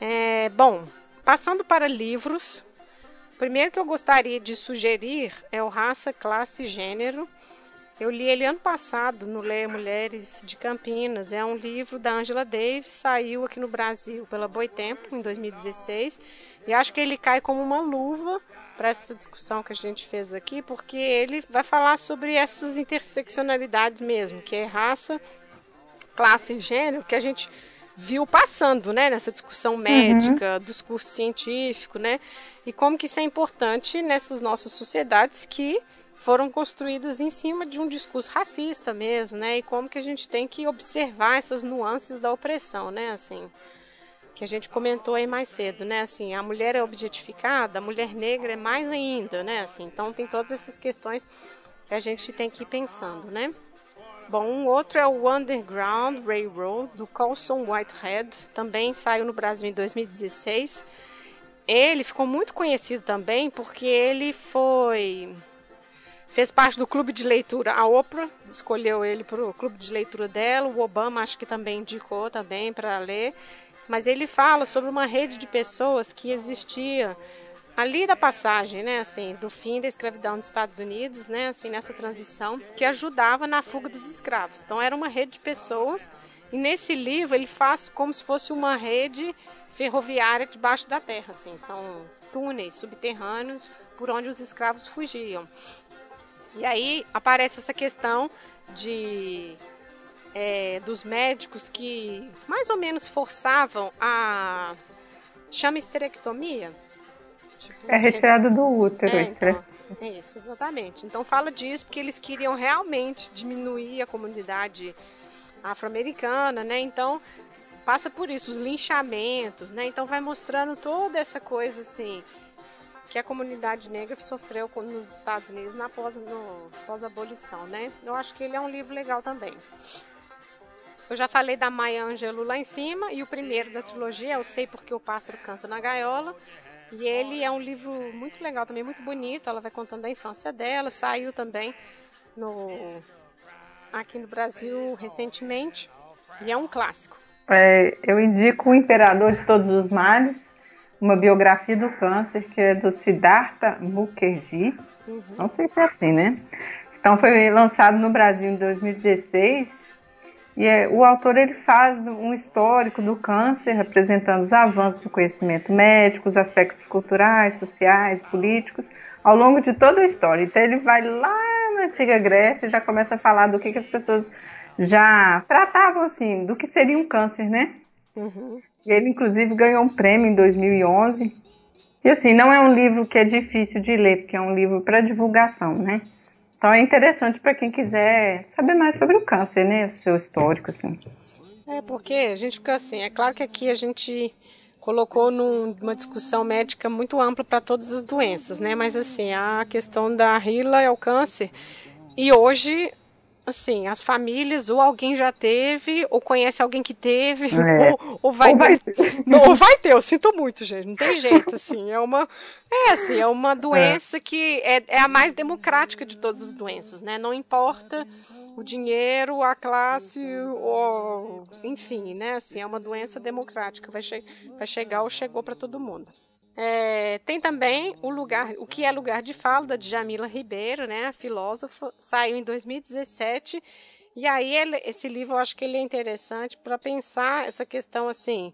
É, bom, passando para livros, primeiro que eu gostaria de sugerir é o Raça, Classe e Gênero. Eu li ele ano passado no Leia Mulheres de Campinas. É um livro da Angela Davis, saiu aqui no Brasil pela Boitempo em 2016. E acho que ele cai como uma luva para essa discussão que a gente fez aqui, porque ele vai falar sobre essas interseccionalidades mesmo, que é raça, classe e gênero, que a gente viu passando, né, nessa discussão médica, dos cursos científicos, né, e como que isso é importante nessas nossas sociedades que foram construídas em cima de um discurso racista mesmo, né, e como que a gente tem que observar essas nuances da opressão, né, assim, que a gente comentou aí mais cedo, né, assim, a mulher é objetificada, a mulher negra é mais ainda, né, assim, então tem todas essas questões que a gente tem que ir pensando, né. Bom, um outro é o Underground Railroad, do Colson Whitehead, também saiu no Brasil em 2016. Ele ficou muito conhecido também porque ele foi fez parte do clube de leitura. A Oprah escolheu ele para o clube de leitura dela. O Obama acho que também indicou também para ler. Mas ele fala sobre uma rede de pessoas que existia ali da passagem, né, assim, do fim da escravidão dos Estados Unidos, né, assim, nessa transição, que ajudava na fuga dos escravos. Então era uma rede de pessoas e nesse livro ele faz como se fosse uma rede ferroviária debaixo da terra, assim, são túneis subterrâneos por onde os escravos fugiam. E aí aparece essa questão de é, dos médicos que mais ou menos forçavam a chama esterectomia. Tipo, É retirado do útero, é, então, é isso, exatamente. Então fala disso porque eles queriam realmente diminuir a comunidade afro-americana, né? Então passa por isso, os linchamentos, né? Então vai mostrando toda essa coisa assim que a comunidade negra sofreu nos Estados Unidos na pós, no, pós-abolição, né? Eu acho que ele é um livro legal também. Eu já falei da Maya Angelou lá em cima, e o primeiro da trilogia é Eu Sei Porque o Pássaro Canta na Gaiola. E ele é um livro muito legal também, muito bonito. Ela vai contando da infância dela, saiu também no aqui no Brasil recentemente. E é um clássico. É, eu indico O Imperador de Todos os Males, uma biografia do câncer, que é do Siddhartha Mukherjee. Não sei se é assim, né? Então foi lançado no Brasil em 2016 e é, o autor ele faz um histórico do câncer, apresentando os avanços do conhecimento médico, os aspectos culturais, sociais, políticos, ao longo de toda a história. Então ele vai lá na antiga Grécia e já começa a falar do que, que as pessoas já tratavam assim, do que seria um câncer, né? E ele inclusive ganhou um prêmio em 2011. E assim, não é um livro que é difícil de ler, porque é um livro para divulgação, né? Então é interessante para quem quiser saber mais sobre o câncer, né? O seu histórico, assim. É, porque a gente fica assim, é claro que aqui a gente colocou num- numa discussão médica muito ampla para todas as doenças, né? Mas assim, a questão da rila é o câncer. E hoje, assim, as famílias, ou alguém já teve, ou conhece alguém que teve, É. ou, ou vai Ou vai ter. Não, ou vai ter, eu sinto muito, gente. Não tem jeito, assim. É uma. É assim, é uma doença que é, é a mais democrática de todas as doenças, né? Não importa o dinheiro, a classe, ou, enfim, né? Assim, é uma doença democrática. Vai, che vai chegar ou chegou para todo mundo. É, tem também o lugar, o que é lugar de fala da Djamila Ribeiro, né, a filósofa, saiu em 2017. E aí ele, esse livro eu acho que ele é interessante para pensar essa questão assim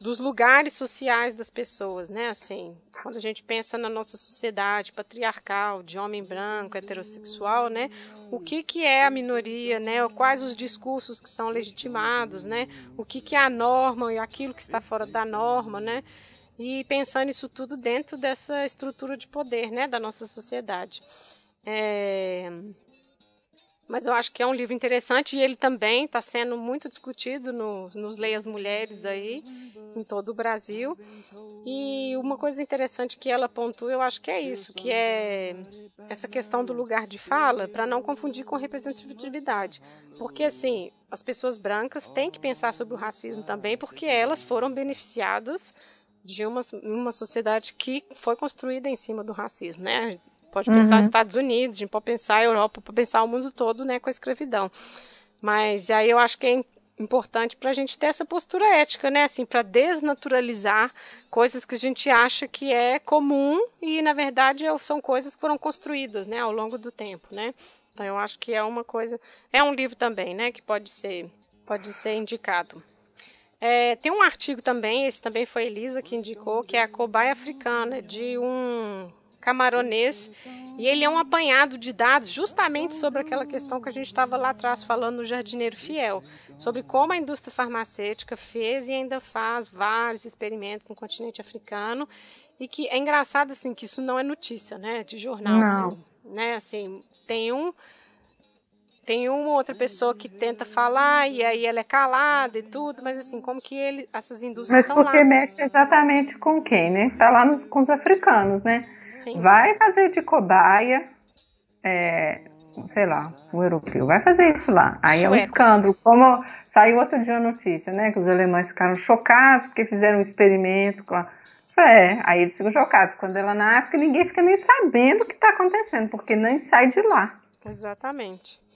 dos lugares sociais das pessoas, né? Assim, quando a gente pensa na nossa sociedade patriarcal, de homem branco, heterossexual, né? O que que é a minoria, né? Quais os discursos que são legitimados, né? O que que é a norma e aquilo que está fora da norma, né? E pensando isso tudo dentro dessa estrutura de poder, né? Da nossa sociedade. É... Mas eu acho que é um livro interessante e ele também está sendo muito discutido no, nos Leias Mulheres aí, em todo o Brasil. E uma coisa interessante que ela pontua, eu acho que é isso, que é essa questão do lugar de fala, para não confundir com representatividade. Porque, assim, as pessoas brancas têm que pensar sobre o racismo também, porque elas foram beneficiadas de uma, uma sociedade que foi construída em cima do racismo, né? Pode pensar uhum. Estados Unidos, a gente pode pensar a Europa, pode pensar o mundo todo, né, com a escravidão. Mas aí eu acho que é importante para a gente ter essa postura ética, né, assim, para desnaturalizar coisas que a gente acha que é comum e na verdade são coisas que foram construídas, né, ao longo do tempo, né. Então eu acho que é uma coisa, é um livro também, né, que pode ser, pode ser indicado. É, tem um artigo também, esse também foi Elisa que indicou, que é a cobaia africana, de um camaronês, e ele é um apanhado de dados justamente sobre aquela questão que a gente estava lá atrás falando no Jardineiro Fiel, sobre como a indústria farmacêutica fez e ainda faz vários experimentos no continente africano, e que é engraçado assim que isso não é notícia, né, de jornal, não. Assim, né, assim, tem um tem uma outra pessoa que tenta falar e aí ela é calada e tudo, mas assim, como que ele, essas indústrias estão lá? Mas porque mexe exatamente com quem, né? Tá lá nos, com os africanos, né? Sim. Vai fazer de cobaia, é, sei lá, o europeu, vai fazer isso lá. Aí Suecos. é um escândalo. Como saiu outro dia a notícia, né? Que os alemães ficaram chocados porque fizeram um experimento com a. É, aí eles ficam chocados. Quando ela na África, ninguém fica nem sabendo o que está acontecendo, porque nem sai de lá. Exatamente.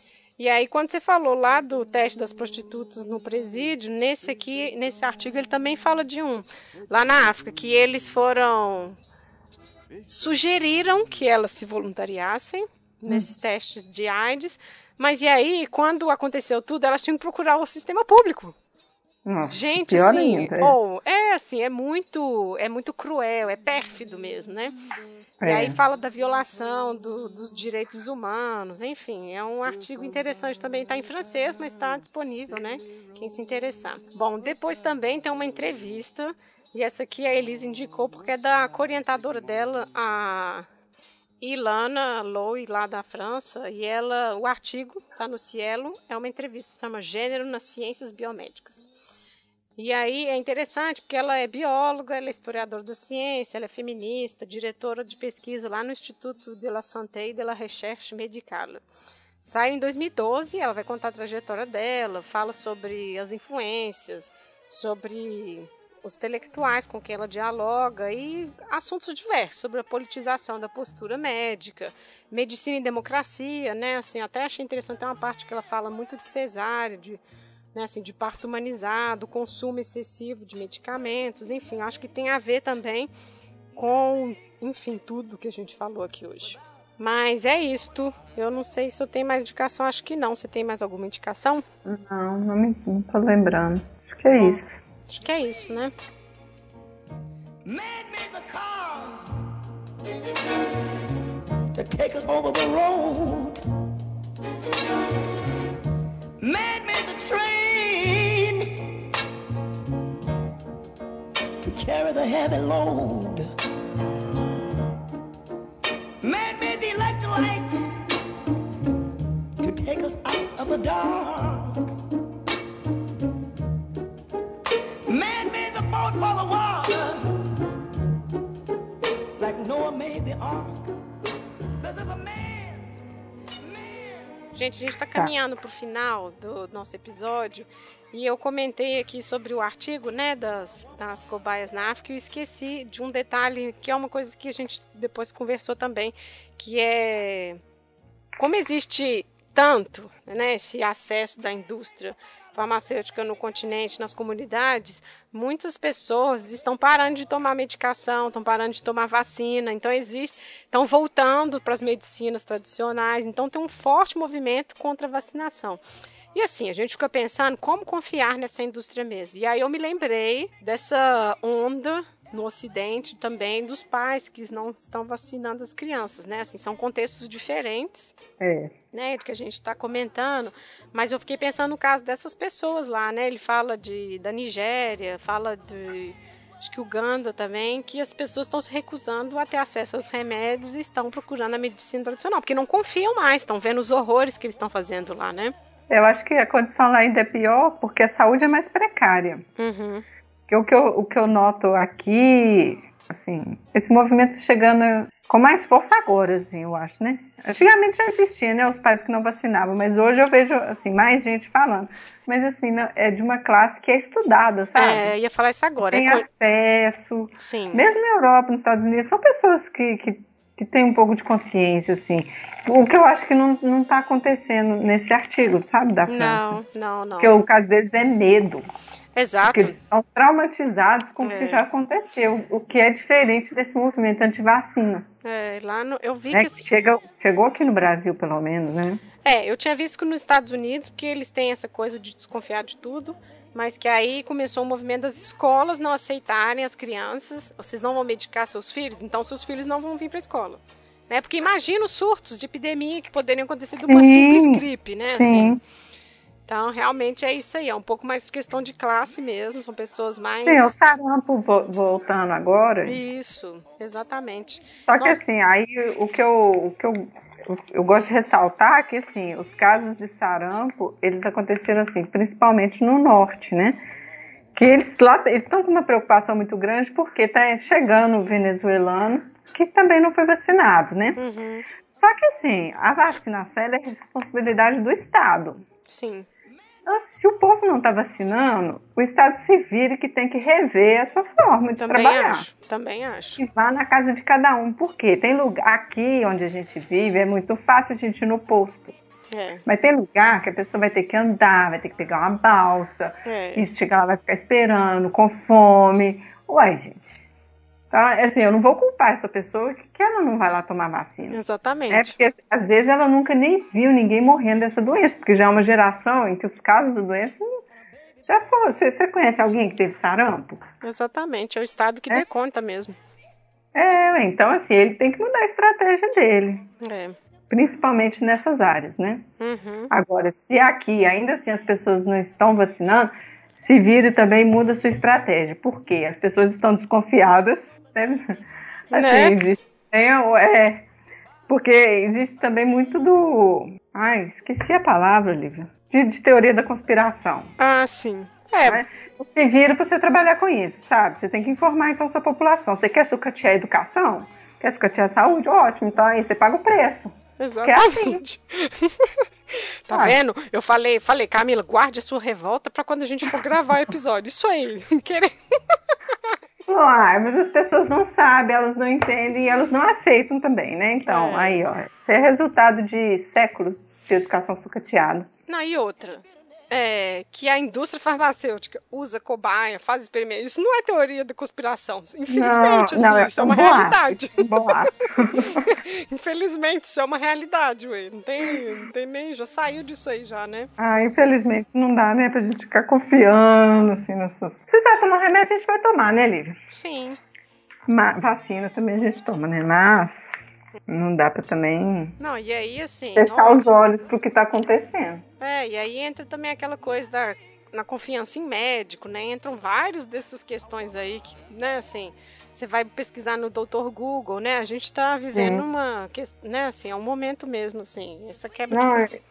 E aí, quando você falou lá do teste das prostitutas no presídio, nesse aqui, nesse artigo, ele também fala de um, lá na África, que eles foram sugeriram que elas se voluntariassem nesses testes de AIDS, mas e aí, quando aconteceu tudo, elas tinham que procurar o sistema público. Nossa, Gente, assim, ainda, é. Ou, é assim, é muito, é muito cruel, é pérfido mesmo, né? É. E aí fala da violação do, dos direitos humanos, enfim, é um artigo interessante também, está em francês, mas está disponível, né? Quem se interessar. Bom, depois também tem uma entrevista e essa aqui a Elise indicou porque é da orientadora dela, a Ilana Lowe, lá da França. E ela, o artigo está no Cielo, é uma entrevista, chama Gênero nas Ciências Biomédicas. E aí é interessante porque ela é bióloga, ela é historiadora da ciência, ela é feminista, diretora de pesquisa lá no Instituto de la Santé et de la Recherche Médicale. Saiu em 2012, ela vai contar a trajetória dela, fala sobre as influências, sobre os intelectuais com quem ela dialoga e assuntos diversos sobre a politização da postura médica, medicina e democracia, né? Assim, até achei interessante uma parte que ela fala muito de cesárea, de, né, assim, de parto humanizado, consumo excessivo de medicamentos, enfim, acho que tem a ver também com, enfim, tudo que a gente falou aqui hoje. Mas é isto. Eu não sei se eu tenho mais indicação, acho que não. Você tem mais alguma indicação? Não, não me não tô lembrando. Acho que é Bom. isso. Acho que é isso, né? to take us over the road. Made the train to carry the heavy load. Made the electric light to take us out of the dark. Made the boat for the water, like Noah made the ark. Gente, a gente está caminhando para o final do nosso episódio e eu comentei aqui sobre o artigo, né, das, das cobaias na África e eu esqueci de um detalhe que é uma coisa que a gente depois conversou também, que é como existe tanto, né, esse acesso da indústria farmacêutica no continente, nas comunidades, muitas pessoas estão parando de tomar medicação, estão parando de tomar vacina, então existe, estão voltando para as medicinas tradicionais, então tem um forte movimento contra a vacinação. E assim, a gente fica pensando como confiar nessa indústria mesmo. E aí eu me lembrei dessa onda no Ocidente também dos pais que não estão vacinando as crianças, né? Assim, são contextos diferentes, É. né? Que a gente está comentando, mas eu fiquei pensando no caso dessas pessoas lá, né? Ele fala de da Nigéria, fala de acho que Uganda também, que as pessoas estão se recusando a ter acesso aos remédios e estão procurando a medicina tradicional, porque não confiam mais, estão vendo os horrores que eles estão fazendo lá, né? Eu acho que a condição lá ainda é pior porque a saúde é mais precária. Uhum. Porque o que eu, o que eu noto aqui, assim, esse movimento chegando com mais força agora, assim, eu acho, né? Antigamente já existia, né, os pais que não vacinavam, mas hoje eu vejo, assim, mais gente falando. Mas, assim, não- é de uma classe que é estudada, sabe? É, ia falar isso agora. Tem É acesso. Sim. Mesmo na Europa, nos Estados Unidos, são pessoas que, que, que têm um pouco de consciência, assim. O que eu acho que não, não tá acontecendo nesse artigo, sabe, da França. Não, não, não. Porque o caso deles é medo. Exato. Porque eles estão traumatizados com o É. que já aconteceu, o que é diferente desse movimento anti-vacina. É, lá no, eu vi Né? que Que chega, chegou aqui no Brasil, pelo menos, né? É, eu tinha visto que nos Estados Unidos, porque eles têm essa coisa de desconfiar de tudo, mas que aí começou o movimento das escolas não aceitarem as crianças. Vocês não vão medicar seus filhos, então seus filhos não vão vir para a escola. Né? Porque imagina os surtos de epidemia que poderiam acontecer de uma Sim, simples gripe, né? sim. assim. Então, realmente é isso aí. É um pouco mais questão de classe mesmo. São pessoas mais. Sim, o sarampo vo- voltando agora. Isso, exatamente. Só que Nossa. assim, aí o que eu, o que eu, eu gosto de ressaltar é que assim, os casos de sarampo, eles aconteceram assim, principalmente no norte, né? Que eles lá eles estão com uma preocupação muito grande porque tá chegando o venezuelano que também não foi vacinado, né? Uhum, Só que assim, a vacinação é responsabilidade do Estado. sim. Então, se o povo não está vacinando, o Estado se vira que tem que rever a sua forma de Também trabalhar. acho. Também acho. E vá na casa de cada um. Por quê? Tem lugar aqui onde a gente vive, é muito fácil a gente ir no posto. É, Mas tem lugar que a pessoa vai ter que andar, vai ter que pegar uma balsa, é. e chegar lá vai ficar esperando, com fome. Uai, gente. Então, assim, eu não vou culpar essa pessoa que ela não vai lá tomar vacina. Exatamente. É porque às vezes ela nunca nem viu ninguém morrendo dessa doença, porque já é uma geração em que os casos da doença já foram. Você, você conhece alguém que teve sarampo? Exatamente, é o Estado que É? dê conta mesmo. É, então assim, ele tem que mudar a estratégia dele, É. principalmente nessas áreas, né? Uhum. Agora, se aqui ainda assim as pessoas não estão vacinando, se vira e também muda a sua estratégia. Por quê? As pessoas estão desconfiadas, né? Assim, Né? existe, tem, o- é, porque existe também muito do. Ai, esqueci a palavra, Lívia. De, de teoria da conspiração. Ah, sim. É, Né? Você vira para você trabalhar com isso, sabe? Você tem que informar então a sua população. Você quer sucatear a educação? Quer sucatear a saúde? Ótimo, então aí você paga o preço. exatamente. tá Ah. vendo? Eu falei, falei, Camila, guarde a sua revolta pra quando a gente for gravar o episódio. Isso aí. Querer. Ah, mas as pessoas não sabem, elas não entendem e elas não aceitam também, né? Então, É. aí, ó, isso é resultado de séculos de educação sucateada. Não, e outra. É, que a indústria farmacêutica usa cobaia, faz experimentos. Isso não é teoria da conspiração. Infelizmente, não, assim, isso é um uma boato, realidade. Boato. Infelizmente, isso é uma realidade, ué. Não tem, não tem nem. Já saiu disso aí já, né? Ah, infelizmente não dá, né, pra gente ficar confiando, assim, nessas... Se vai tomar remédio, a gente vai tomar, né, Lívia? Sim. Ma- vacina também a gente toma, né? Mas não dá pra também Não, e aí, assim. fechar nossa. os olhos pro que tá acontecendo. É, e aí entra também aquela coisa da na confiança em médico, né? Entram várias dessas questões aí que, né, assim, você vai pesquisar no Dr. Google, né? A gente tá vivendo Sim. uma, né, assim, é um momento mesmo, assim, essa quebra Não, de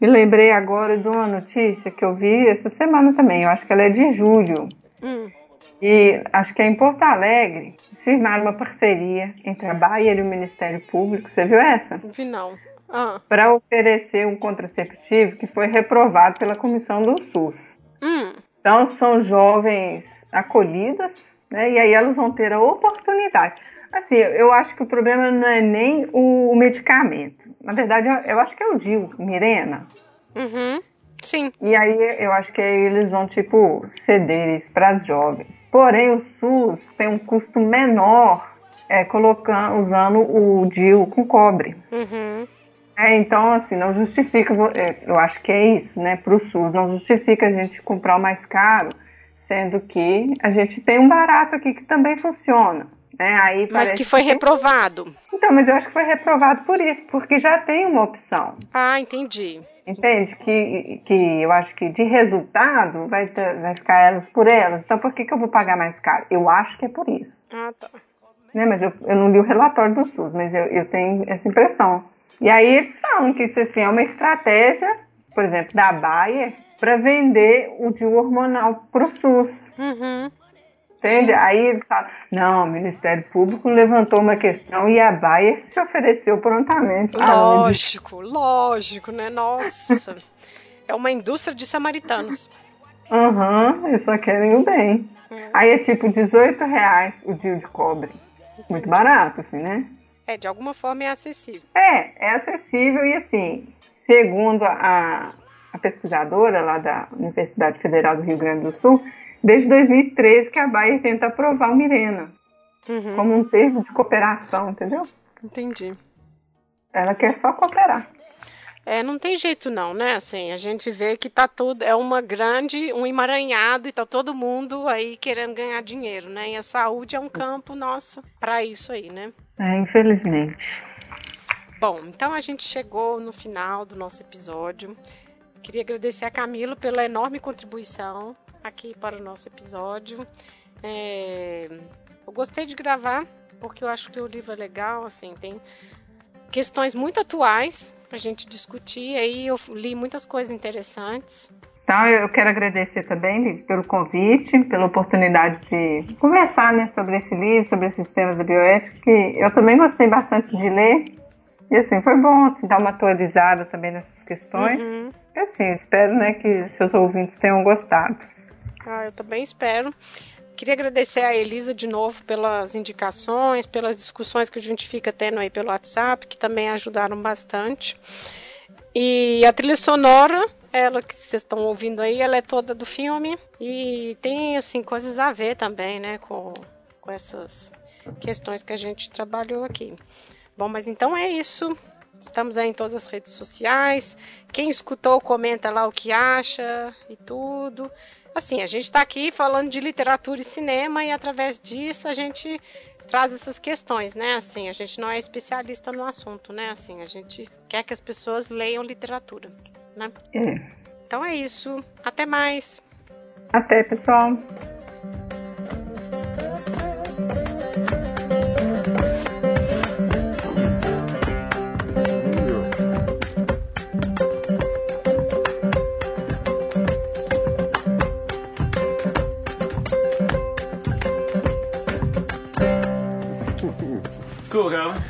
me lembrei agora de uma notícia que eu vi essa semana também. Eu acho que ela é de julho. Hum, E acho que é em Porto Alegre. Firmaram uma parceria entre a Bahia e o Ministério Público. Você viu essa? vi não. Ah, Para oferecer um contraceptivo que foi reprovado pela comissão do SUS. hum, Então são jovens acolhidas, né? E aí elas vão ter a oportunidade. Assim, eu acho que o problema não é nem o medicamento. Na verdade, eu- eu acho que é o DIU, Mirena. uhum, Sim. E aí eu acho que eles vão, tipo, ceder isso para as jovens. Porém, o SUS tem um custo menor é, colocando, usando o DIL com cobre. Uhum. É, então, assim, não justifica, é, eu acho que é isso, né, para o SUS, não justifica a gente comprar o mais caro, sendo que a gente tem um barato aqui que também funciona. Né? Aí mas que foi reprovado. Então, mas eu acho que foi reprovado por isso, porque já tem uma opção. Ah, entendi. Entende? Que, que eu acho que de resultado vai, ter, vai ficar elas por elas. Então por que, que eu vou pagar mais caro? Eu acho que é por isso. Ah, tá. Né? Mas eu, eu não li o relatório do SUS, mas eu, eu tenho essa impressão. E aí eles falam que isso assim, é uma estratégia, por exemplo, da Bayer para vender o DIU hormonal para o SUS. Uhum. Entende? Aí eles falam, não, o Ministério Público levantou uma questão e a Bayer se ofereceu prontamente. Lógico, lógico, né? Nossa. é uma indústria de samaritanos. Aham, uhum, eles só querem o bem. É. Aí é tipo 18 reais o dia de cobre. Muito barato, assim, né? É, de alguma forma é acessível. É, é acessível e assim, segundo a, a pesquisadora lá da Universidade Federal do Rio Grande do Sul, desde 2013 que a Bahia tenta aprovar o Mirena uhum. como um termo de cooperação, entendeu? Entendi. Ela quer só cooperar. É, não tem jeito não, né? Assim, a gente vê que tá tudo, é uma grande, um emaranhado e tá todo mundo aí querendo ganhar dinheiro, né? E a saúde é um campo nosso para isso aí, né? É, infelizmente. Bom, então a gente chegou no final do nosso episódio. Queria agradecer a Camilo pela enorme contribuição aqui para o nosso episódio. É, eu gostei de gravar porque eu acho que o livro é legal, assim, tem questões muito atuais para a gente discutir. Aí eu li muitas coisas interessantes. Então, eu quero agradecer também pelo convite, pela oportunidade de conversar né, sobre esse livro, sobre esses temas da bioética, que eu também gostei bastante de ler. E assim, foi bom assim, dar uma atualizada também nessas questões. Uhum. E assim, espero né, que seus ouvintes tenham gostado. Ah, eu também espero. Queria agradecer a Elisa de novo pelas indicações, pelas discussões que a gente fica tendo aí pelo WhatsApp, que também ajudaram bastante. E a trilha sonora, ela que vocês estão ouvindo aí, ela é toda do filme e tem assim coisas a ver também, né, com, com essas questões que a gente trabalhou aqui. Bom, mas então é isso. Estamos aí em todas as redes sociais. Quem escutou, comenta lá o que acha e tudo. Assim, a gente está aqui falando de literatura e cinema e através disso a gente traz essas questões, né? Assim, a gente não é especialista no assunto, né? Assim, a gente quer que as pessoas leiam literatura, né? É. Então é isso. Até mais. Até, pessoal. Cool, Calvin.